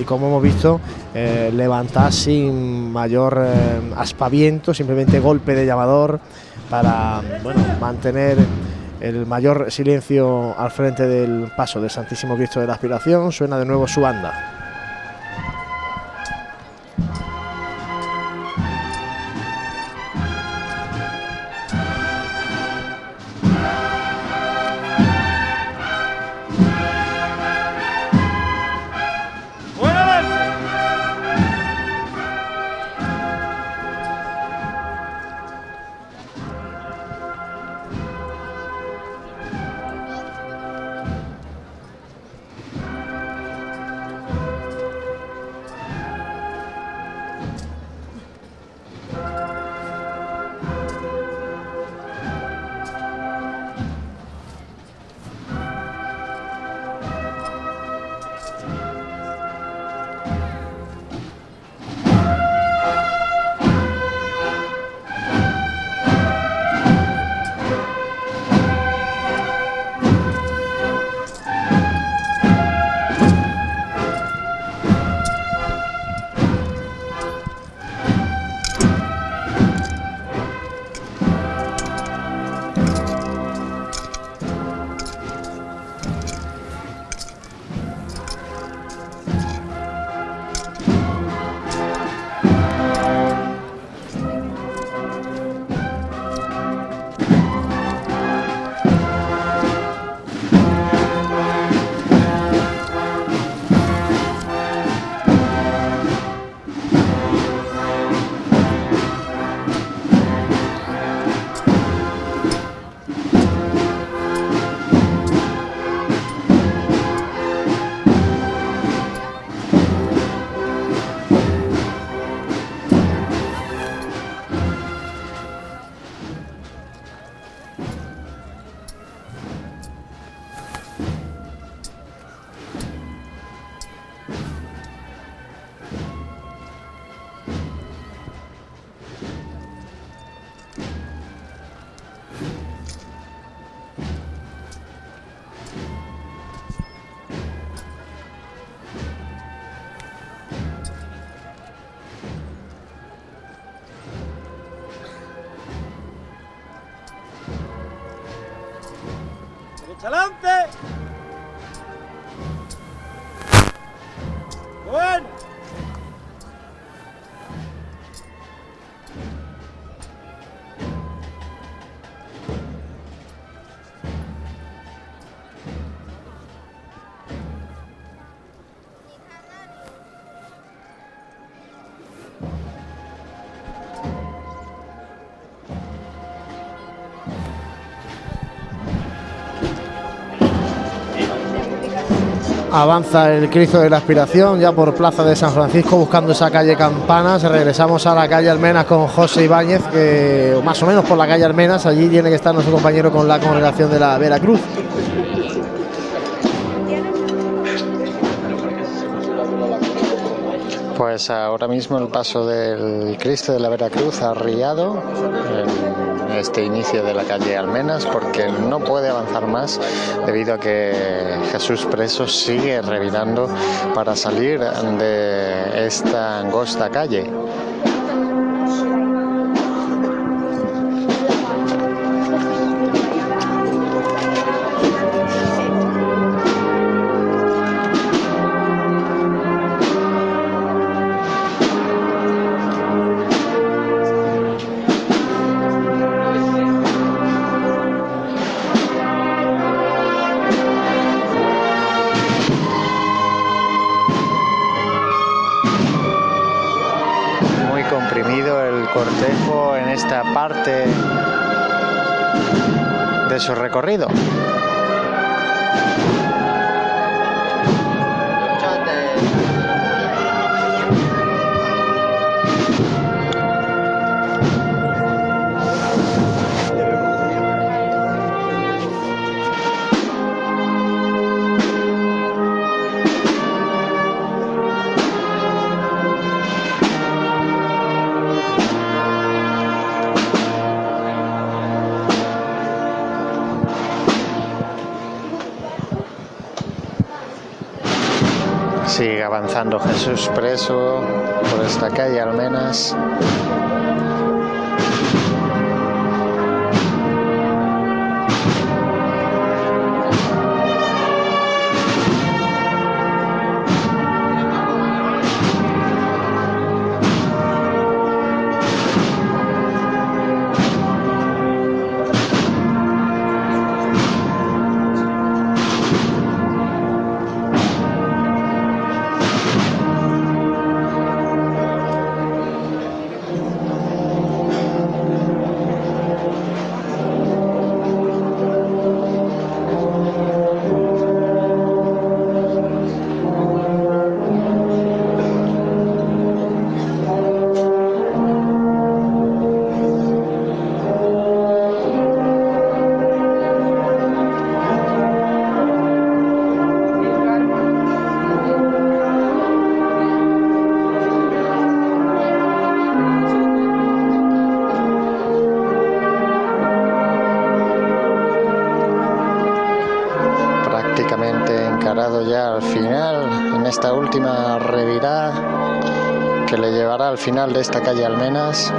y como hemos visto eh, levantar sin mayor eh, aspaviento, simplemente golpe de llamador para bueno, mantener el mayor silencio al frente del paso del Santísimo Cristo de la Aspiración. Suena de nuevo su banda. Avanza el Cristo de la Aspiración ya por Plaza de San Francisco buscando esa calle Campanas. Regresamos a la calle Almenas con José Ibáñez, que más o menos por la calle Almenas, allí tiene que estar nuestro compañero con la congregación de la Veracruz. Pues ahora mismo el paso del Cristo de la Veracruz ha riado en este inicio de la calle Almenas porque no puede avanzar más debido a que Jesús preso sigue revirando para salir de esta angosta calle. Su recorrido. Jesús preso por esta calle Almenas. Final de esta calle Almenas.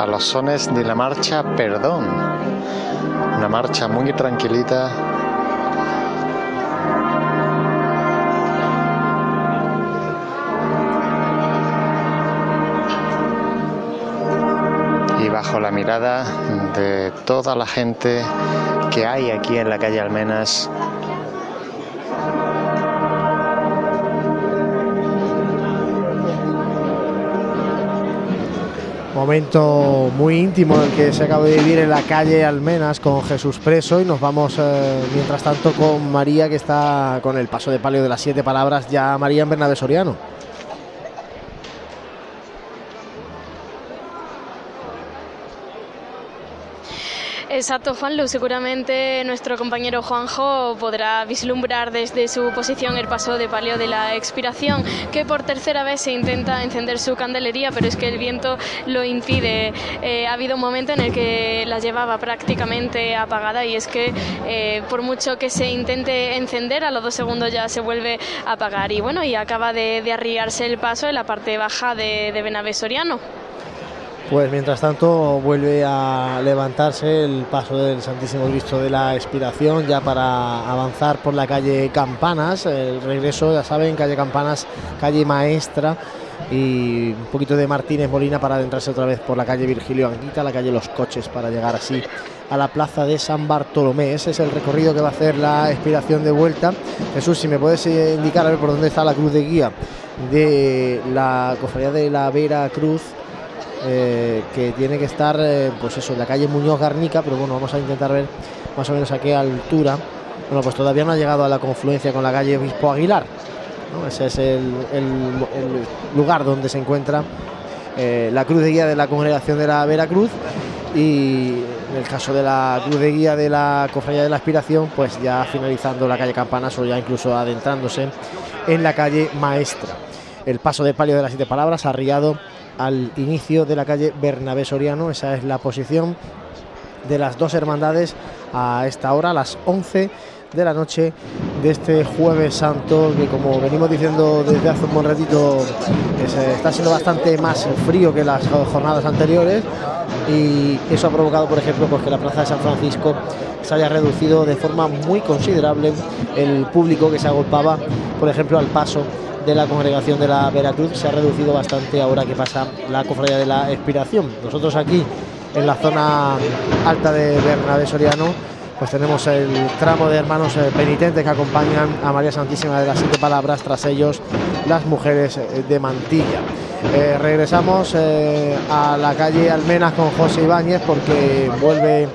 A los sones de la marcha Perdón, una marcha muy tranquilita y bajo la mirada de toda la gente que hay aquí en la calle Almenas. Momento muy íntimo el que se acaba de vivir en la calle Almenas con Jesús preso y nos vamos eh, mientras tanto con María que está con el paso de palio de las siete palabras ya María en Bernabé Soriano. Exacto, Juanlu. Seguramente nuestro compañero Juanjo podrá vislumbrar desde su posición el paso de palio de la expiración, que por tercera vez se intenta encender su candelería, pero es que el viento lo impide. Eh, ha habido un momento en el que la llevaba prácticamente apagada y es que eh, por mucho que se intente encender, a los dos segundos ya se vuelve a apagar. Y bueno, y acaba de, arriarse el paso en la parte baja de, de Benavés Soriano. Pues mientras tanto vuelve a levantarse el paso del Santísimo Cristo de la Expiración ya para avanzar por la calle Campanas, el regreso ya saben, calle Campanas, calle Maestra y un poquito de Martínez Molina para adentrarse otra vez por la calle Virgilio Anguita, la calle Los Coches para llegar así a la plaza de San Bartolomé. Ese es el recorrido que va a hacer la expiración de vuelta. Jesús, si me puedes eh, indicar a ver por dónde está la cruz de guía de la cofradía de la Vera Cruz. Eh, que tiene que estar, eh, pues eso, en la calle Muñoz Garnica, pero bueno, vamos a intentar ver más o menos a qué altura. Bueno, pues todavía no ha llegado a la confluencia con la calle Obispo Aguilar. Ese es el lugar donde se encuentra eh, la cruz de guía de la congregación de la Veracruz y en el caso de la cruz de guía de la cofradía de la aspiración, pues ya finalizando la calle Campanas o ya incluso adentrándose en la calle Maestra. El paso de palio de las siete palabras arriado al inicio de la calle Bernabé Soriano, esa es la posición de las dos hermandades a esta hora, las 11 de la noche de este jueves santo, que como venimos diciendo desde hace un buen ratito, es, eh, está siendo bastante más frío que las jornadas anteriores. Y eso ha provocado, por ejemplo, pues que la plaza de San Francisco se haya reducido de forma muy considerable el público que se agolpaba, por ejemplo, al paso de la congregación de la Veracruz se ha reducido bastante ahora que pasa la cofradía de la expiración. Nosotros aquí en la zona alta de Bernabé Soriano pues tenemos el tramo de hermanos eh, penitentes que acompañan a María Santísima de las Siete Palabras, tras ellos las mujeres eh, de Mantilla. Eh, regresamos a la calle Almenas con José Ibáñez porque vuelve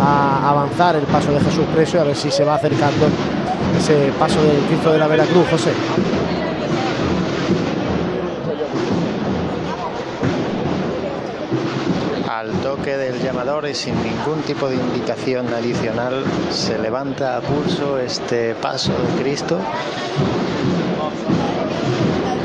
a avanzar el paso de Jesús Preso y a ver si se va acercando ese paso del Cristo de la Veracruz, José. Del llamador y sin ningún tipo de indicación adicional se levanta a pulso este paso de Cristo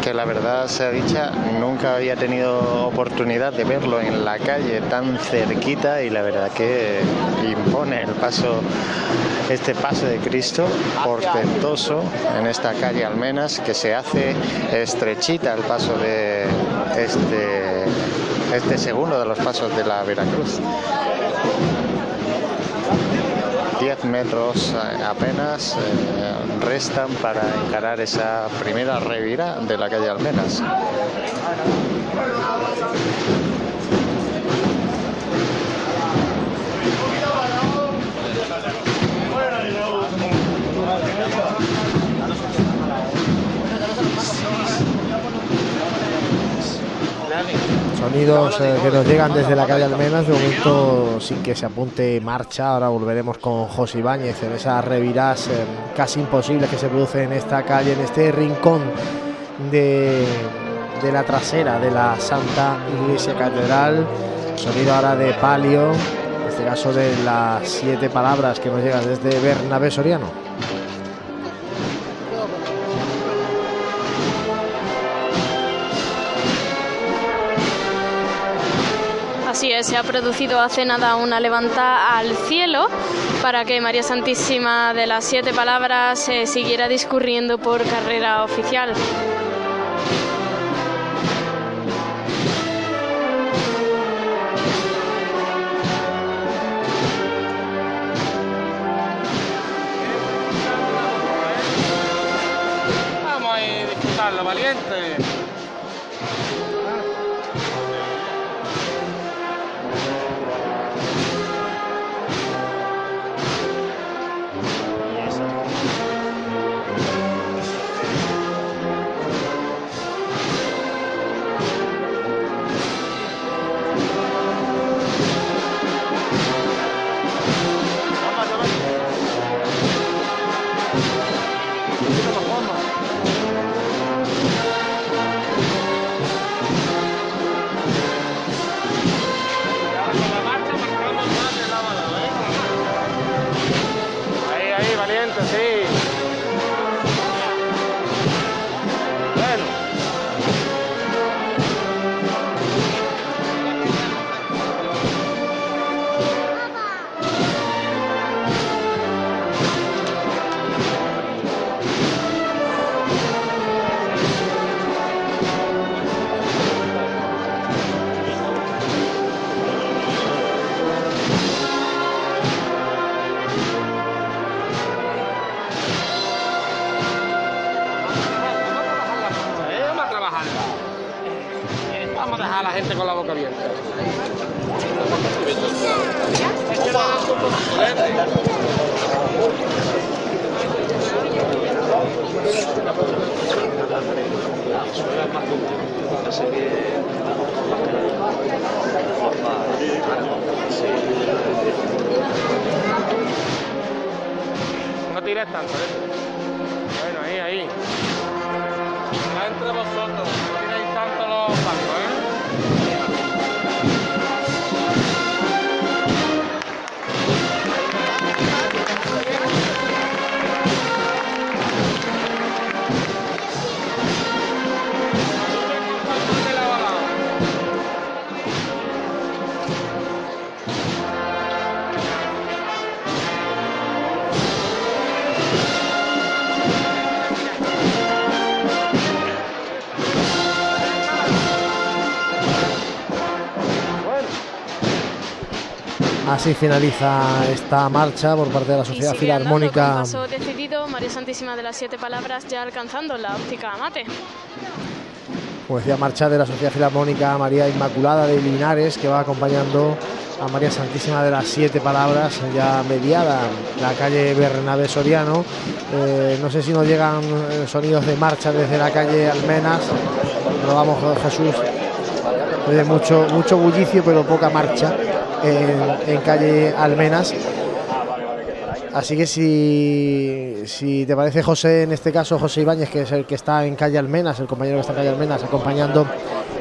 que la verdad sea dicha, nunca había tenido oportunidad de verlo en la calle tan cerquita y la verdad que impone el paso, este paso de Cristo portentoso en esta calle Almenas que se hace estrechita el paso de este, este segundo de los pasos de la Veracruz. 10 metros eh, apenas eh, restan para encarar esa primera revira de la calle Almenas. Sonidos eh, que nos llegan desde la calle Almenas, de momento sin que se apunte marcha. Ahora volveremos con José Ibáñez en esas revirás eh, casi imposibles que se producen en esta calle, en este rincón de, de la trasera de la Santa Iglesia Catedral. Sonido ahora de palio, en este caso de las siete palabras que nos llegan desde Bernabé Soriano. Así es, se ha producido hace nada una levanta al cielo para que María Santísima de las Siete Palabras eh, siguiera discurriendo por carrera oficial. Vamos a disfrutarlo, valiente. No tires tanto, ¿eh? Bueno, ahí, ahí. Está entre vosotros, Así finaliza esta marcha por parte de la Sociedad Filarmónica. paso decidido María Santísima de las Siete Palabras ya alcanzando la óptica Amate. como decía, marcha de la Sociedad Filarmónica María Inmaculada de Linares, que va acompañando a María Santísima de las Siete Palabras, ya mediada la calle Bernabé Soriano. Eh, no sé si nos llegan eh, sonidos de marcha desde la calle Almenas. Nos vamos, Jesús. Oye, mucho, mucho bullicio, pero poca marcha en, calle Almenas. Así que si, si te parece José, en este caso José Ibáñez, que es el que está en calle Almenas, el compañero que está en calle Almenas, acompañando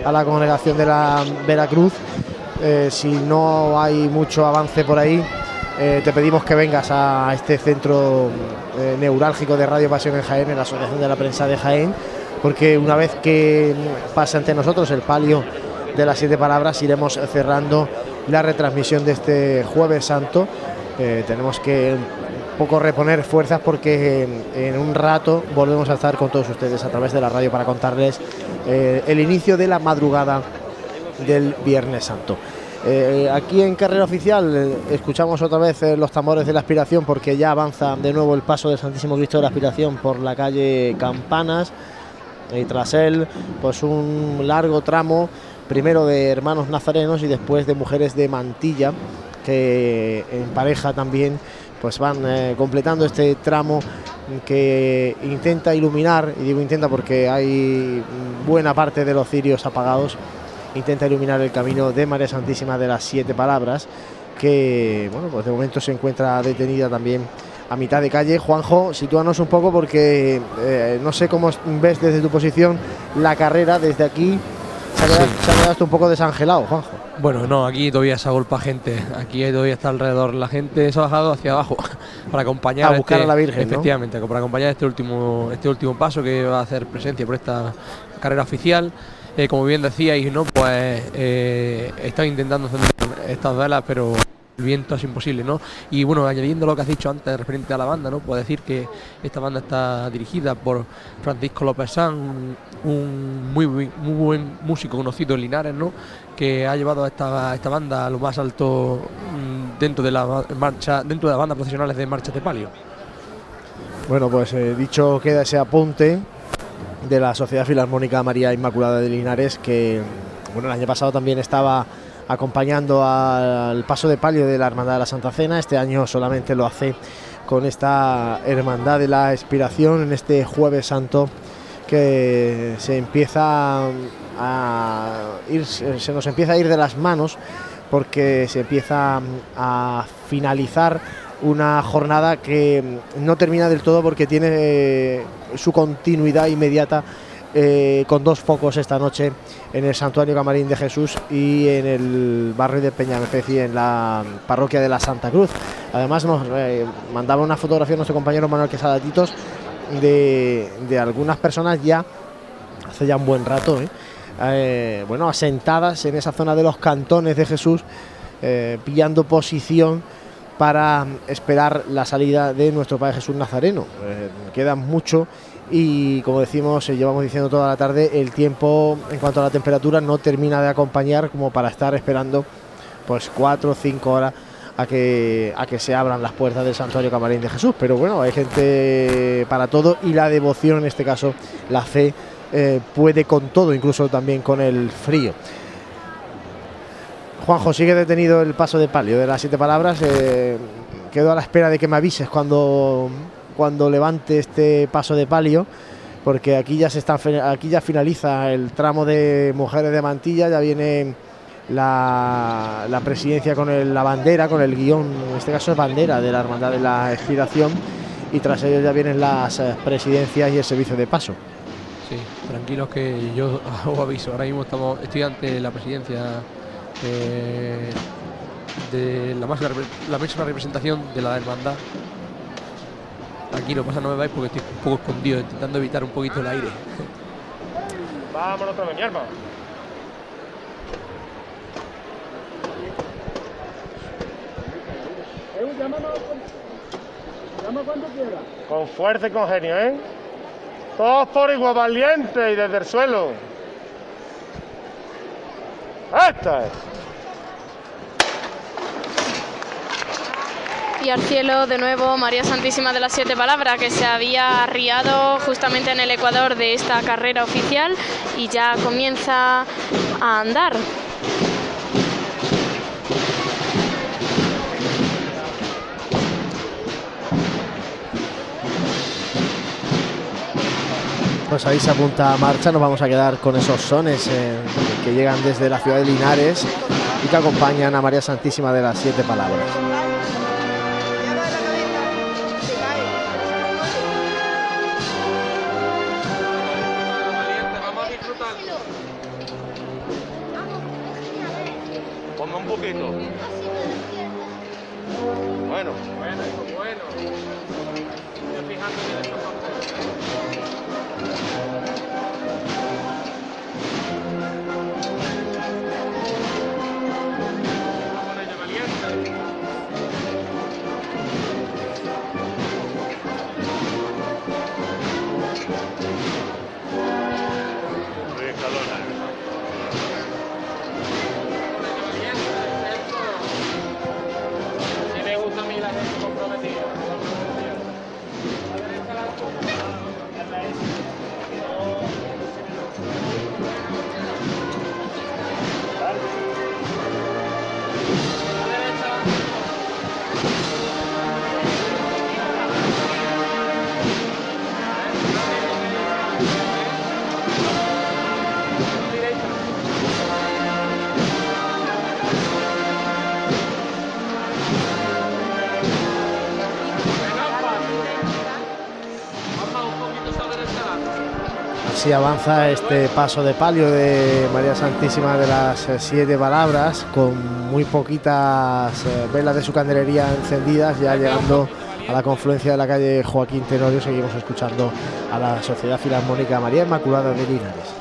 a la congregación de la Veracruz, eh, si no hay mucho avance por ahí, eh, te pedimos que vengas a este centro eh, neurálgico de Radio Pasión en Jaén, en la Asociación de la Prensa de Jaén, porque una vez que pase ante nosotros el palio de las siete palabras, iremos cerrando la retransmisión de este jueves santo. Eh, tenemos que un poco reponer fuerzas porque en, un rato volvemos a estar con todos ustedes a través de la radio para contarles eh, el inicio de la madrugada del Viernes Santo. Eh, aquí en carrera oficial escuchamos otra vez los tambores de la aspiración porque ya avanza de nuevo el paso del Santísimo Cristo de la Aspiración por la calle Campanas y tras él pues un largo tramo primero de hermanos nazarenos y después de mujeres de mantilla que en pareja también pues van eh, completando este tramo que intenta iluminar y digo intenta porque hay buena parte de los cirios apagados intenta iluminar el camino de María Santísima de las Siete Palabras, que bueno, pues de momento se encuentra detenida también a mitad de calle. Juanjo, sitúanos un poco porque eh, no sé cómo ves desde tu posición la carrera desde aquí. Se ha quedado, se ha quedado esto un poco desangelado, Juanjo. Bueno, no, aquí todavía se agolpa gente. Aquí todavía está alrededor. La gente se ha bajado hacia abajo para acompañar A buscar este- a la Virgen, ¿no? Efectivamente, para acompañar este último, este último paso que va a hacer presencia por esta carrera oficial. Eh, como bien decíais, ¿no? Pues eh, están intentando encender estas velas, pero el viento es imposible, ¿no? Y bueno, añadiendo lo que has dicho antes referente a la banda, ¿no? Puedo decir que esta banda está dirigida por Francisco López San, un, muy, muy buen músico conocido en Linares, ¿no? Que ha llevado a esta, esta banda a lo más alto mm, dentro de la ma- marcha, dentro de las bandas profesionales de marcha de palio. Bueno, pues eh, dicho queda ese apunte de la Sociedad Filarmónica María Inmaculada de Linares, que bueno, el año pasado también estaba acompañando al paso de palio de la Hermandad de la Santa Cena. Este año solamente lo hace con esta Hermandad de la Expiración en este Jueves Santo que se empieza a ir, se nos empieza a ir de las manos porque se empieza a finalizar una jornada que no termina del todo porque tiene su continuidad inmediata eh, con dos focos esta noche en el Santuario Camarín de Jesús y en el barrio de Peñamefec y en la parroquia de la Santa Cruz. Además nos eh, mandaba una fotografía nuestro compañero Manuel Quesadatitos de, de algunas personas ya hace ya un buen rato, ¿eh? Bueno, asentadas en esa zona de los cantones de Jesús, pillando posición para esperar la salida de nuestro Padre Jesús Nazareno. Queda mucho y como decimos, eh, llevamos diciendo toda la tarde, el tiempo en cuanto a la temperatura no termina de acompañar como para estar esperando pues cuatro o cinco horas a que, a que se abran las puertas del Santuario Camarín de Jesús. Pero bueno, hay gente para todo y la devoción, en este caso la fe, eh, puede con todo, incluso también con el frío. Juanjo, sigue detenido el paso de palio de las siete palabras. eh, quedo a la espera de que me avises cuando, cuando levante este paso de palio, porque aquí ya se está, aquí ya finaliza el tramo de mujeres de mantilla, ya viene la, presidencia con la bandera, con el guion, en este caso es bandera de la Hermandad de la Expiración, y tras ello ya vienen las eh, presidencias y el servicio de paso. Sí, tranquilos que yo os aviso. Ahora mismo estamos, estoy ante la presidencia eh, de la máxima representación de la hermandad. Tranquilo, pasa, no me vais porque estoy un poco escondido, intentando evitar un poquito el aire. Vámonos otra vez, mi arma. Con fuerza y con genio, ¿eh? Todos por igual valiente y desde el suelo. ¡Esta es! Y al cielo de nuevo María Santísima de las Siete Palabras, que se había arriado justamente en el ecuador de esta carrera oficial y ya comienza a andar. Pues ahí se apunta a marcha, nos vamos a quedar con esos sones eh, que llegan desde la ciudad de Linares y que acompañan a María Santísima de las Siete Palabras. Ponme un poquito. Bueno. Bueno, bueno. Estoy fijándome en estos Vamos Así avanza este paso de palio de María Santísima de las eh, Siete Palabras, con muy poquitas eh, velas de su candelería encendidas, ya llegando a la confluencia de la calle Joaquín Tenorio. Seguimos escuchando a la Sociedad Filarmónica María Inmaculada de Linares.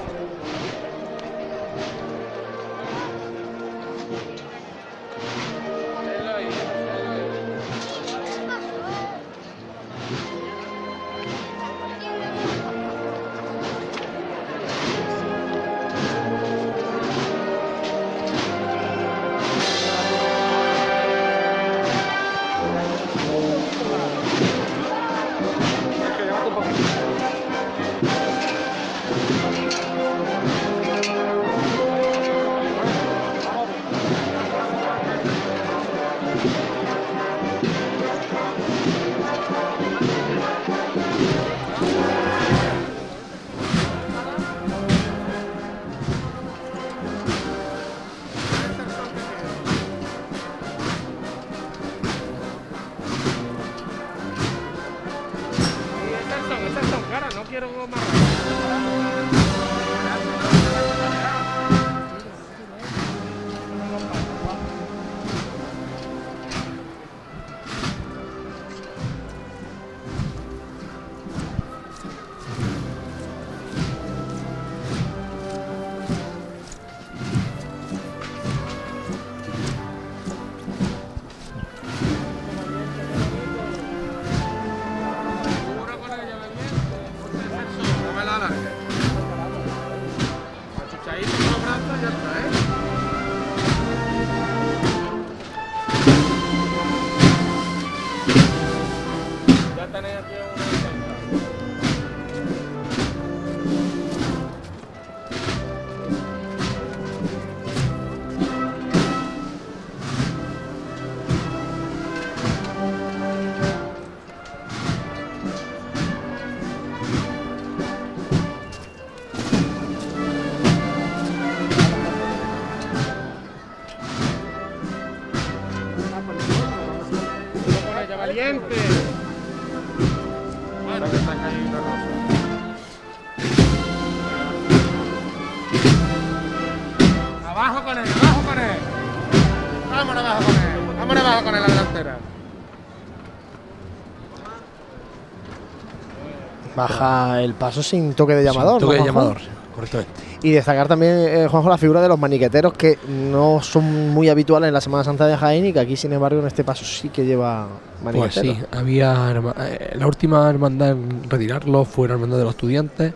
El paso sin toque de llamador. toque ¿no, de Juanjo? llamador, correctamente. Y destacar también, eh, Juanjo, la figura de los maniqueteros que no son muy habituales en la Semana Santa de Jaén y que aquí, sin embargo, en este paso sí que lleva Pues maniqueteros. sí, había eh, la última hermandad en retirarlo fue la hermandad de los estudiantes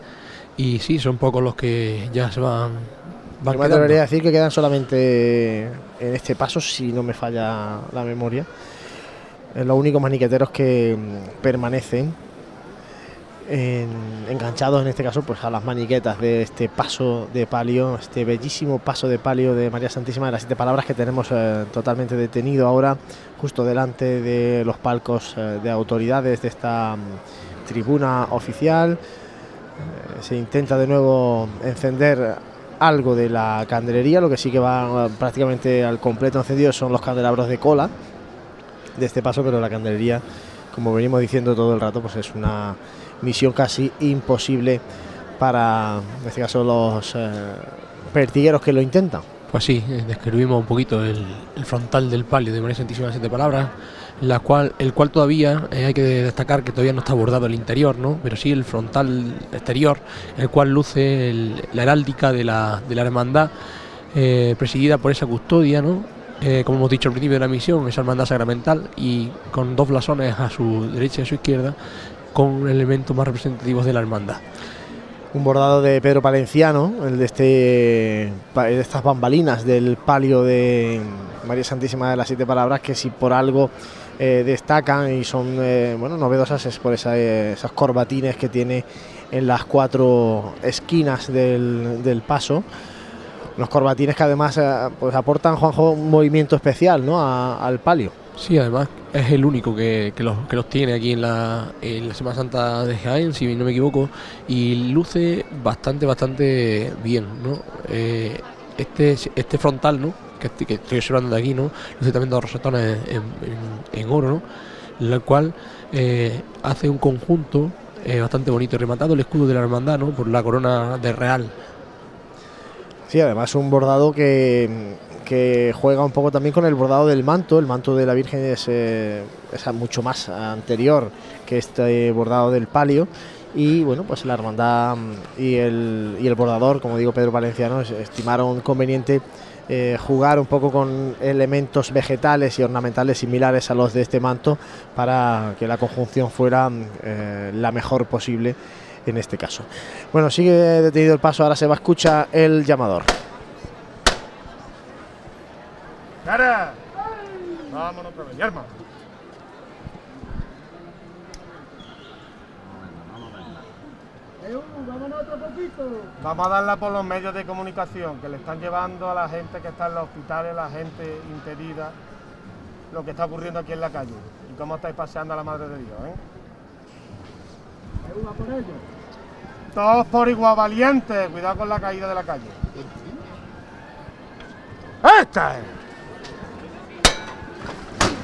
y sí, son pocos los que ya se van, van Yo me quedando. atrevería a decir que quedan solamente en este paso, si no me falla la memoria. Es los únicos maniqueteros que mm, permanecen en- enganchados en este caso pues a las maniquetas de este paso de palio, este bellísimo paso de palio de María Santísima de las Siete Palabras que tenemos eh, totalmente detenido ahora justo delante de los palcos eh, de autoridades de esta mm, tribuna oficial. Eh, se intenta de nuevo encender algo de la candelería, lo que sí que va prácticamente al completo encendido son los candelabros de cola de este paso, pero la candelería, como venimos diciendo todo el rato, pues es una misión casi imposible para, en este caso, los eh, pertigueros que lo intentan, Pues sí, eh, describimos un poquito el, frontal del palio de María Santísima Siete Palabras, la cual, el cual todavía eh, hay que destacar que todavía no está bordado el interior, ¿no? pero sí el frontal exterior, el cual luce la heráldica de la, de la hermandad, eh, presidida por esa custodia, ¿no? Como hemos dicho al principio de la misión, esa hermandad sacramental y con dos blasones a su derecha y a su izquierda, con elementos más representativos de la hermandad. Un bordado de Pedro Palenciano, el de, este, de estas bambalinas del palio de María Santísima de las Siete Palabras, que si por algo eh, destacan y son eh, bueno novedosas es por esa, esas corbatines que tiene en las cuatro esquinas del, del paso. Unos corbatines que además eh, pues aportan, Juanjo, un movimiento especial ¿no? al palio. Sí, además es el único que, que los, que los tiene aquí en la, Semana Santa de Jaén, si no me equivoco, y luce bastante, bastante bien, ¿no? Eh, este, este frontal, ¿no? Que, estoy- observando de aquí, ¿no? Luce también dos rosetones en, en- en oro, ¿no? La cual eh, hace un conjunto eh, bastante bonito, rematado el escudo de la hermandad, ¿no? Por la corona de Real. Sí, además un bordado que, que juega un poco también con el bordado del manto. El manto de la Virgen es, eh, mucho más anterior que este bordado del palio. Y bueno, pues la hermandad mm, y el, y el bordador, como digo Pedro Valenciano, es- estimaron conveniente eh, jugar un poco con elementos vegetales y ornamentales similares a los de este manto para que la conjunción fuera mm, eh, la mejor posible en este caso. Bueno, sigue detenido el paso, ahora se va a escuchar el llamador. ¡Cara! Vámonos otra vez, Yerma. Vamos a darla por los medios de comunicación que le están llevando a la gente que está en los hospitales, la gente impedida, lo que está ocurriendo aquí en la calle y cómo estáis paseando a la Madre de Dios, ¿eh? Todos por igual valientes, cuidado con la caída de la calle. ¡Esta es!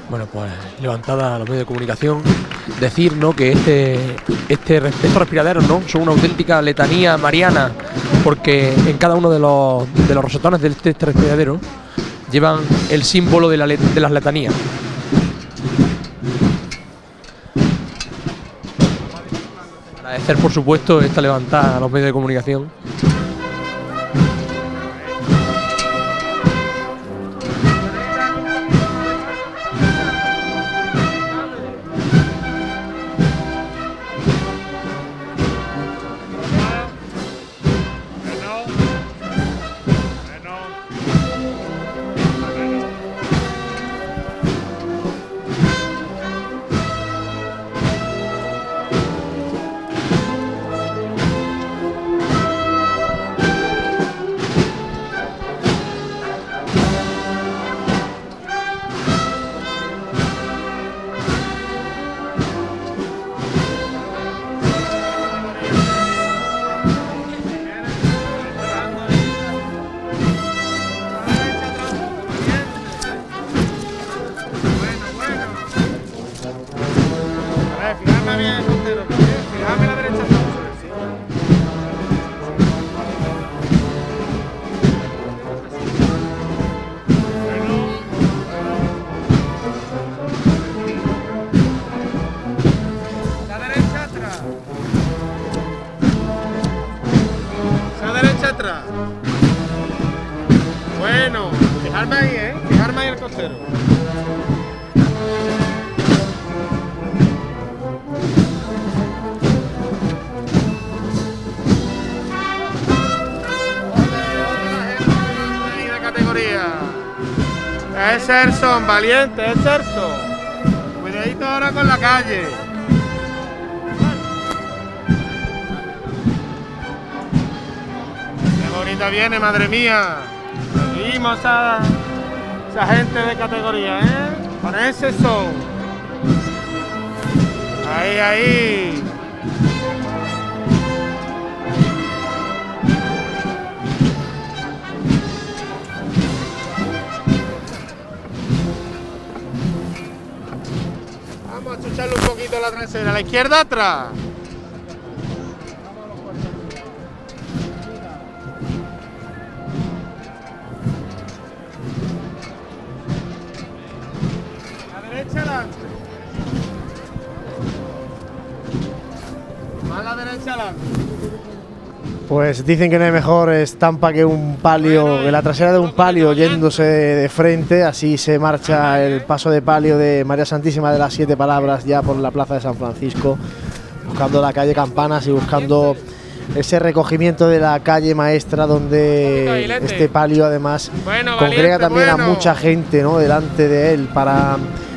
Bueno, pues levantada a los medios de comunicación, decir ¿no? que este, este, estos respiraderos ¿no? son una auténtica letanía mariana, porque en cada uno de los, de los rosetones de este, este respiradero llevan el símbolo de, la de las letanías. Agradecer, por supuesto, esta levantada a los medios de comunicación. Valiente, es Erson. Cuidadito ahora con la calle. Qué bonita viene, madre mía. Seguimos a esa gente de categoría, ¿eh? Ese son. Ahí, ahí. Trasera. A la izquierda atrás. Pues dicen que no hay mejor estampa que un palio, que la trasera de un palio yéndose de frente. Así se marcha el paso de palio de María Santísima de las Siete Palabras ya por la plaza de San Francisco, buscando la calle Campanas y buscando ese recogimiento de la calle maestra donde este palio además congrega también a mucha gente ¿no? delante de él para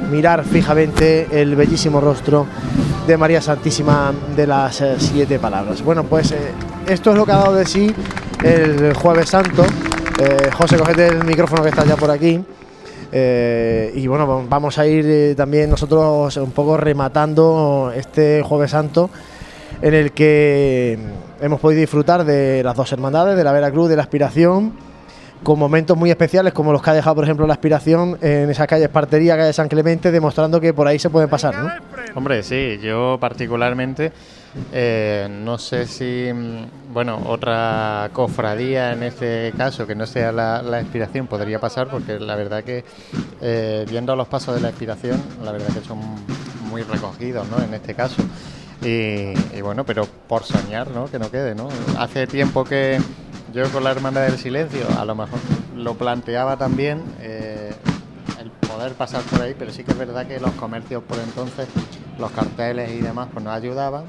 mirar fijamente el bellísimo rostro de María Santísima de las eh, Siete Palabras. Bueno, pues eh, esto es lo que ha dado de sí el Jueves Santo. Eh, José, cogete el micrófono que está ya por aquí. Eh, y bueno, vamos a ir eh, también nosotros un poco rematando este Jueves Santo en el que hemos podido disfrutar de las dos hermandades, de la Veracruz, de la Aspiración, con momentos muy especiales como los que ha dejado, por ejemplo, la Aspiración en esa calle Espartería, calle San Clemente, demostrando que por ahí se pueden pasar, ¿no? Hombre, sí, yo particularmente eh, no sé si, mm, bueno, otra cofradía en este caso que no sea la, la inspiración podría pasar porque la verdad que eh, viendo los pasos de la inspiración, la verdad que son muy recogidos, ¿no? En este caso. Y, y bueno, pero por soñar, ¿no? Que no quede, ¿no? Hace tiempo que yo con la Hermandad del Silencio a lo mejor lo planteaba también. eh, el poder pasar por ahí, pero sí que es verdad que los comercios por entonces, los carteles y demás, pues nos ayudaban.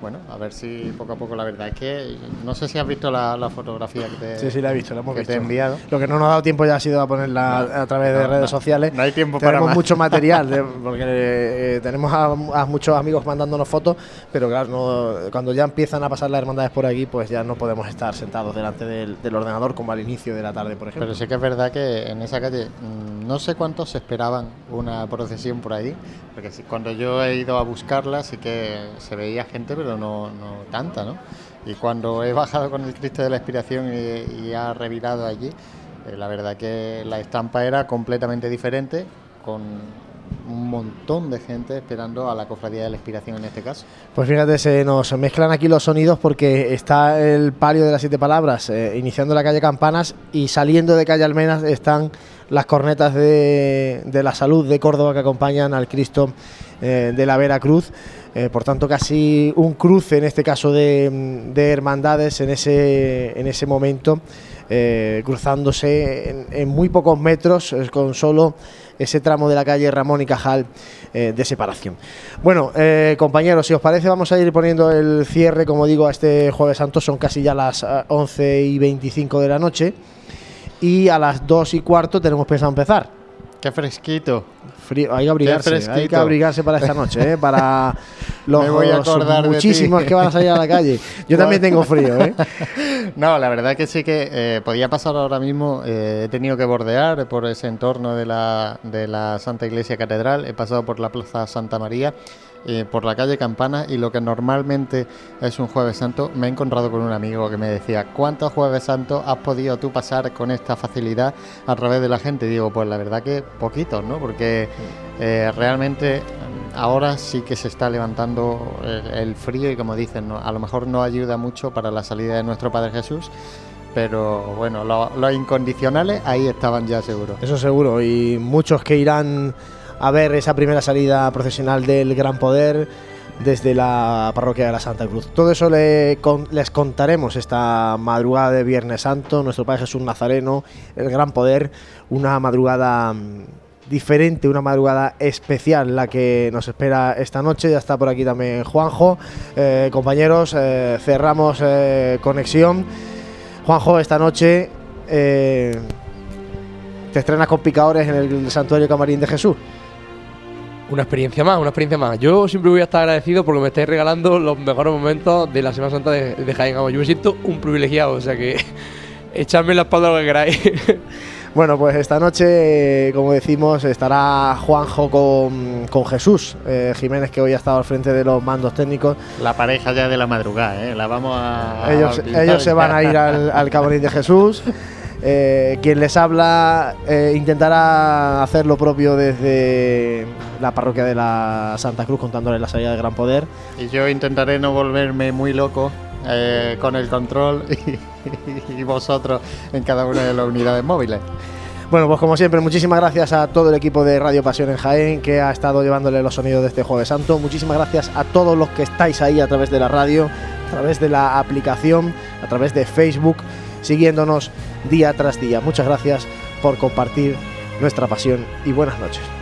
Bueno, a ver si poco a poco la verdad es que no sé si has visto la, la fotografía que te, Sí, sí, la he visto, la hemos que visto. te he enviado. Lo que no nos ha dado tiempo ya ha sido a ponerla a través de redes no, sociales. no hay tiempo para Tenemos más. mucho material, de- porque eh, tenemos a, a muchos amigos mandándonos fotos, pero claro, no- cuando ya empiezan a pasar las hermandades por aquí, pues ya no podemos estar sentados delante del, del ordenador como al inicio de la tarde, por ejemplo. Pero sí que es verdad que en esa calle mm, no sé cuántos esperaban una procesión por ahí, porque cuando yo he ido a buscarla sí que se veía gente, pero no, no tanta, ¿no? Y cuando he bajado con el Cristo de la Expiración y, y ha revirado allí, eh, la verdad que la estampa era completamente diferente, con un montón de gente esperando a la cofradía de la Expiración en este caso. Pues fíjate, se nos mezclan aquí los sonidos porque está el palio de las siete palabras eh, iniciando la calle Campanas y saliendo de calle Almenas están las cornetas de, la salud de Córdoba que acompañan al Cristo eh, de la Veracruz. Eh, por tanto, casi un cruce en este caso de, de hermandades en ese, en ese momento, eh, cruzándose en, muy pocos metros, eh, con solo ese tramo de la calle Ramón y Cajal de separación. Bueno, compañeros, si os parece, vamos a ir poniendo el cierre, como digo, a este Jueves Santo. Son casi ya las ah, 11 y 25 de la noche. Y a las 2 y cuarto tenemos pensado empezar. ¡Qué fresquito! Frío, hay que abrigarse, hay que abrigarse para esta noche, ¿eh? para los voy a de muchísimos que van a salir a la calle. Yo también tengo frío, ¿eh? No, la verdad que sí que eh, podía pasar ahora mismo. eh, he tenido que bordear por ese entorno de la, de la Santa Iglesia Catedral. He pasado por la Plaza Santa María, eh, por la calle Campana y lo que normalmente es un Jueves Santo, me he encontrado con un amigo que me decía, ¿cuántos Jueves Santos has podido tú pasar con esta facilidad a través de la gente? Y digo, pues la verdad que poquitos, ¿no? Porque eh, realmente ahora sí que se está levantando el, el frío y como dicen, ¿no? a lo mejor no ayuda mucho para la salida de nuestro Padre Jesús, pero bueno, lo- los incondicionales ahí estaban ya seguros. Eso seguro. Y muchos que irán a ver esa primera salida procesional del Gran Poder desde la parroquia de la Santa Cruz. Todo eso le con- les contaremos esta madrugada de Viernes Santo, nuestro Padre Jesús Nazareno, el Gran Poder, una madrugada mm, diferente, una madrugada especial la que nos espera esta noche. Ya está por aquí también Juanjo. Eh, compañeros, eh, cerramos eh, conexión. Juanjo, esta noche te estrenas con picadores en el Santuario Camarín de Jesús. Una experiencia más, una experiencia más. Yo siempre voy a estar agradecido porque me estáis regalando los mejores momentos de la Semana Santa de, de Jaén. Vamos, Yo me siento un privilegiado, o sea que echadme la espalda lo que queráis. Bueno, pues esta noche, eh, como decimos, estará Juanjo con, con Jesús eh, Jiménez, que hoy ha estado al frente de los mandos técnicos. La pareja ya de la madrugada, ¿eh? la vamos a... Ellos, a ellos se van a ir al, al Camarín de Jesús. Eh, quien les habla eh, intentará hacer lo propio desde la parroquia de la Santa Cruz, contándoles la salida de Gran Poder. Y yo intentaré no volverme muy loco eh, con el control y, y vosotros en cada una de las unidades móviles. Bueno, pues como siempre, muchísimas gracias a todo el equipo de Radio Pasión en Jaén que ha estado llevándole los sonidos de este Jueves Santo. Muchísimas gracias a todos los que estáis ahí a través de la radio, a través de la aplicación, a través de Facebook, siguiéndonos día tras día. Muchas gracias por compartir nuestra pasión y buenas noches.